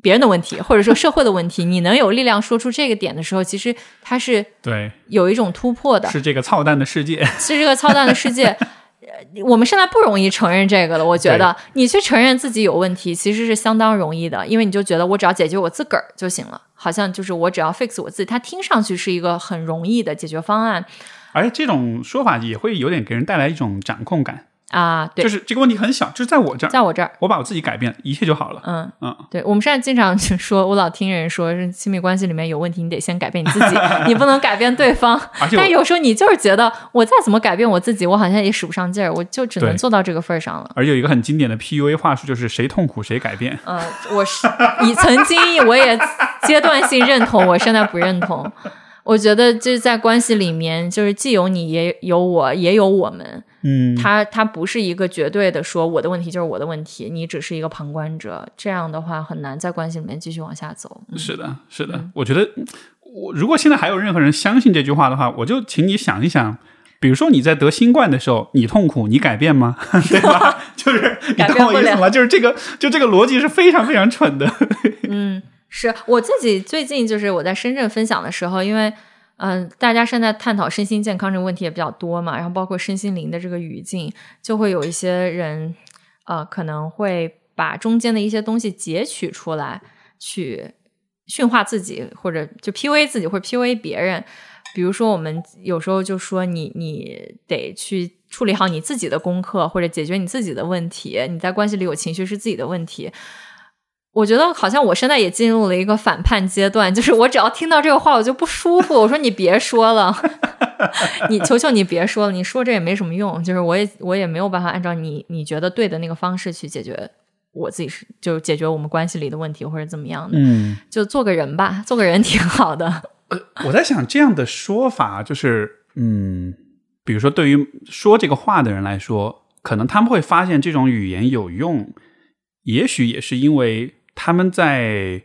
别人的问题，或者说社会的问题，你能有力量说出这个点的时候，其实它是
对，
有一种突破的。
是这个操蛋的世界。
是这个操蛋的世界。呃我们现在不容易承认这个了，我觉得你去承认自己有问题，其实是相当容易的，因为你就觉得我只要解决我自个儿就行了，好像就是我只要 fix 我自己，它听上去是一个很容易的解决方案
而且这种说法也会有点给人带来一种掌控感，
啊。对，
就是这个问题很小，就是在我这儿，
在我这儿，
我把我自己改变，一切就好了。
嗯
嗯，
对，我们现在经常就说，我老听人说，是亲密关系里面有问题，你得先改变你自己，你不能改变对方。但有时候你就是觉得，我再怎么改变我自己，我好像也使不上劲儿，我就只能做到这个份儿上了。
而有一个很经典的 PUA 话术，就是谁痛苦谁改变。
呃，我是你曾经我也阶段性认同，我现在不认同。我觉得就是在关系里面，就是既有你，也有我，也有我们。
嗯，
他他不是一个绝对的说我的问题就是我的问题，你只是一个旁观者。这样的话很难在关系里面继续往下走。嗯
是的，是的。我觉得，我如果现在还有任何人相信这句话的话，我就请你想一想。比如说你在得新冠的时候，你痛苦，你改变吗？对吧？就是你
改变
懂我意思吗？就是这个，就这个逻辑是非常非常蠢的。
嗯，是我自己最近就是我在深圳分享的时候，因为嗯、大家现在探讨身心健康这个问题也比较多嘛，然后包括身心灵的这个语境，就会有一些人呃可能会把中间的一些东西截取出来，去驯化自己，或者就 PUA 自己，或者 PUA 别人。比如说，我们有时候就说你你得去处理好你自己的功课，或者解决你自己的问题。你在关系里有情绪是自己的问题。我觉得好像我现在也进入了一个反叛阶段，就是我只要听到这个话我就不舒服。我说你别说了，你求求你别说了，你说这也没什么用。就是我也我也没有办法按照你你觉得对的那个方式去解决我自己是就是解决我们关系里的问题或者怎么样的，
嗯，
就做个人吧，做个人挺好的。
呃我在想这样的说法，就是嗯，比如说对于说这个话的人来说，可能他们会发现这种语言有用，也许也是因为他们在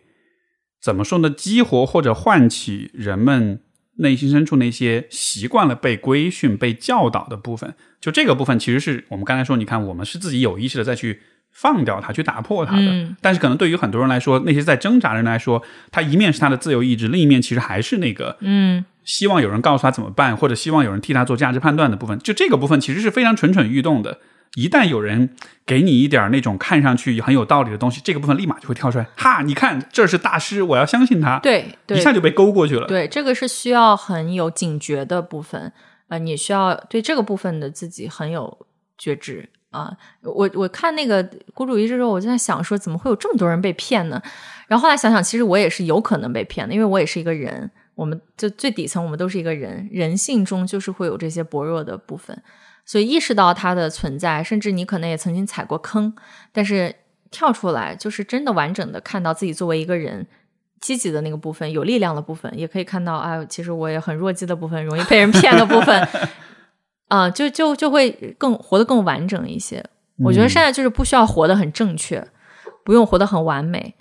怎么说呢，激活或者唤起人们内心深处那些习惯了被规训、被教导的部分。就这个部分，其实是我们刚才说，你看，我们是自己有意识的再去放掉它，去打破它的。
嗯
但是可能对于很多人来说，那些在挣扎的人来说，他一面是他的自由意志，另一面其实还是那个
嗯
希望有人告诉他怎么办，或者希望有人替他做价值判断的部分。就这个部分其实是非常蠢蠢欲动的。一旦有人给你一点那种看上去很有道理的东西，这个部分立马就会跳出来。哈，你看这是大师，我要相信他。，
对对
一下就被勾过去了。
对，这个是需要很有警觉的部分，呃，你需要对这个部分的自己很有觉知啊。我我看那个孤注一掷之后，我就在想说，怎么会有这么多人被骗呢？然后后来想想，其实我也是有可能被骗的，因为我也是一个人。我们就最底层，我们都是一个人，人性中就是会有这些薄弱的部分，所以意识到它的存在，甚至你可能也曾经踩过坑，但是跳出来，就是真的完整的看到自己作为一个人积极的那个部分，有力量的部分，也可以看到啊，其实我也很弱鸡的部分，容易被人骗的部分，啊，就就就会更活得更完整一些。我觉得现在就是不需要活得很正确，不用活得很完美。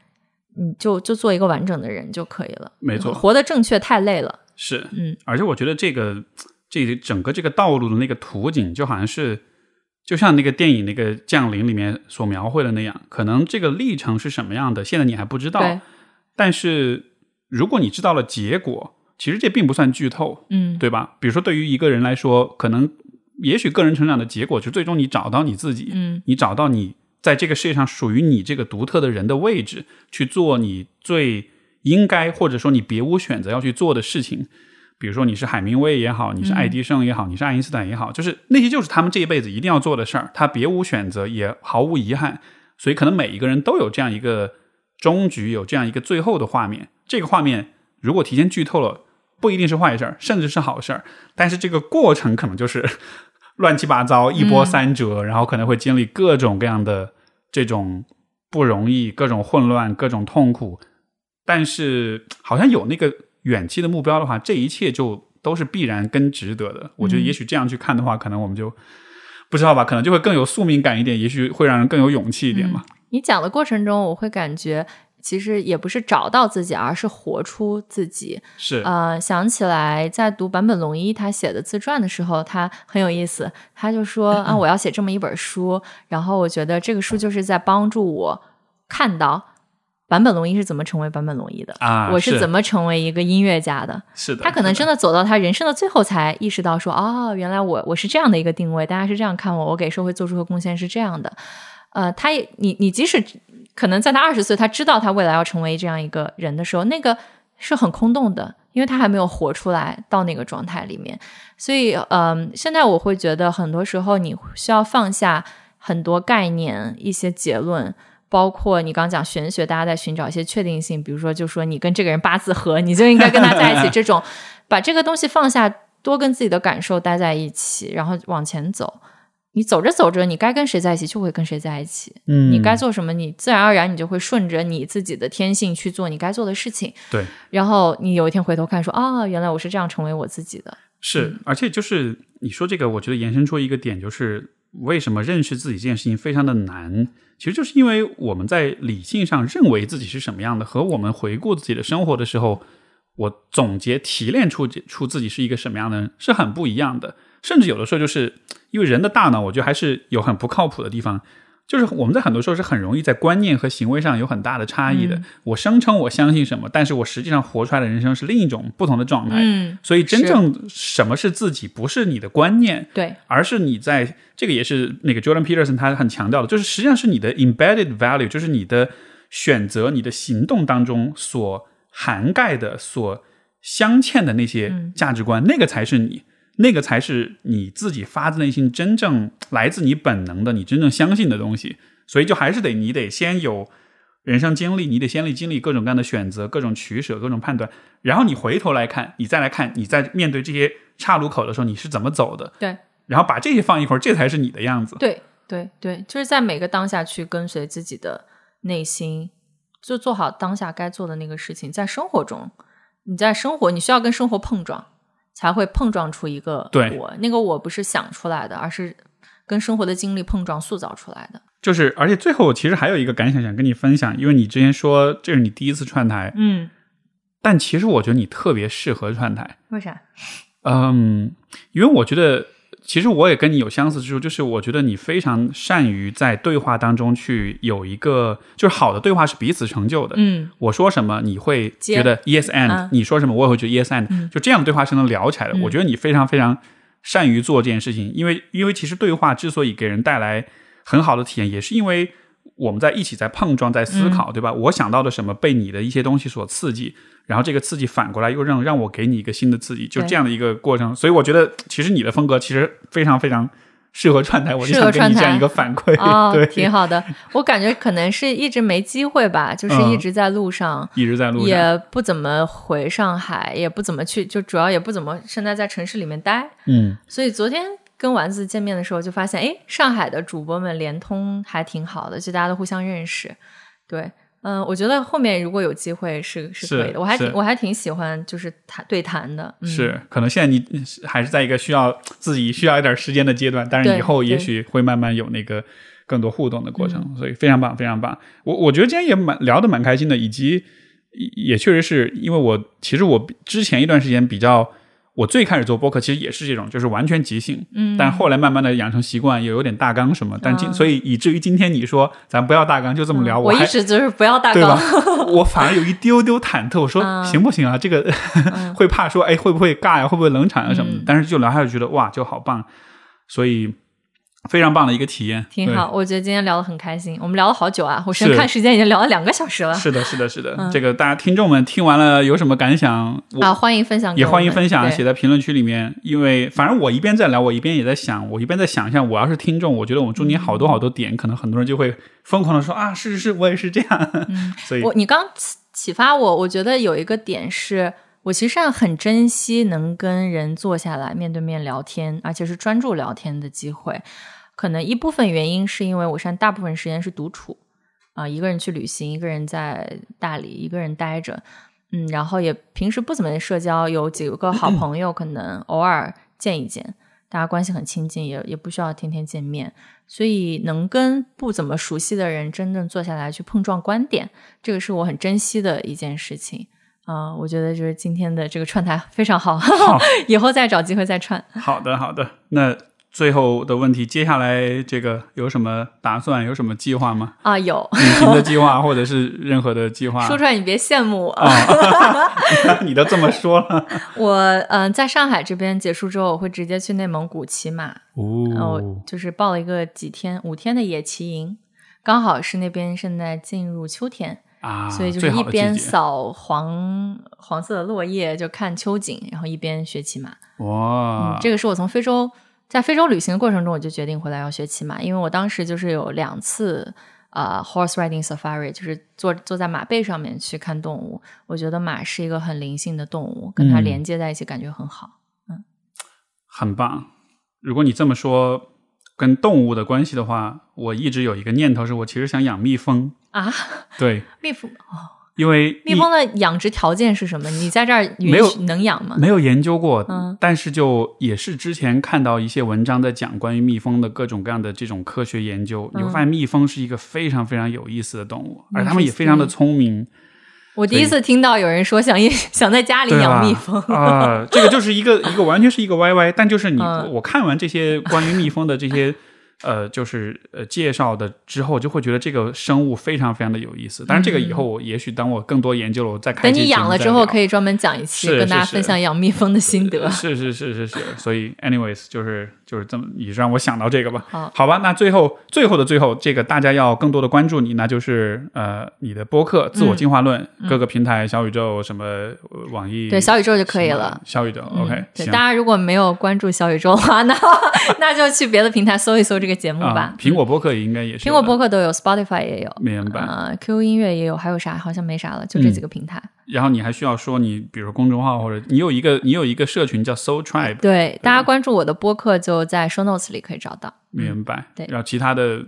你就就做一个完整的人就可以了，
没错，
活得正确太累了。
是，
嗯，
而且我觉得这个这整个这个道路的那个图景，就好像是就像那个电影那个降临里面所描绘的那样，可能这个历程是什么样的，现在你还不知道。但是如果你知道了结果，其实这并不算剧透，
嗯，
对吧？比如说对于一个人来说，可能也许个人成长的结果，就最终你找到你自己，
嗯，
你找到你。在这个世界上属于你这个独特的人的位置，去做你最应该或者说你别无选择要去做的事情。比如说你是海明威也好，你是爱迪生也好，你是爱因斯坦也好，就是那些就是他们这一辈子一定要做的事儿，他别无选择，也毫无遗憾。所以可能每一个人都有这样一个终局，有这样一个最后的画面。这个画面如果提前剧透了，不一定是坏事儿，甚至是好事儿。但是这个过程可能就是。乱七八糟，一波三折，然后可能会经历各种各样的这种不容易、各种混乱、各种痛苦。但是，好像有那个远期的目标的话，这一切就都是必然跟值得的。我觉得，也许这样去看的话，可能我们就不知道吧，可能就会更有宿命感一点，也许会让人更有勇气一点嘛。
你讲的过程中，我会感觉。其实也不是找到自己，而是活出自己。
是
呃，想起来在读坂本龙一他写的自传的时候，他很有意思。他就说啊，我要写这么一本书，然后我觉得这个书就是在帮助我看到坂本龙一是怎么成为坂本龙一的
啊，
我是怎么成为一个音乐家的。
是的，
他可能真的走到他人生的最后，才意识到说，哦，原来我我是这样的一个定位，大家是这样看我，我给社会做出的贡献是这样的。呃，他也，你你即使。可能在他二十岁，他知道他未来要成为这样一个人的时候，那个是很空洞的，因为他还没有活出来到那个状态里面。所以，嗯，现在我会觉得，很多时候你需要放下很多概念、一些结论，包括你刚讲玄学，大家在寻找一些确定性，比如说，就说你跟这个人八字合，你就应该跟他在一起。这种把这个东西放下，多跟自己的感受待在一起，然后往前走。你走着走着，你该跟谁在一起就会跟谁在一起。
嗯，
你该做什么，你自然而然你就会顺着你自己的天性去做你该做的事情。
对，
然后你有一天回头看，说啊，原来我是这样成为我自己的。
是，而且就是你说这个，我觉得延伸出一个点，就是为什么认识自己这件事情非常的难，其实就是因为我们在理性上认为自己是什么样的，和我们回顾自己的生活的时候，我总结提炼出出自己是一个什么样的人，是很不一样的。甚至有的时候，就是因为人的大脑，我觉得还是有很不靠谱的地方。就是我们在很多时候是很容易在观念和行为上有很大的差异的。我声称我相信什么，但是我实际上活出来的人生是另一种不同的状态。
嗯，
所以真正什么是自己，不是你的观念，
对，
而是你在这个也是那个 Jordan Peterson 他很强调的，就是实际上是你的 embedded value，就是你的选择、你的行动当中所涵盖的、所镶嵌的那些价值观，那个才是你。那个才是你自己发自内心、真正来自你本能的、你真正相信的东西。所以，就还是得你得先有人生经历，你得先历经历各种各样的选择、各种取舍、各种判断，然后你回头来看，你再来看你在面对这些岔路口的时候，你是怎么走的。
对，
然后把这些放一会儿，这才是你的样子。
对，对，对，就是在每个当下去跟随自己的内心，就做好当下该做的那个事情。在生活中，你在生活，你需要跟生活碰撞。才会碰撞出一个我，那个我不是想出来的，而是跟生活的经历碰撞塑造出来的。
就是，而且最后其实还有一个感想想跟你分享，因为你之前说这是你第一次串台，
嗯，
但其实我觉得你特别适合串台，
为啥？
嗯，因为我觉得。其实我也跟你有相似之处，就是我觉得你非常善于在对话当中去有一个，就是好的对话是彼此成就的。
嗯，
我说什么你会觉得 yes and，你说什么我也会觉得 yes and，就这样的对话是能聊起来的。我觉得你非常非常善于做这件事情，因为因为其实对话之所以给人带来很好的体验，也是因为。我们在一起在碰撞，在思考，对吧？我想到的什么被你的一些东西所刺激，然后这个刺激反过来又让让我给你一个新的刺激，就这样的一个过程。所以我觉得，其实你的风格其实非常非常适合串台，我就想给你这样一个反馈。
哦，
对，
挺好的。我感觉可能是一直没机会吧，就是
嗯
一直在路上，
一直在路上。
也不怎么回上海，也不怎么去，就主要也不怎么现在在城市里面待。
嗯，
所以昨天跟丸子见面的时候，就发现，哎，上海的主播们联通还挺好的，就大家都互相认识。对，嗯、我觉得后面如果有机会是是可以的，我还挺我还挺喜欢就是谈对谈的。嗯、
是，可能现在你还是在一个需要自己需要一点时间的阶段，但是以后也许会慢慢有那个更多互动的过程，
嗯
所以非常棒，非常棒。我我觉得今天也蛮聊得蛮开心的，以及也也确实是因为我其实我之前一段时间比较。我最开始做播客其实也是这种，就是完全即兴，
嗯
但后来慢慢的养成习惯，也有点大纲什么，但今、
啊
所以以至于今天你说咱不要大纲就这么聊，
嗯我一直就是不要大
对吧
纲。
我反而有一丢丢忐忑，我说
嗯
行不行啊？这个 会怕说，哎，会不会尬呀？会不会冷场啊什么的？
嗯
但是就聊下去觉得哇，就好棒，所以非常棒的一个体验，
挺好，。我觉得今天聊得很开心，我们聊了好久啊，我
是
看时间已经聊了两个小时了。
是的，是的，是的。
嗯
这个大家听众们听完了有什么感想？
啊，欢迎分享
也，欢迎分享，写在评论区里面。因为反正我一边在聊，我一边也在想，我一边在想象，我要是听众，我觉得我们中间好多好多点，可能很多人就会疯狂的说啊，是是是，我也是这样。所以
我你刚启启发我，我觉得有一个点是。我其实上很珍惜能跟人坐下来面对面聊天，而且是专注聊天的机会。可能一部分原因是因为我现在大部分时间是独处，啊、一个人去旅行，一个人在大理，一个人待着，嗯，然后也平时不怎么社交，有几个好 朋友，可能偶尔见一见，大家关系很亲近，也也不需要天天见面，所以能跟不怎么熟悉的人真正坐下来去碰撞观点，这个是我很珍惜的一件事情。啊、我觉得就是今天的这个串台非常好，以后再找机会再串。
好的，好的。那最后的问题，接下来这个有什么打算？有什么计划吗？
啊，有
旅行的计划，或者是任何的计划？
说出来你别羡慕我。
啊，你都这么说了。
我嗯、呃在上海这边结束之后，我会直接去内蒙古骑马，然后
哦，
就是报了一个几天五天的野骑营，刚好是那边现在进入秋天，
啊，
所以就是一边扫黄黄色的落叶，就看秋景，然后一边学骑马。
哇
嗯，，这个是我从非洲在非洲旅行的过程中，我就决定回来要学骑马，因为我当时就是有两次呃 horse riding safari，就是坐坐在马背上面去看动物。我觉得马是一个很灵性的动物，跟它
嗯
连接在一起，感觉很好。
嗯很棒。如果你这么说跟动物的关系的话，我一直有一个念头，是我其实想养蜜蜂。
啊，
对，
蜜蜂，
因为
蜜蜂的养殖条件是什么？你在这儿
没有
能养吗？
没有研究过，
嗯
但是就也是之前看到一些文章在讲关于蜜蜂的各种各样的这种科学研究，你会发现蜜蜂是一个非常非常有意思的动物，而它们也非常的聪明。
我第一次听到有人说想想在家里养蜜蜂。
啊、这个就是一个一个完全是一个歪歪但就是你、
嗯
我看完这些关于蜜蜂的这些呃，就是呃介绍的之后，就会觉得这个生物非常非常的有意思。当然，这个以后我也许当我更多研究了，我再开
等你养了之后，可
以。
专门讲一期，跟大家
是是
分享养蜜蜂的心得。
是是是是是，所以，anyways，就是就是这么，你让我想到这个吧。
好
好吧，那最后最后的最后，这个大家要更多的关注你，那就是呃，你的播客《自我进化论》各个平台，小宇宙什么呃网易，
嗯对小宇宙就可以了。
小宇宙、
嗯
OK，
对，大。家如果没有关注小宇宙的话，那那就去别的平台搜一搜这个节目吧
啊。，苹果播客也应该也是
苹果播客都有，Spotify 也有，
明白。
呃，QQ 音乐也有，还有啥？好像没啥了，就这几个平台。
然后你还需要说你，比如公众号或者你有一个你有一个社群叫 Soul Tribe，
对，大家关注我的播客就在 show notes 里可以找到。
明白？
对
然后其他的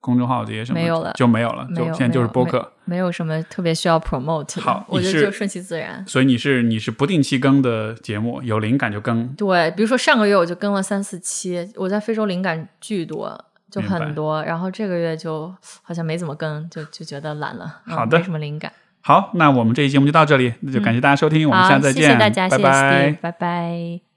公众号这些什么
没有了
就没有了，就现在就是播客。
没有什么特别需要 promote 的，
好
我觉得就顺其自然。
所以你是你是不定期更的节目，有灵感就更。
对，比如说上个月我就更了三四期，我在非洲灵感巨多，就很多。然后这个月就好像没怎么更，就就觉得懒了，嗯
好的
没什么灵感。
好，那我们这期节目就到这里，那就感谢大家收听，我们，下次再见，
谢谢大家，
拜
谢谢
拜。
拜拜。